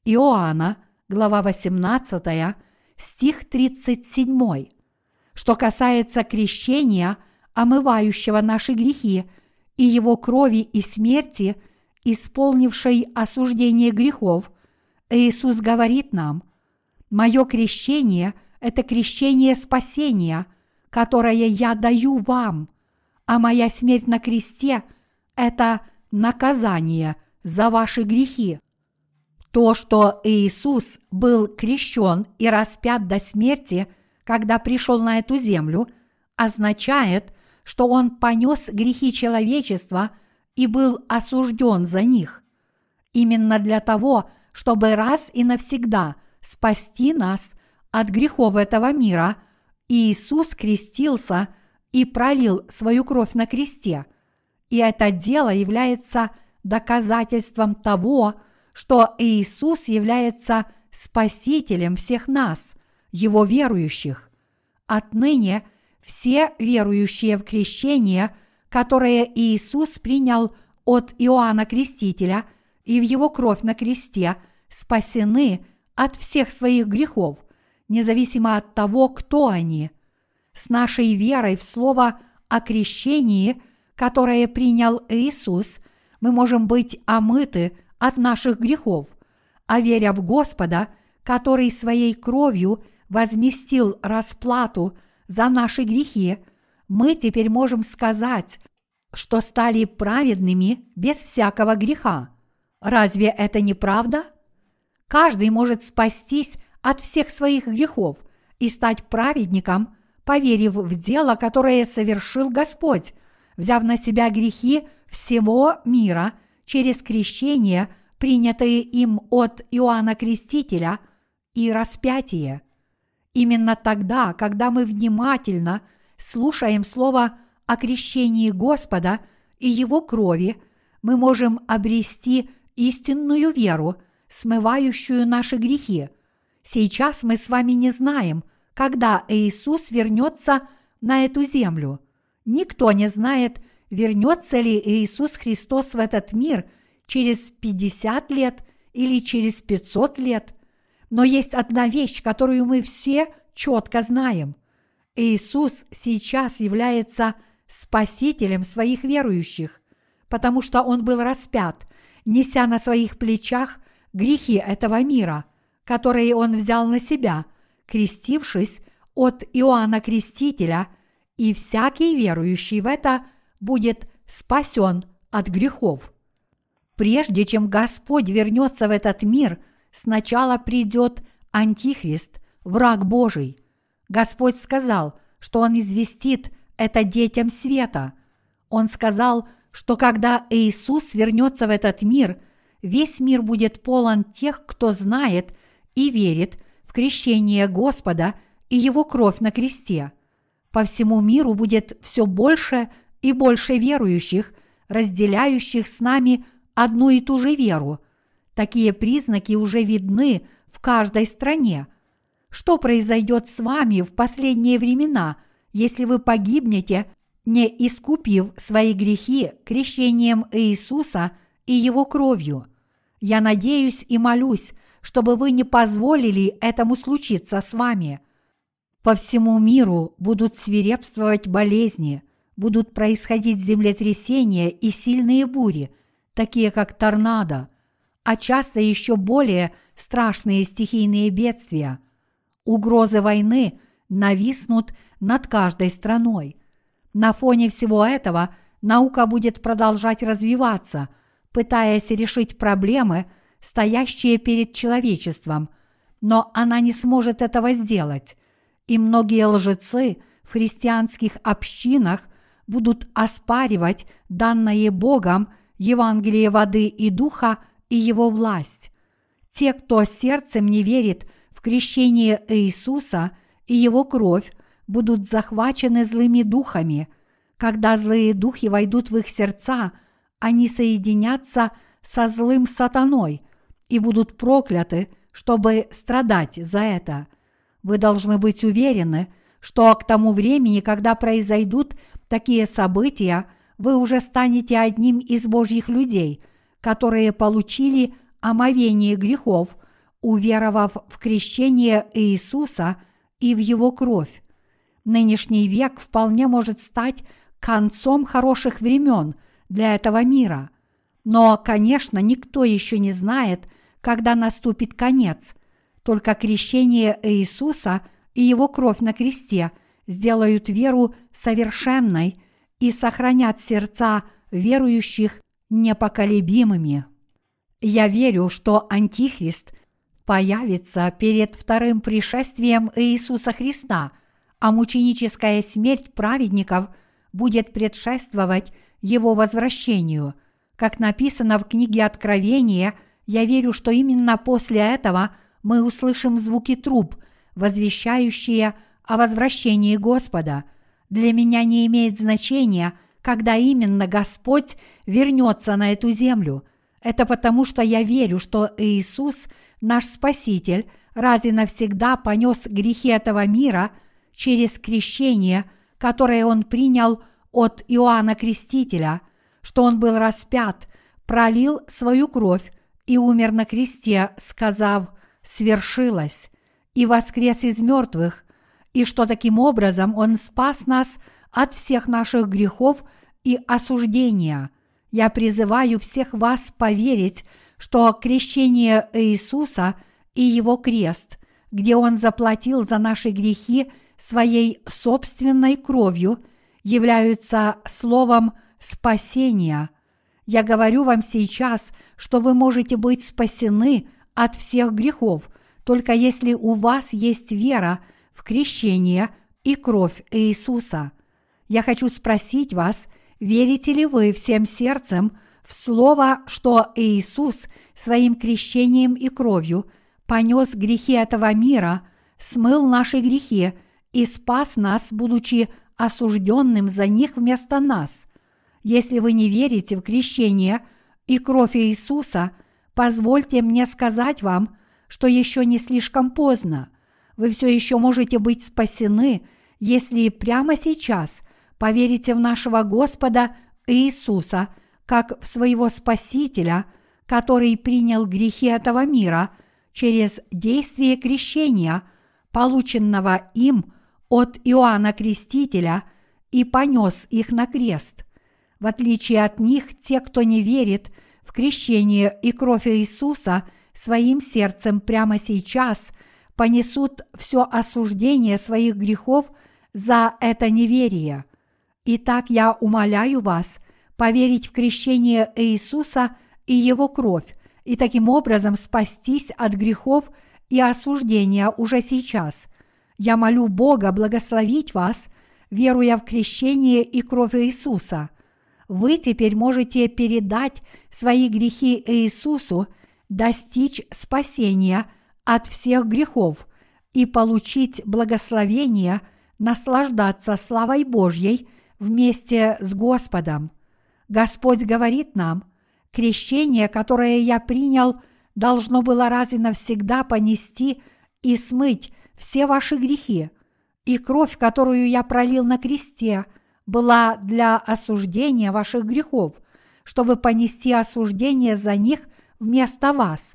Иоанна, глава 18, стих 37. Что касается крещения, омывающего наши грехи, и его крови и смерти, исполнившей осуждение грехов, Иисус говорит нам, «Мое крещение – это крещение спасения, которое я даю вам. а моя смерть на кресте – это наказание за ваши грехи. То, что Иисус был крещен и распят до смерти, когда пришел на эту землю, означает, что Он понес грехи человечества и был осужден за них. Именно для того, чтобы раз и навсегда спасти нас от грехов этого мира, Иисус крестился и пролил свою кровь на кресте. И это дело является доказательством того, что Иисус является Спасителем всех нас, Его верующих. Отныне все верующие в крещение, которое Иисус принял от Иоанна Крестителя и в Его кровь на кресте, спасены от всех своих грехов, независимо от того, кто они. С нашей верой в Слово о крещении, которое принял Иисус, мы можем быть омыты – от наших грехов, а веря в Господа, который своей кровью возместил расплату за наши грехи, мы теперь можем сказать, что стали праведными без всякого греха. Разве это не правда? Каждый может спастись от всех своих грехов и стать праведником, поверив в дело, которое совершил Господь, взяв на себя грехи всего мира – через крещение, принятое им от Иоанна Крестителя, и распятие. Именно тогда, когда мы внимательно слушаем слово о крещении Господа и Его крови, мы можем обрести истинную веру, смывающую наши грехи. Сейчас мы с вами не знаем, когда Иисус вернется на эту землю. Никто не знает, вернется ли Иисус Христос в этот мир через 50 лет или через 500 лет. Но есть одна вещь, которую мы все четко знаем. Иисус сейчас является спасителем своих верующих, потому что Он был распят, неся на своих плечах грехи этого мира, которые Он взял на себя, крестившись от Иоанна Крестителя, и всякий верующий в это – будет спасен от грехов. Прежде чем Господь вернется в этот мир, сначала придет Антихрист, враг Божий. Господь сказал, что Он известит это детям света. Он сказал, что когда Иисус вернется в этот мир, весь мир будет полон тех, кто знает и верит в крещение Господа и Его кровь на кресте. По всему миру будет все больше и больше верующих, разделяющих с нами одну и ту же веру. Такие признаки уже видны в каждой стране. Что произойдет с вами в последние времена, если вы погибнете, не искупив свои грехи крещением Иисуса и Его кровью? Я надеюсь и молюсь, чтобы вы не позволили этому случиться с вами. По всему миру будут свирепствовать болезни – будут происходить землетрясения и сильные бури, такие как торнадо, а часто еще более страшные стихийные бедствия. Угрозы войны нависнут над каждой страной. На фоне всего этого наука будет продолжать развиваться, пытаясь решить проблемы, стоящие перед человечеством, но она не сможет этого сделать. И многие лжецы в христианских общинах – будут оспаривать данное Богом Евангелие воды и духа и его власть. Те, кто сердцем не верит в крещение Иисуса и его кровь, будут захвачены злыми духами. Когда злые духи войдут в их сердца, они соединятся со злым сатаной и будут прокляты, чтобы страдать за это. Вы должны быть уверены, что к тому времени, когда произойдут такие события, вы уже станете одним из Божьих людей, которые получили омовение грехов, уверовав в крещение Иисуса и в Его кровь. Нынешний век вполне может стать концом хороших времен для этого мира. Но, конечно, никто еще не знает, когда наступит конец. Только крещение Иисуса и Его кровь на кресте – сделают веру совершенной и сохранят сердца верующих непоколебимыми. Я верю, что Антихрист появится перед вторым пришествием Иисуса Христа, а мученическая смерть праведников будет предшествовать его возвращению. Как написано в книге Откровения, я верю, что именно после этого мы услышим звуки труб, возвещающие о возвращении Господа. Для меня не имеет значения, когда именно Господь вернется на эту землю. Это потому, что я верю, что Иисус, наш Спаситель, раз и навсегда понес грехи этого мира через крещение, которое Он принял от Иоанна Крестителя, что Он был распят, пролил свою кровь и умер на кресте, сказав «свершилось», и воскрес из мертвых, и что таким образом Он спас нас от всех наших грехов и осуждения. Я призываю всех вас поверить, что крещение Иисуса и Его крест, где Он заплатил за наши грехи своей собственной кровью, являются словом спасения. Я говорю вам сейчас, что вы можете быть спасены от всех грехов, только если у вас есть вера в крещение и кровь Иисуса. Я хочу спросить вас, верите ли вы всем сердцем в слово, что Иисус своим крещением и кровью понес грехи этого мира, смыл наши грехи и спас нас, будучи осужденным за них вместо нас. Если вы не верите в крещение и кровь Иисуса, позвольте мне сказать вам, что еще не слишком поздно. Вы все еще можете быть спасены, если прямо сейчас поверите в нашего Господа Иисуса как в своего Спасителя, который принял грехи этого мира через действие крещения, полученного им от Иоанна Крестителя, и понес их на крест. В отличие от них, те, кто не верит в крещение и кровь Иисуса своим сердцем прямо сейчас, понесут все осуждение своих грехов за это неверие. Итак, я умоляю вас поверить в крещение Иисуса и Его кровь, и таким образом спастись от грехов и осуждения уже сейчас. Я молю Бога благословить вас, веруя в крещение и кровь Иисуса. Вы теперь можете передать свои грехи Иисусу, достичь спасения от всех грехов и получить благословение наслаждаться славой Божьей – вместе с Господом. Господь говорит нам, крещение, которое я принял, должно было раз и навсегда понести и смыть все ваши грехи, и кровь, которую я пролил на кресте, была для осуждения ваших грехов, чтобы понести осуждение за них вместо вас.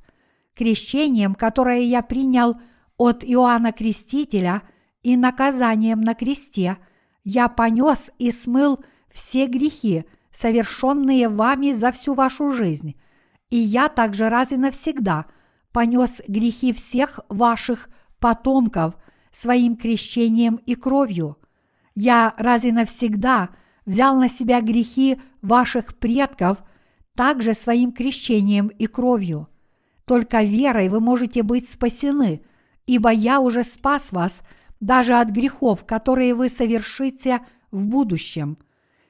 Крещением, которое я принял от Иоанна Крестителя и наказанием на кресте – я понес и смыл все грехи, совершенные вами за всю вашу жизнь, и я также раз и навсегда понес грехи всех ваших потомков своим крещением и кровью. Я раз и навсегда взял на себя грехи ваших предков также своим крещением и кровью. Только верой вы можете быть спасены, ибо я уже спас вас – даже от грехов, которые вы совершите в будущем.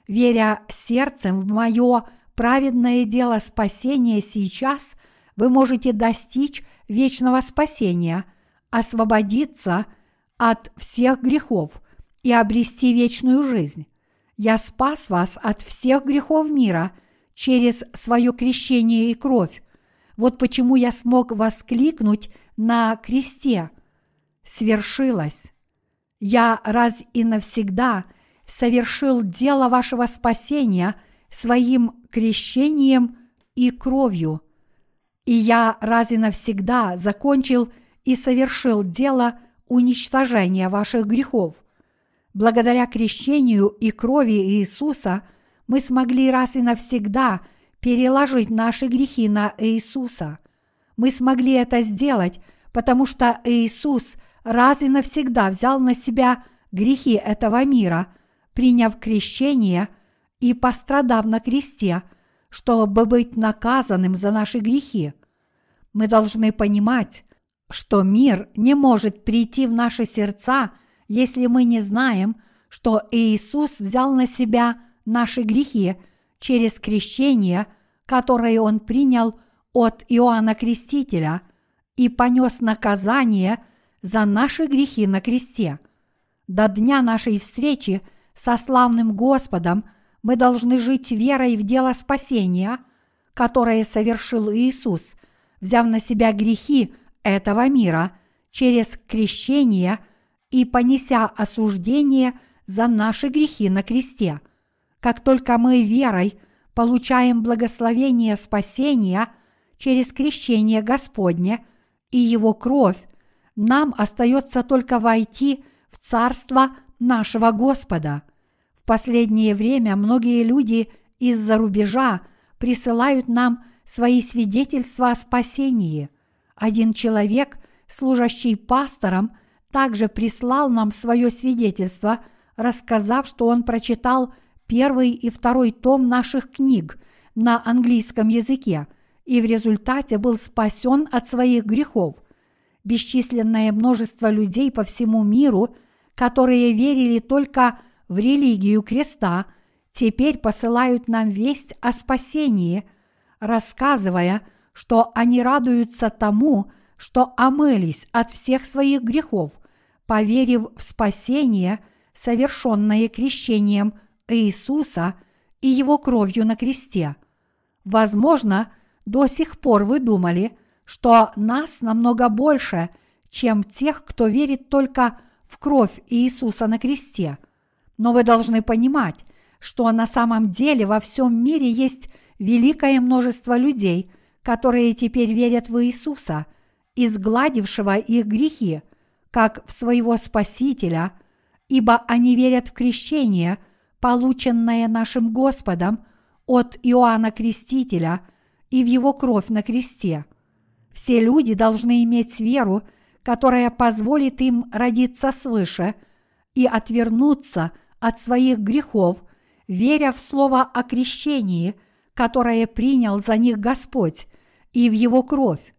Веря сердцем в мое праведное дело спасения сейчас, вы можете достичь вечного спасения, освободиться от всех грехов и обрести вечную жизнь. Я спас вас от всех грехов мира через свое крещение и кровь. Вот почему я смог воскликнуть на кресте. Свершилось я раз и навсегда совершил дело вашего спасения своим крещением и кровью. И я раз и навсегда закончил и совершил дело уничтожения ваших грехов. Благодаря крещению и крови Иисуса мы смогли раз и навсегда переложить наши грехи на Иисуса. Мы смогли это сделать, потому что Иисус – раз и навсегда взял на себя грехи этого мира, приняв крещение и пострадав на кресте, чтобы быть наказанным за наши грехи. Мы должны понимать, что мир не может прийти в наши сердца, если мы не знаем, что Иисус взял на себя наши грехи через крещение, которое Он принял от Иоанна Крестителя и понес наказание за наши грехи на кресте. До дня нашей встречи со славным Господом мы должны жить верой в дело спасения, которое совершил Иисус, взяв на себя грехи этого мира через крещение и понеся осуждение за наши грехи на кресте. Как только мы верой получаем благословение спасения через крещение Господне и Его кровь, нам остается только войти в Царство нашего Господа – в последнее время многие люди из-за рубежа присылают нам свои свидетельства о спасении. Один человек, служащий пастором, также прислал нам свое свидетельство, рассказав, что он прочитал первый и второй том наших книг на английском языке и в результате был спасен от своих грехов. Бесчисленное множество людей по всему миру, которые верили только в религию креста, теперь посылают нам весть о спасении, рассказывая, что они радуются тому, что омылись от всех своих грехов, поверив в спасение, совершенное крещением Иисуса и Его кровью на кресте. Возможно, до сих пор вы думали, что нас намного больше, чем тех, кто верит только в кровь Иисуса на кресте – но вы должны понимать, что на самом деле во всем мире есть великое множество людей, которые теперь верят в Иисуса, изгладившего их грехи, как в своего Спасителя, ибо они верят в крещение, полученное нашим Господом от Иоанна Крестителя и в его кровь на кресте. Все люди должны иметь веру, которая позволит им родиться свыше и отвернуться – от своих грехов, веря в слово о крещении, которое принял за них Господь, и в Его кровь.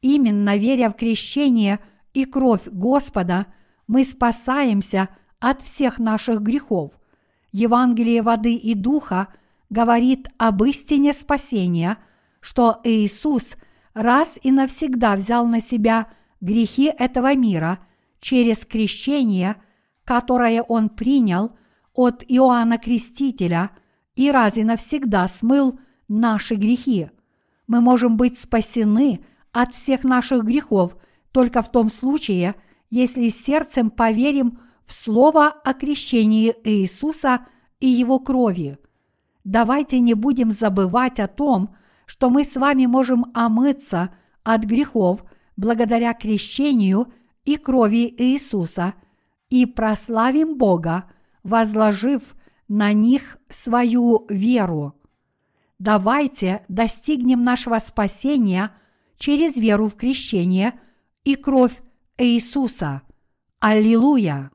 Именно веря в крещение и кровь Господа, мы спасаемся от всех наших грехов. Евангелие воды и духа говорит об истине спасения, что Иисус раз и навсегда взял на себя грехи этого мира через крещение, которое Он принял – от Иоанна Крестителя и раз и навсегда смыл наши грехи. Мы можем быть спасены от всех наших грехов только в том случае, если сердцем поверим в слово о крещении Иисуса и Его крови. Давайте не будем забывать о том, что мы с вами можем омыться от грехов благодаря крещению и крови Иисуса и прославим Бога – возложив на них свою веру. Давайте достигнем нашего спасения через веру в крещение и кровь Иисуса. Аллилуйя!